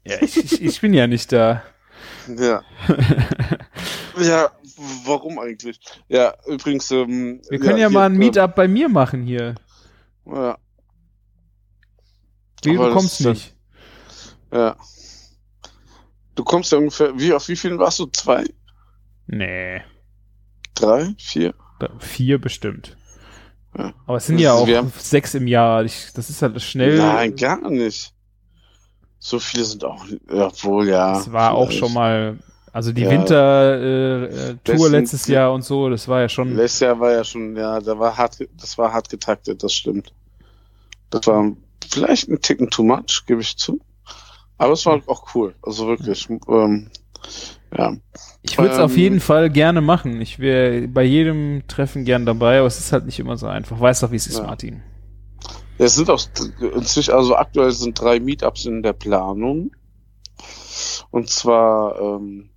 Ja, ich, ich, ich bin ja nicht da. ja. Ja, warum eigentlich? Ja, übrigens. Ähm, Wir können ja, hier, mal ein ähm, Meetup bei mir machen hier. Ja, Wie, du kommst dann- nicht. ja. Du kommst ja ungefähr, wie, auf wie vielen warst du? Zwei? Nee. Drei? Vier? Da- Vier bestimmt. Ja. Aber es sind Das ja ist- auch haben- sechs im Jahr. Ich, das ist halt schnell. Nein, gar nicht. So viele sind auch, ja, wohl, ja. Das war auch vielleicht. schon mal, also die Ja. Winter-Tour äh, äh, letztes Jahr und so, das war ja schon. Letztes Jahr war ja schon, ja, da war hart, das war hart getaktet, das stimmt. Das war vielleicht ein Ticken too much, gebe ich zu. Aber es war auch cool, also wirklich. Ähm, ja, Ich würde es auf ähm, jeden Fall gerne machen. Ich wäre bei jedem Treffen gern dabei, aber es ist halt nicht immer so einfach. Weißt doch, wie es ist, Ja. Martin. es sind auch inzwischen, also aktuell sind drei Meetups in der Planung. Und zwar ähm,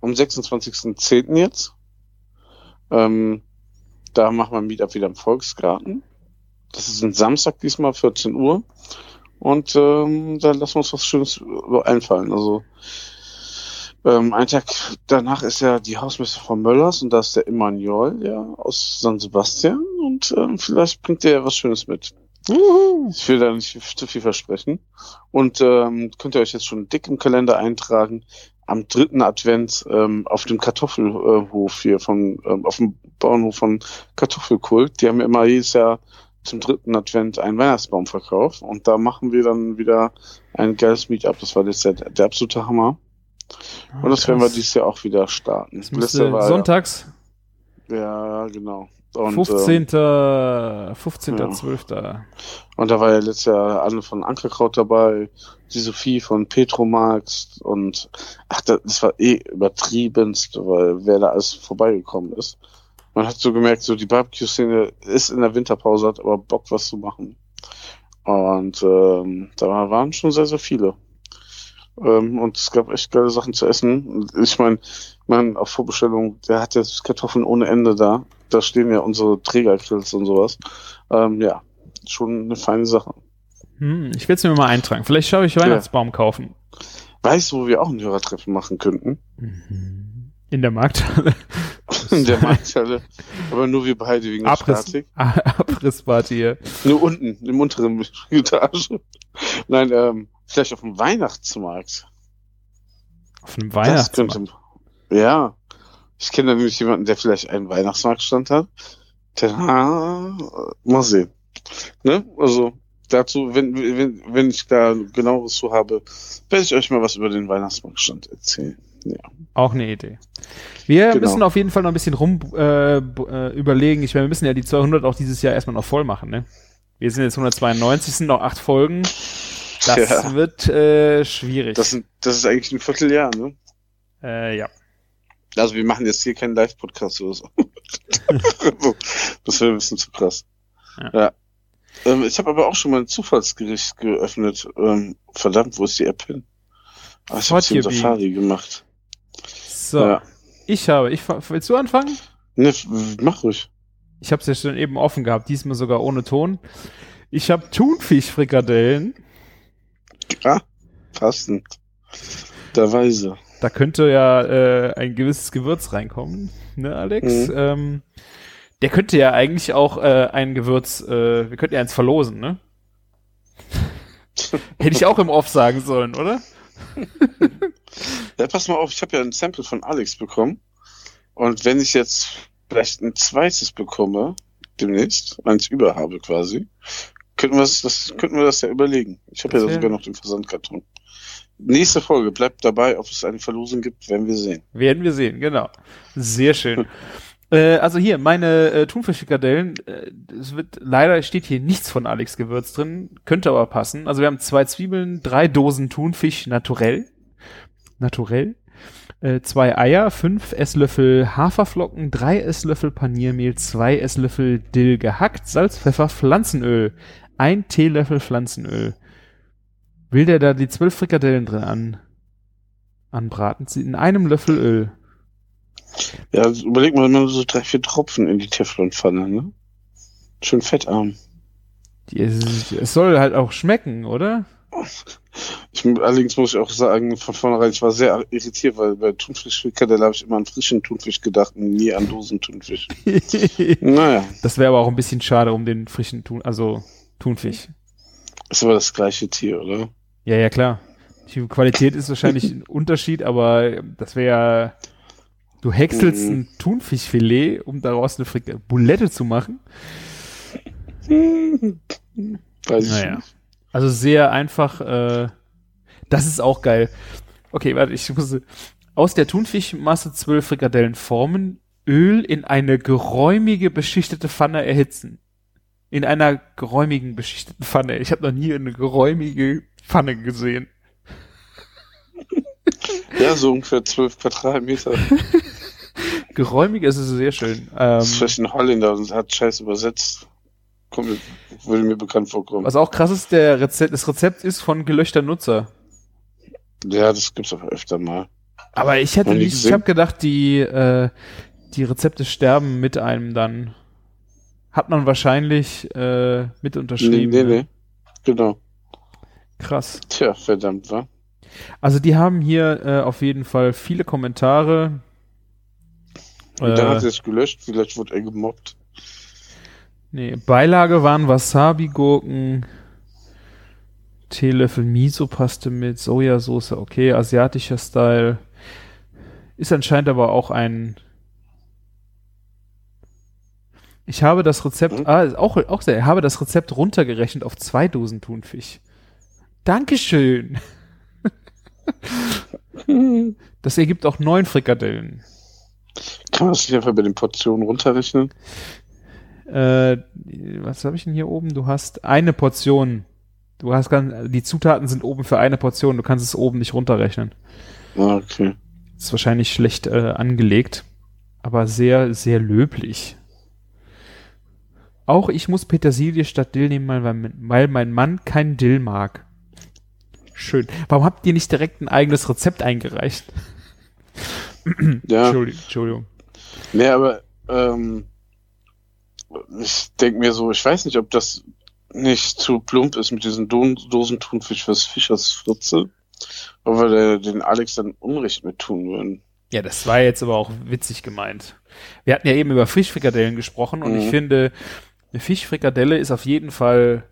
am 26.10. jetzt. Ähm, da machen wir ein Meetup wieder im Volksgarten. Das ist ein Samstag diesmal, 14 Uhr. Und ähm, da lassen wir uns was Schönes einfallen. Also ähm, ein Tag danach ist ja die Hausmesse von Möllers und da ist der Emanuel ja aus San Sebastian und ähm, vielleicht bringt der ja was Schönes mit. Ich will da nicht zu viel versprechen. Und ähm, könnt ihr euch jetzt schon dick im Kalender eintragen. Am dritten Advent ähm, auf dem Kartoffelhof hier von, ähm, auf dem Bauernhof von Kartoffelkult. Die haben immer jedes Jahr zum dritten Advent einen Weihnachtsbaumverkauf. Und da machen wir dann wieder ein geiles Meetup. Das war jetzt der, der absolute Hammer. Und das werden wir dieses Jahr auch wieder starten. Das Letztes war- sonntags. Ja, genau. Und, 15. ähm, 15.12. und da war ja letztes Jahr Anne von Ankerkraut dabei, die Sophie von Petromax und ach, das, war eh übertriebenst, weil wer da alles vorbeigekommen ist. Man hat so gemerkt, so die Barbecue-Szene ist in der Winterpause, hat aber Bock, was zu machen. Und ähm, da waren schon sehr, sehr viele. Ähm, und es gab echt geile Sachen zu essen. Ich meine, man auf Vorbestellung, der hat jetzt Kartoffeln ohne Ende da. Da stehen ja unsere Trägergrills und sowas. Ähm, ja, schon eine feine Sache. Hm, ich will es mir mal eintragen. Vielleicht schaue ich Weihnachtsbaum kaufen. Weißt du, wo wir auch ein Hörertreffen machen könnten? In der Markthalle. In der Markthalle. Aber nur wir beide wegen der Abriss, Statik. Abrissparty hier. Nur unten, im unteren Etage. Nein, ähm, vielleicht auf dem Weihnachtsmarkt. Auf einem Das Weihnachtsmarkt. könnte, ja. Ich kenne nämlich jemanden, der vielleicht einen Weihnachtsmarktstand hat. Der, ah, mal sehen. Ne? Also, dazu, wenn, wenn, wenn ich da genaueres zu habe, werde ich euch mal was über den Weihnachtsmarktstand erzählen. Ja. Auch eine Idee. Wir Genau. müssen auf jeden Fall noch ein bisschen rum äh, äh, überlegen. Ich meine, wir müssen ja die 200 auch dieses Jahr erstmal noch voll machen, ne? Wir sind jetzt 192, sind noch acht Folgen. Das Ja. wird äh, schwierig. Das, sind, das ist eigentlich ein Vierteljahr, ne? äh, ja. Also wir machen jetzt hier keinen Live-Podcast oder so. Das wäre ein bisschen zu krass. Ja. Ja. Ähm, ich habe aber auch schon mal ein Zufallsgericht geöffnet. Ähm, verdammt, wo ist die App hin? Ah, ich habe sie. Safari gemacht. So, Ja. ich habe, ich willst du anfangen? Ne, mach ruhig. Ich habe es ja schon eben offen gehabt, diesmal sogar ohne Ton. Ich habe Thunfischfrikadellen. Ah, passend. Der Weise. Da könnte ja äh, ein gewisses Gewürz reinkommen, ne, Alex? Mhm. Ähm, der könnte ja eigentlich auch äh, ein Gewürz, äh, wir könnten ja eins verlosen, ne? Hätte ich auch im Off sagen sollen, oder? Ja, pass mal auf, ich habe ja ein Sample von Alex bekommen. Und wenn ich jetzt vielleicht ein zweites bekomme, demnächst, eins über habe quasi, könnten wir das, das, könnten wir das ja überlegen. Ich habe ja wär- sogar noch den Versandkarton. Nächste Folge, bleibt dabei, ob es eine Verlosung gibt, werden wir sehen. Werden wir sehen, genau. Sehr schön. äh, also hier, meine äh, Thunfischfrikadellen, äh, es wird, leider steht hier nichts von Alex Gewürz drin, könnte aber passen. Also wir haben zwei Zwiebeln, drei Dosen Thunfisch naturell. Naturell. Äh, zwei Eier, fünf Esslöffel Haferflocken, drei Esslöffel Paniermehl, zwei Esslöffel Dill gehackt, Salz, Pfeffer, Pflanzenöl, ein Teelöffel Pflanzenöl. Will der da die zwölf Frikadellen drin an, anbraten? In einem Löffel Öl. Ja, also überleg mal immer so drei, vier Tropfen in die Teflonpfanne, ne? Schön fettarm. Es, es soll halt auch schmecken, oder? Ich, allerdings muss ich auch sagen, von vornherein, ich war sehr irritiert, weil bei Thunfischfrikadelle habe ich immer an frischen Thunfisch gedacht und nie an Dosenthunfisch. Naja, das wäre aber auch ein bisschen schade um den frischen Thun, also Thunfisch. ist aber das gleiche Tier, oder? Ja, ja, klar. Die Qualität ist wahrscheinlich ein Unterschied, aber das wäre ja, du häckselst Mhm. ein Thunfischfilet, um daraus eine Frik Bulette zu machen. Weiß ich Naja. nicht. Also sehr einfach, äh, das ist auch geil. Okay, warte, ich muss aus der Thunfischmasse zwölf Frikadellen formen, Öl in eine geräumige beschichtete Pfanne erhitzen. In einer geräumigen beschichteten Pfanne. Ich habe noch nie eine geräumige Pfanne gesehen. Ja, so ungefähr zwölf Quadratmeter. Geräumig ist es sehr schön. Das ist Ähm, vielleicht ein Holländer und hat Scheiß übersetzt. Kommt, würde mir bekannt vorkommen. was auch krass ist, der Rezept, das Rezept ist von gelöchter Nutzer. Ja, das gibt's aber öfter mal. Aber ich hätte nicht, ich habe gedacht, die, äh, die Rezepte sterben mit einem dann. Hat man wahrscheinlich äh, mit Nee, unterschrieben. nee, ne? nee. Genau. Krass. Tja, verdammt, wa? Also die haben hier äh, auf jeden Fall viele Kommentare. Und dann hat Äh, er es gelöscht, vielleicht wurde er gemobbt. nee, Beilage waren Wasabi-Gurken, Teelöffel Miso-Paste mit Sojasauce, okay, asiatischer Style. Ist anscheinend aber auch ein. Ich habe das Rezept, Hm? ah, auch, auch sehr, ich habe das Rezept runtergerechnet auf zwei Dosen Thunfisch. Dankeschön. Das ergibt auch neun Frikadellen. Kann man das nicht einfach bei den Portionen runterrechnen? Äh, was habe ich denn hier oben? Du hast eine Portion. Du hast ganz, die Zutaten sind oben für eine Portion. Du kannst es oben nicht runterrechnen. Ah, okay. Ist wahrscheinlich schlecht äh, angelegt, aber sehr, sehr löblich. Auch ich muss Petersilie statt Dill nehmen, weil, mein- weil mein Mann kein Dill mag. Schön. Warum habt ihr nicht direkt ein eigenes Rezept eingereicht? Ja. Entschuldigung. Entschuldigung. Nee, aber ähm, ich denke mir so, ich weiß nicht, ob das nicht zu plump ist mit diesen Do Dosentunfisch fürs Fischers Fritze, ob wir der, den Alex dann Unrecht mit tun würden. Ja, das war jetzt aber auch witzig gemeint. Wir hatten ja eben über Fischfrikadellen gesprochen und Mhm. ich finde, eine Fischfrikadelle ist auf jeden Fall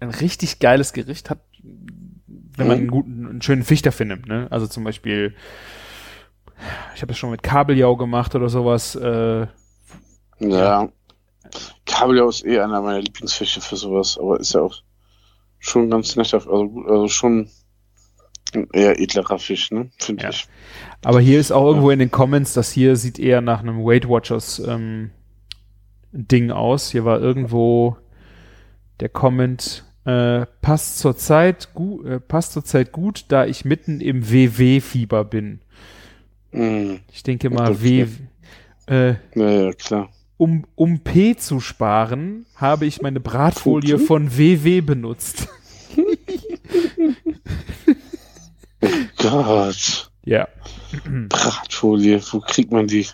ein richtig geiles Gericht, hat, wenn man Mhm. einen guten, einen schönen Fisch dafür nimmt, ne? Also zum Beispiel, ich habe das schon mit Kabeljau gemacht oder sowas, äh, Ja. Kabeljau ist eh einer meiner Lieblingsfische für sowas, aber ist ja auch schon ganz nett, also, also schon ein eher edlerer Fisch, ne? Finde Ja. ich. aber hier ist auch irgendwo in den Comments, das hier sieht eher nach einem Weight Watchers ähm, Ding aus. Hier war irgendwo der Comment, äh, passt zur Zeit gut, äh, passt zur Zeit gut, da ich mitten im WW-Fieber bin. Mhm. Ich denke mal. W, äh, Naja, klar. um, um P zu sparen, habe ich meine Bratfolie von WW benutzt. Gott. ja. Bratfolie, wo kriegt man die?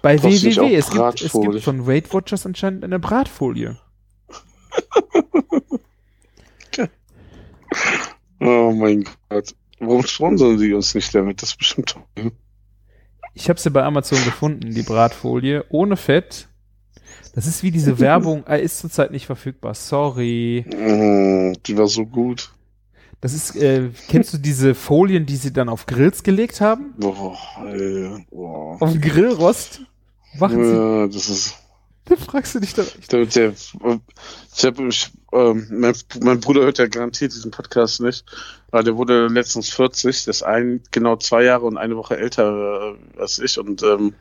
Bei Brauchst WWW, es gibt, es gibt von Weight Watchers anscheinend eine Bratfolie. Oh mein Gott. Warum sponsern sie uns nicht damit? Das ist bestimmt toll. Ich habe sie bei Amazon gefunden, die Bratfolie, ohne Fett. Das ist wie diese Werbung, äh, ist zurzeit nicht verfügbar. Sorry. Mm, die war so gut. Das ist, äh, kennst du diese Folien, die sie dann auf Grills gelegt haben? Boah, ey, boah. Auf Grillrost? Machen sie, Ja, das ist. da fragst du dich doch. Damit der, ich hab, ich, ähm, mein, mein Bruder hört ja garantiert diesen Podcast nicht, der wurde letztens 40, das ist ein, genau zwei Jahre und eine Woche älter äh, als ich und ähm,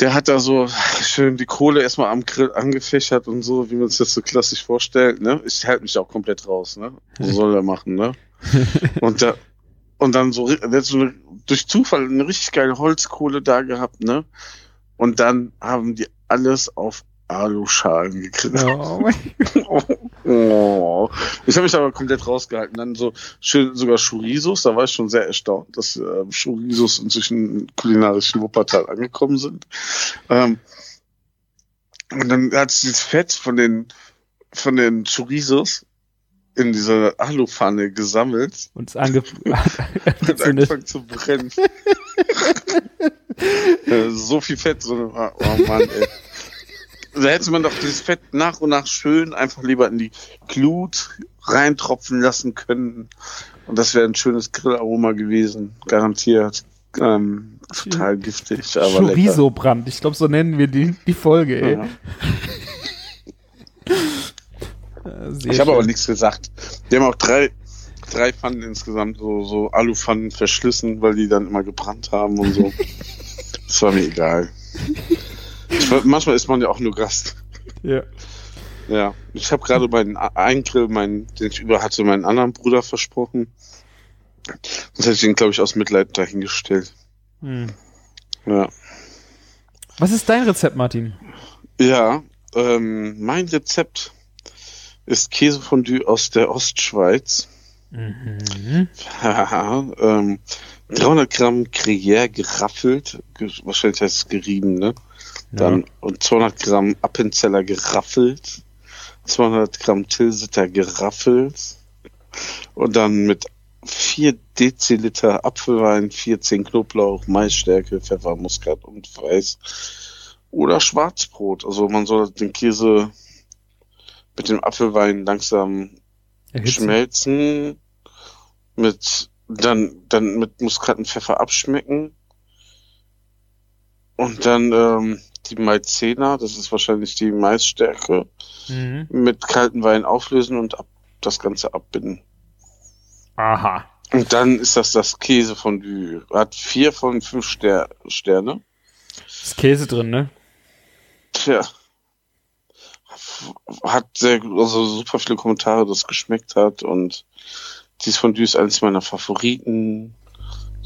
der hat da so schön die Kohle erstmal am Grill angefächert und so, wie man sich das so klassisch vorstellt, ne? Ich halte mich auch komplett raus, ne? So soll er machen, ne? Und da, und dann so, so eine, durch Zufall eine richtig geile Holzkohle da gehabt, ne? Und dann haben die alles auf Aluschalen gekriegt. Oh Oh. Ich habe mich aber komplett rausgehalten. Dann so schön sogar Chorizos, da war ich schon sehr erstaunt, dass äh, Chorizos inzwischen kulinarischen Wuppertal angekommen sind. Ähm, und dann hat sie das Fett von den von den Chorizos in dieser Alupfanne gesammelt Und es angefangen zu brennen. Äh, so viel Fett, so oh oh Mann, ey. Da hätte man doch dieses Fett nach und nach schön einfach lieber in die Glut reintropfen lassen können. Und das wäre ein schönes Grillaroma gewesen. Garantiert. Ähm, total giftig, aber lecker. Chorizo-Brand. Ich glaube, so nennen wir die, die Folge, ey. Ja. Ich habe aber nichts gesagt. Die haben auch drei, drei Pfannen insgesamt, so, so Alupfannen verschlissen, weil die dann immer gebrannt haben und so. das war mir egal. War- manchmal ist man ja auch nur Gast. Ja. Ja, ich habe gerade meinen einen Grill, meinen, den ich über hatte, meinen anderen Bruder versprochen. Sonst hätte ich ihn, glaube ich, aus Mitleid dahingestellt. Hm. Ja, Was ist dein Rezept, Martin? ja ähm, mein Rezept ist Käsefondue aus der Ostschweiz. Mhm. ähm, 300 Gramm Gruyère geraffelt, ge wahrscheinlich heißt es gerieben, ne? Dann und 200 Gramm Appenzeller geraffelt, 200 Gramm Tilsiter geraffelt. Und dann mit 4 Deziliter Apfelwein, 14 Knoblauch, Maisstärke, Pfeffer, Muskat und Weiß oder Schwarzbrot. Also man soll den Käse mit dem Apfelwein langsam Erhitzen. schmelzen, mit dann dann mit Muskat und Pfeffer abschmecken. Und dann ähm, die Maizena, das ist wahrscheinlich die Maisstärke, Mhm. mit kaltem Wein auflösen und ab, das Ganze abbinden. Aha. Und dann ist das das Käsefondue. Hat vier von fünf Ster Sterne. Ist Käse drin, ne? Tja. Hat sehr, also super viele Kommentare, dass es geschmeckt hat und dieses Fondue ist eines meiner Favoriten.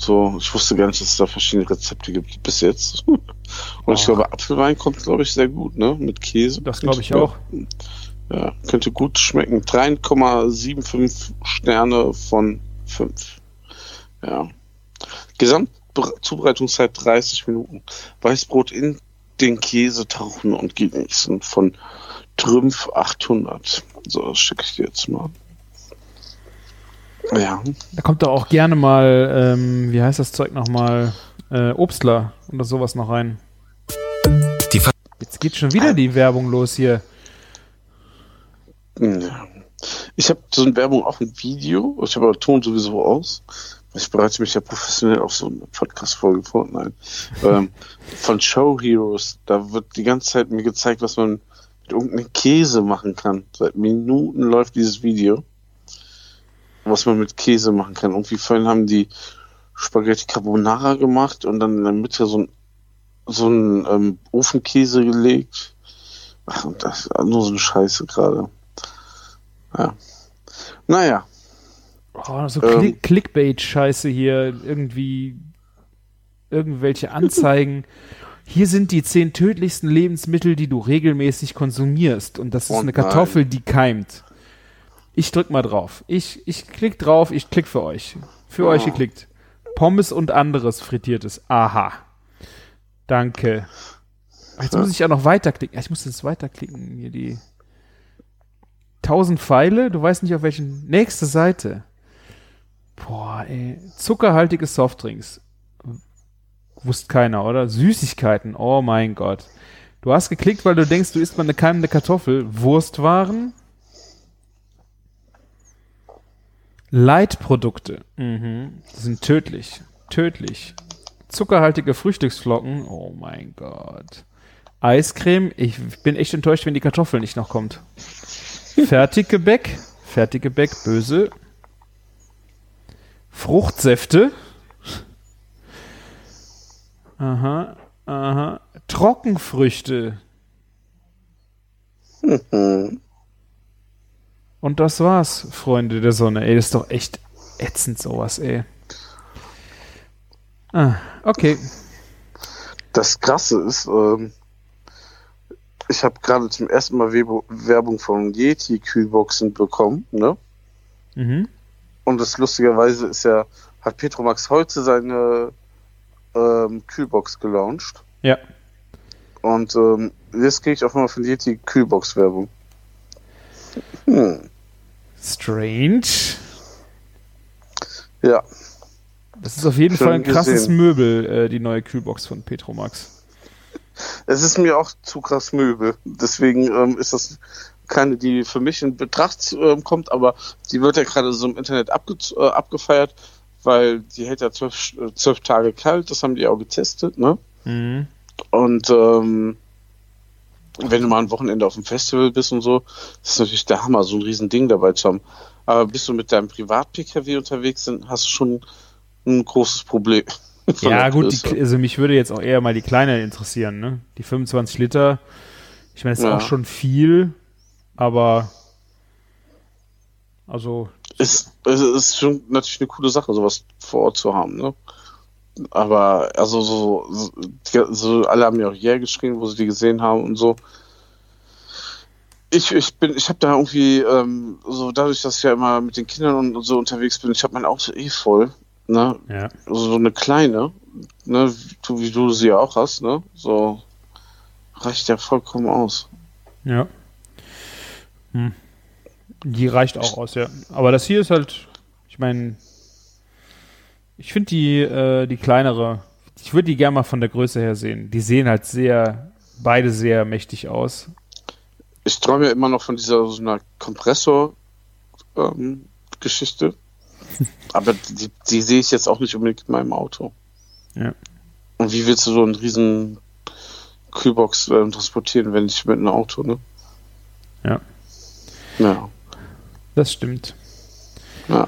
So, ich wusste gar nicht, dass es da verschiedene Rezepte gibt bis jetzt. Und Oh. ich glaube, Apfelwein kommt, glaube ich, sehr gut, ne? Mit Käse. Das glaube ich auch. Ja, könnte gut schmecken. 3,75 Sterne von 5. Ja. Gesamtzubereitungszeit 30 Minuten. Weißbrot in den Käse tauchen und genießen von Trümpf 800. So, das schicke ich dir jetzt mal. Ja. Da kommt doch auch gerne mal, ähm, wie heißt das Zeug nochmal, äh, Obstler oder sowas noch rein. Die Ver Jetzt geht schon wieder die Werbung los hier. Ja. Ich habe so eine Werbung auch ein Video. Ich habe aber Ton sowieso aus. Ich bereite mich ja professionell auf so eine Podcast-Folge vor. Nein. ähm, von Show Heroes. Da wird die ganze Zeit mir gezeigt, was man mit irgendeinem Käse machen kann. Seit Minuten läuft dieses Video. Was man mit Käse machen kann. Irgendwie vorhin haben die Spaghetti Carbonara gemacht und dann in der Mitte so ein, so ein ähm, Ofenkäse gelegt. Ach, und das ist nur so eine Scheiße gerade. Ja. Naja. Oh, so Ähm. Click Clickbait-Scheiße hier, irgendwie irgendwelche Anzeigen. Hier sind die zehn tödlichsten Lebensmittel, die du regelmäßig konsumierst. Und das ist Oh eine nein. Kartoffel, die keimt. Ich drück mal drauf. Ich, ich klick drauf, ich klick für euch. Für Oh. euch geklickt. Pommes und anderes frittiertes. Aha. Danke. Jetzt muss ich ja noch weiterklicken. Ich muss jetzt weiterklicken. Hier die tausend Pfeile. Du weißt nicht auf welchen. Nächste Seite. Boah, ey. Zuckerhaltige Softdrinks. Wusste keiner, oder? Süßigkeiten. Oh mein Gott. Du hast geklickt, weil du denkst, du isst mal eine keimende Kartoffel. Wurstwaren. Leitprodukte. Mhm. Die sind tödlich. Tödlich. Zuckerhaltige Frühstücksflocken. Oh mein Gott. Eiscreme. Ich bin echt enttäuscht, wenn die Kartoffel nicht noch kommt. Fertiggebäck. Fertiggebäck, böse. Fruchtsäfte. Aha, aha. Trockenfrüchte. Und das war's, Freunde der Sonne. Ey, das ist doch echt ätzend sowas, ey. Ah, okay. Das Krasse ist, ähm, ich habe gerade zum ersten Mal Werbung von Yeti Kühlboxen bekommen, ne? Mhm. Und das lustigerweise ist ja, hat Petromax heute seine ähm, Kühlbox gelauncht. Ja. Und ähm, jetzt kriege ich auch mal von Yeti Kühlbox Werbung. Hm. Strange. Ja, Das ist auf jeden Schon Fall ein krasses gesehen. Möbel, äh, die neue Kühlbox von Petromax. es ist mir auch zu krass Möbel. Deswegen ähm, ist das keine, die für mich in Betracht ähm, kommt, aber die wird ja gerade so im Internet abge äh, abgefeiert, weil die hält ja zwölf, äh, zwölf Tage kalt, das haben die auch getestet, ne? Mhm. Und ähm, wenn du mal ein Wochenende auf dem Festival bist und so, das ist natürlich der Hammer, so ein riesen Ding dabei zu haben. Aber bist du mit deinem Privat-PKW unterwegs, dann hast du schon ein großes Problem. Ja, gut, die, also mich würde jetzt auch eher mal die kleine interessieren, ne? Die 25 Liter. Ich meine, das ist Ja. auch schon viel, aber also ist, es ist schon natürlich eine coole Sache, sowas vor Ort zu haben, ne? Aber also so, so, so alle haben ja auch Yeah geschrien, wo sie die gesehen haben und so. Ich, ich bin, ich habe da irgendwie ähm, so dadurch, dass ich ja immer mit den Kindern und so unterwegs bin, ich habe mein Auto eh voll, ne? ja. So eine kleine, ne? Du, wie du sie ja auch hast, ne? So reicht ja vollkommen aus. Ja. Hm. Die reicht auch aus, ja. Aber das hier ist halt, ich meine, ich finde die, äh, die kleinere, ich würde die gerne mal von der Größe her sehen. Die sehen halt sehr, beide sehr mächtig aus. Ich träume ja immer noch von dieser so einer Kompressor-Geschichte. Aber die, die sehe ich jetzt auch nicht unbedingt in meinem Auto. Ja. Und wie willst du so einen riesen Kühlbox ähm, transportieren, wenn nicht mit einem Auto, ne? Ja. Ja. Das stimmt. ja.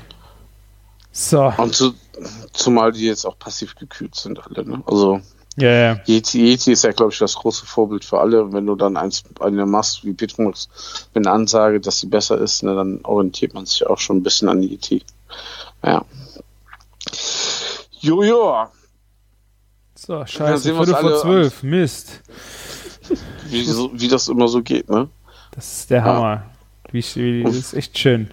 So. Und zu, zumal die jetzt auch passiv gekühlt sind alle, ne? Also Ja, ja. Yeti, Yeti ist ja, glaube ich, das große Vorbild für alle. Wenn du dann eins eine machst wie Petromax mit einer Ansage, dass sie besser ist, ne, dann orientiert man sich auch schon ein bisschen an die Yeti. Ja. Jojo, So, Ja, scheiße, Viertel vor alle zwölf. Mist. wie, so, wie das immer so geht, ne? Das ist der Ja. Hammer. Wie, wie, das ist echt schön.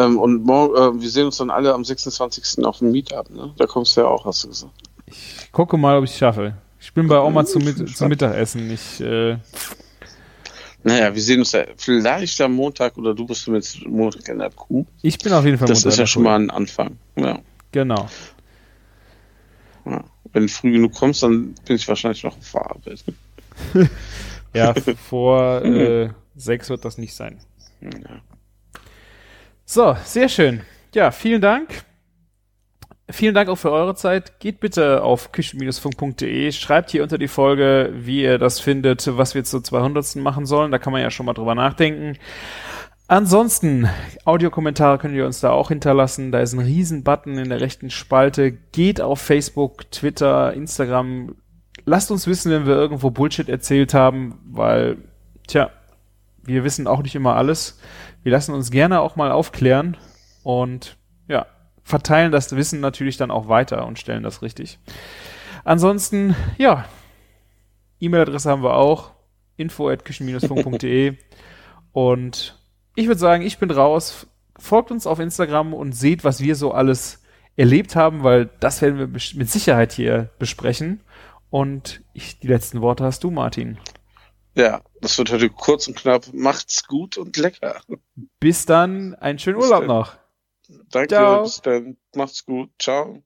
Ähm, und morgen, äh, wir sehen uns dann alle am 26. auf dem Meetup, ne? Da kommst du ja auch, hast du gesagt. Ich gucke mal, ob ich es schaffe. Ich bin bei Oma zum, Mit zum Mittagessen. Ich, äh, Naja, wir sehen uns ja vielleicht am Montag oder du bist mit Montag in der Kuh. ich bin auf jeden Fall Das Montag ist ja schon mal ein Anfang. Ja. Genau. ja. Wenn du früh genug kommst, dann bin ich wahrscheinlich noch auf Arbeit. Ja, vor äh, sechs wird das nicht sein. Ja. So, sehr schön. Ja, vielen Dank. Vielen Dank auch für eure Zeit. Geht bitte auf küchen-funk.de, schreibt hier unter die Folge, wie ihr das findet, was wir zur 200. machen sollen. Da kann man ja schon mal drüber nachdenken. Ansonsten, Audiokommentare könnt ihr uns da auch hinterlassen. Da ist ein riesen Button in der rechten Spalte. Geht auf Facebook, Twitter, Instagram. Lasst uns wissen, wenn wir irgendwo Bullshit erzählt haben, weil, tja, wir wissen auch nicht immer alles. Wir lassen uns gerne auch mal aufklären und ja, verteilen das Wissen natürlich dann auch weiter und stellen das richtig. Ansonsten, ja, E-Mail-Adresse haben wir auch, info at küchen-funk.de und ich würde sagen, ich bin raus. Folgt uns auf Instagram und seht, was wir so alles erlebt haben, weil das werden wir mit Sicherheit hier besprechen. Und ich, die letzten Worte hast du, Martin. Ja, das wird heute kurz und knapp. Macht's gut und lecker. Bis dann, einen schönen Bis Urlaub dann. noch. Danke, Ciao. bis dann. Macht's gut. Ciao.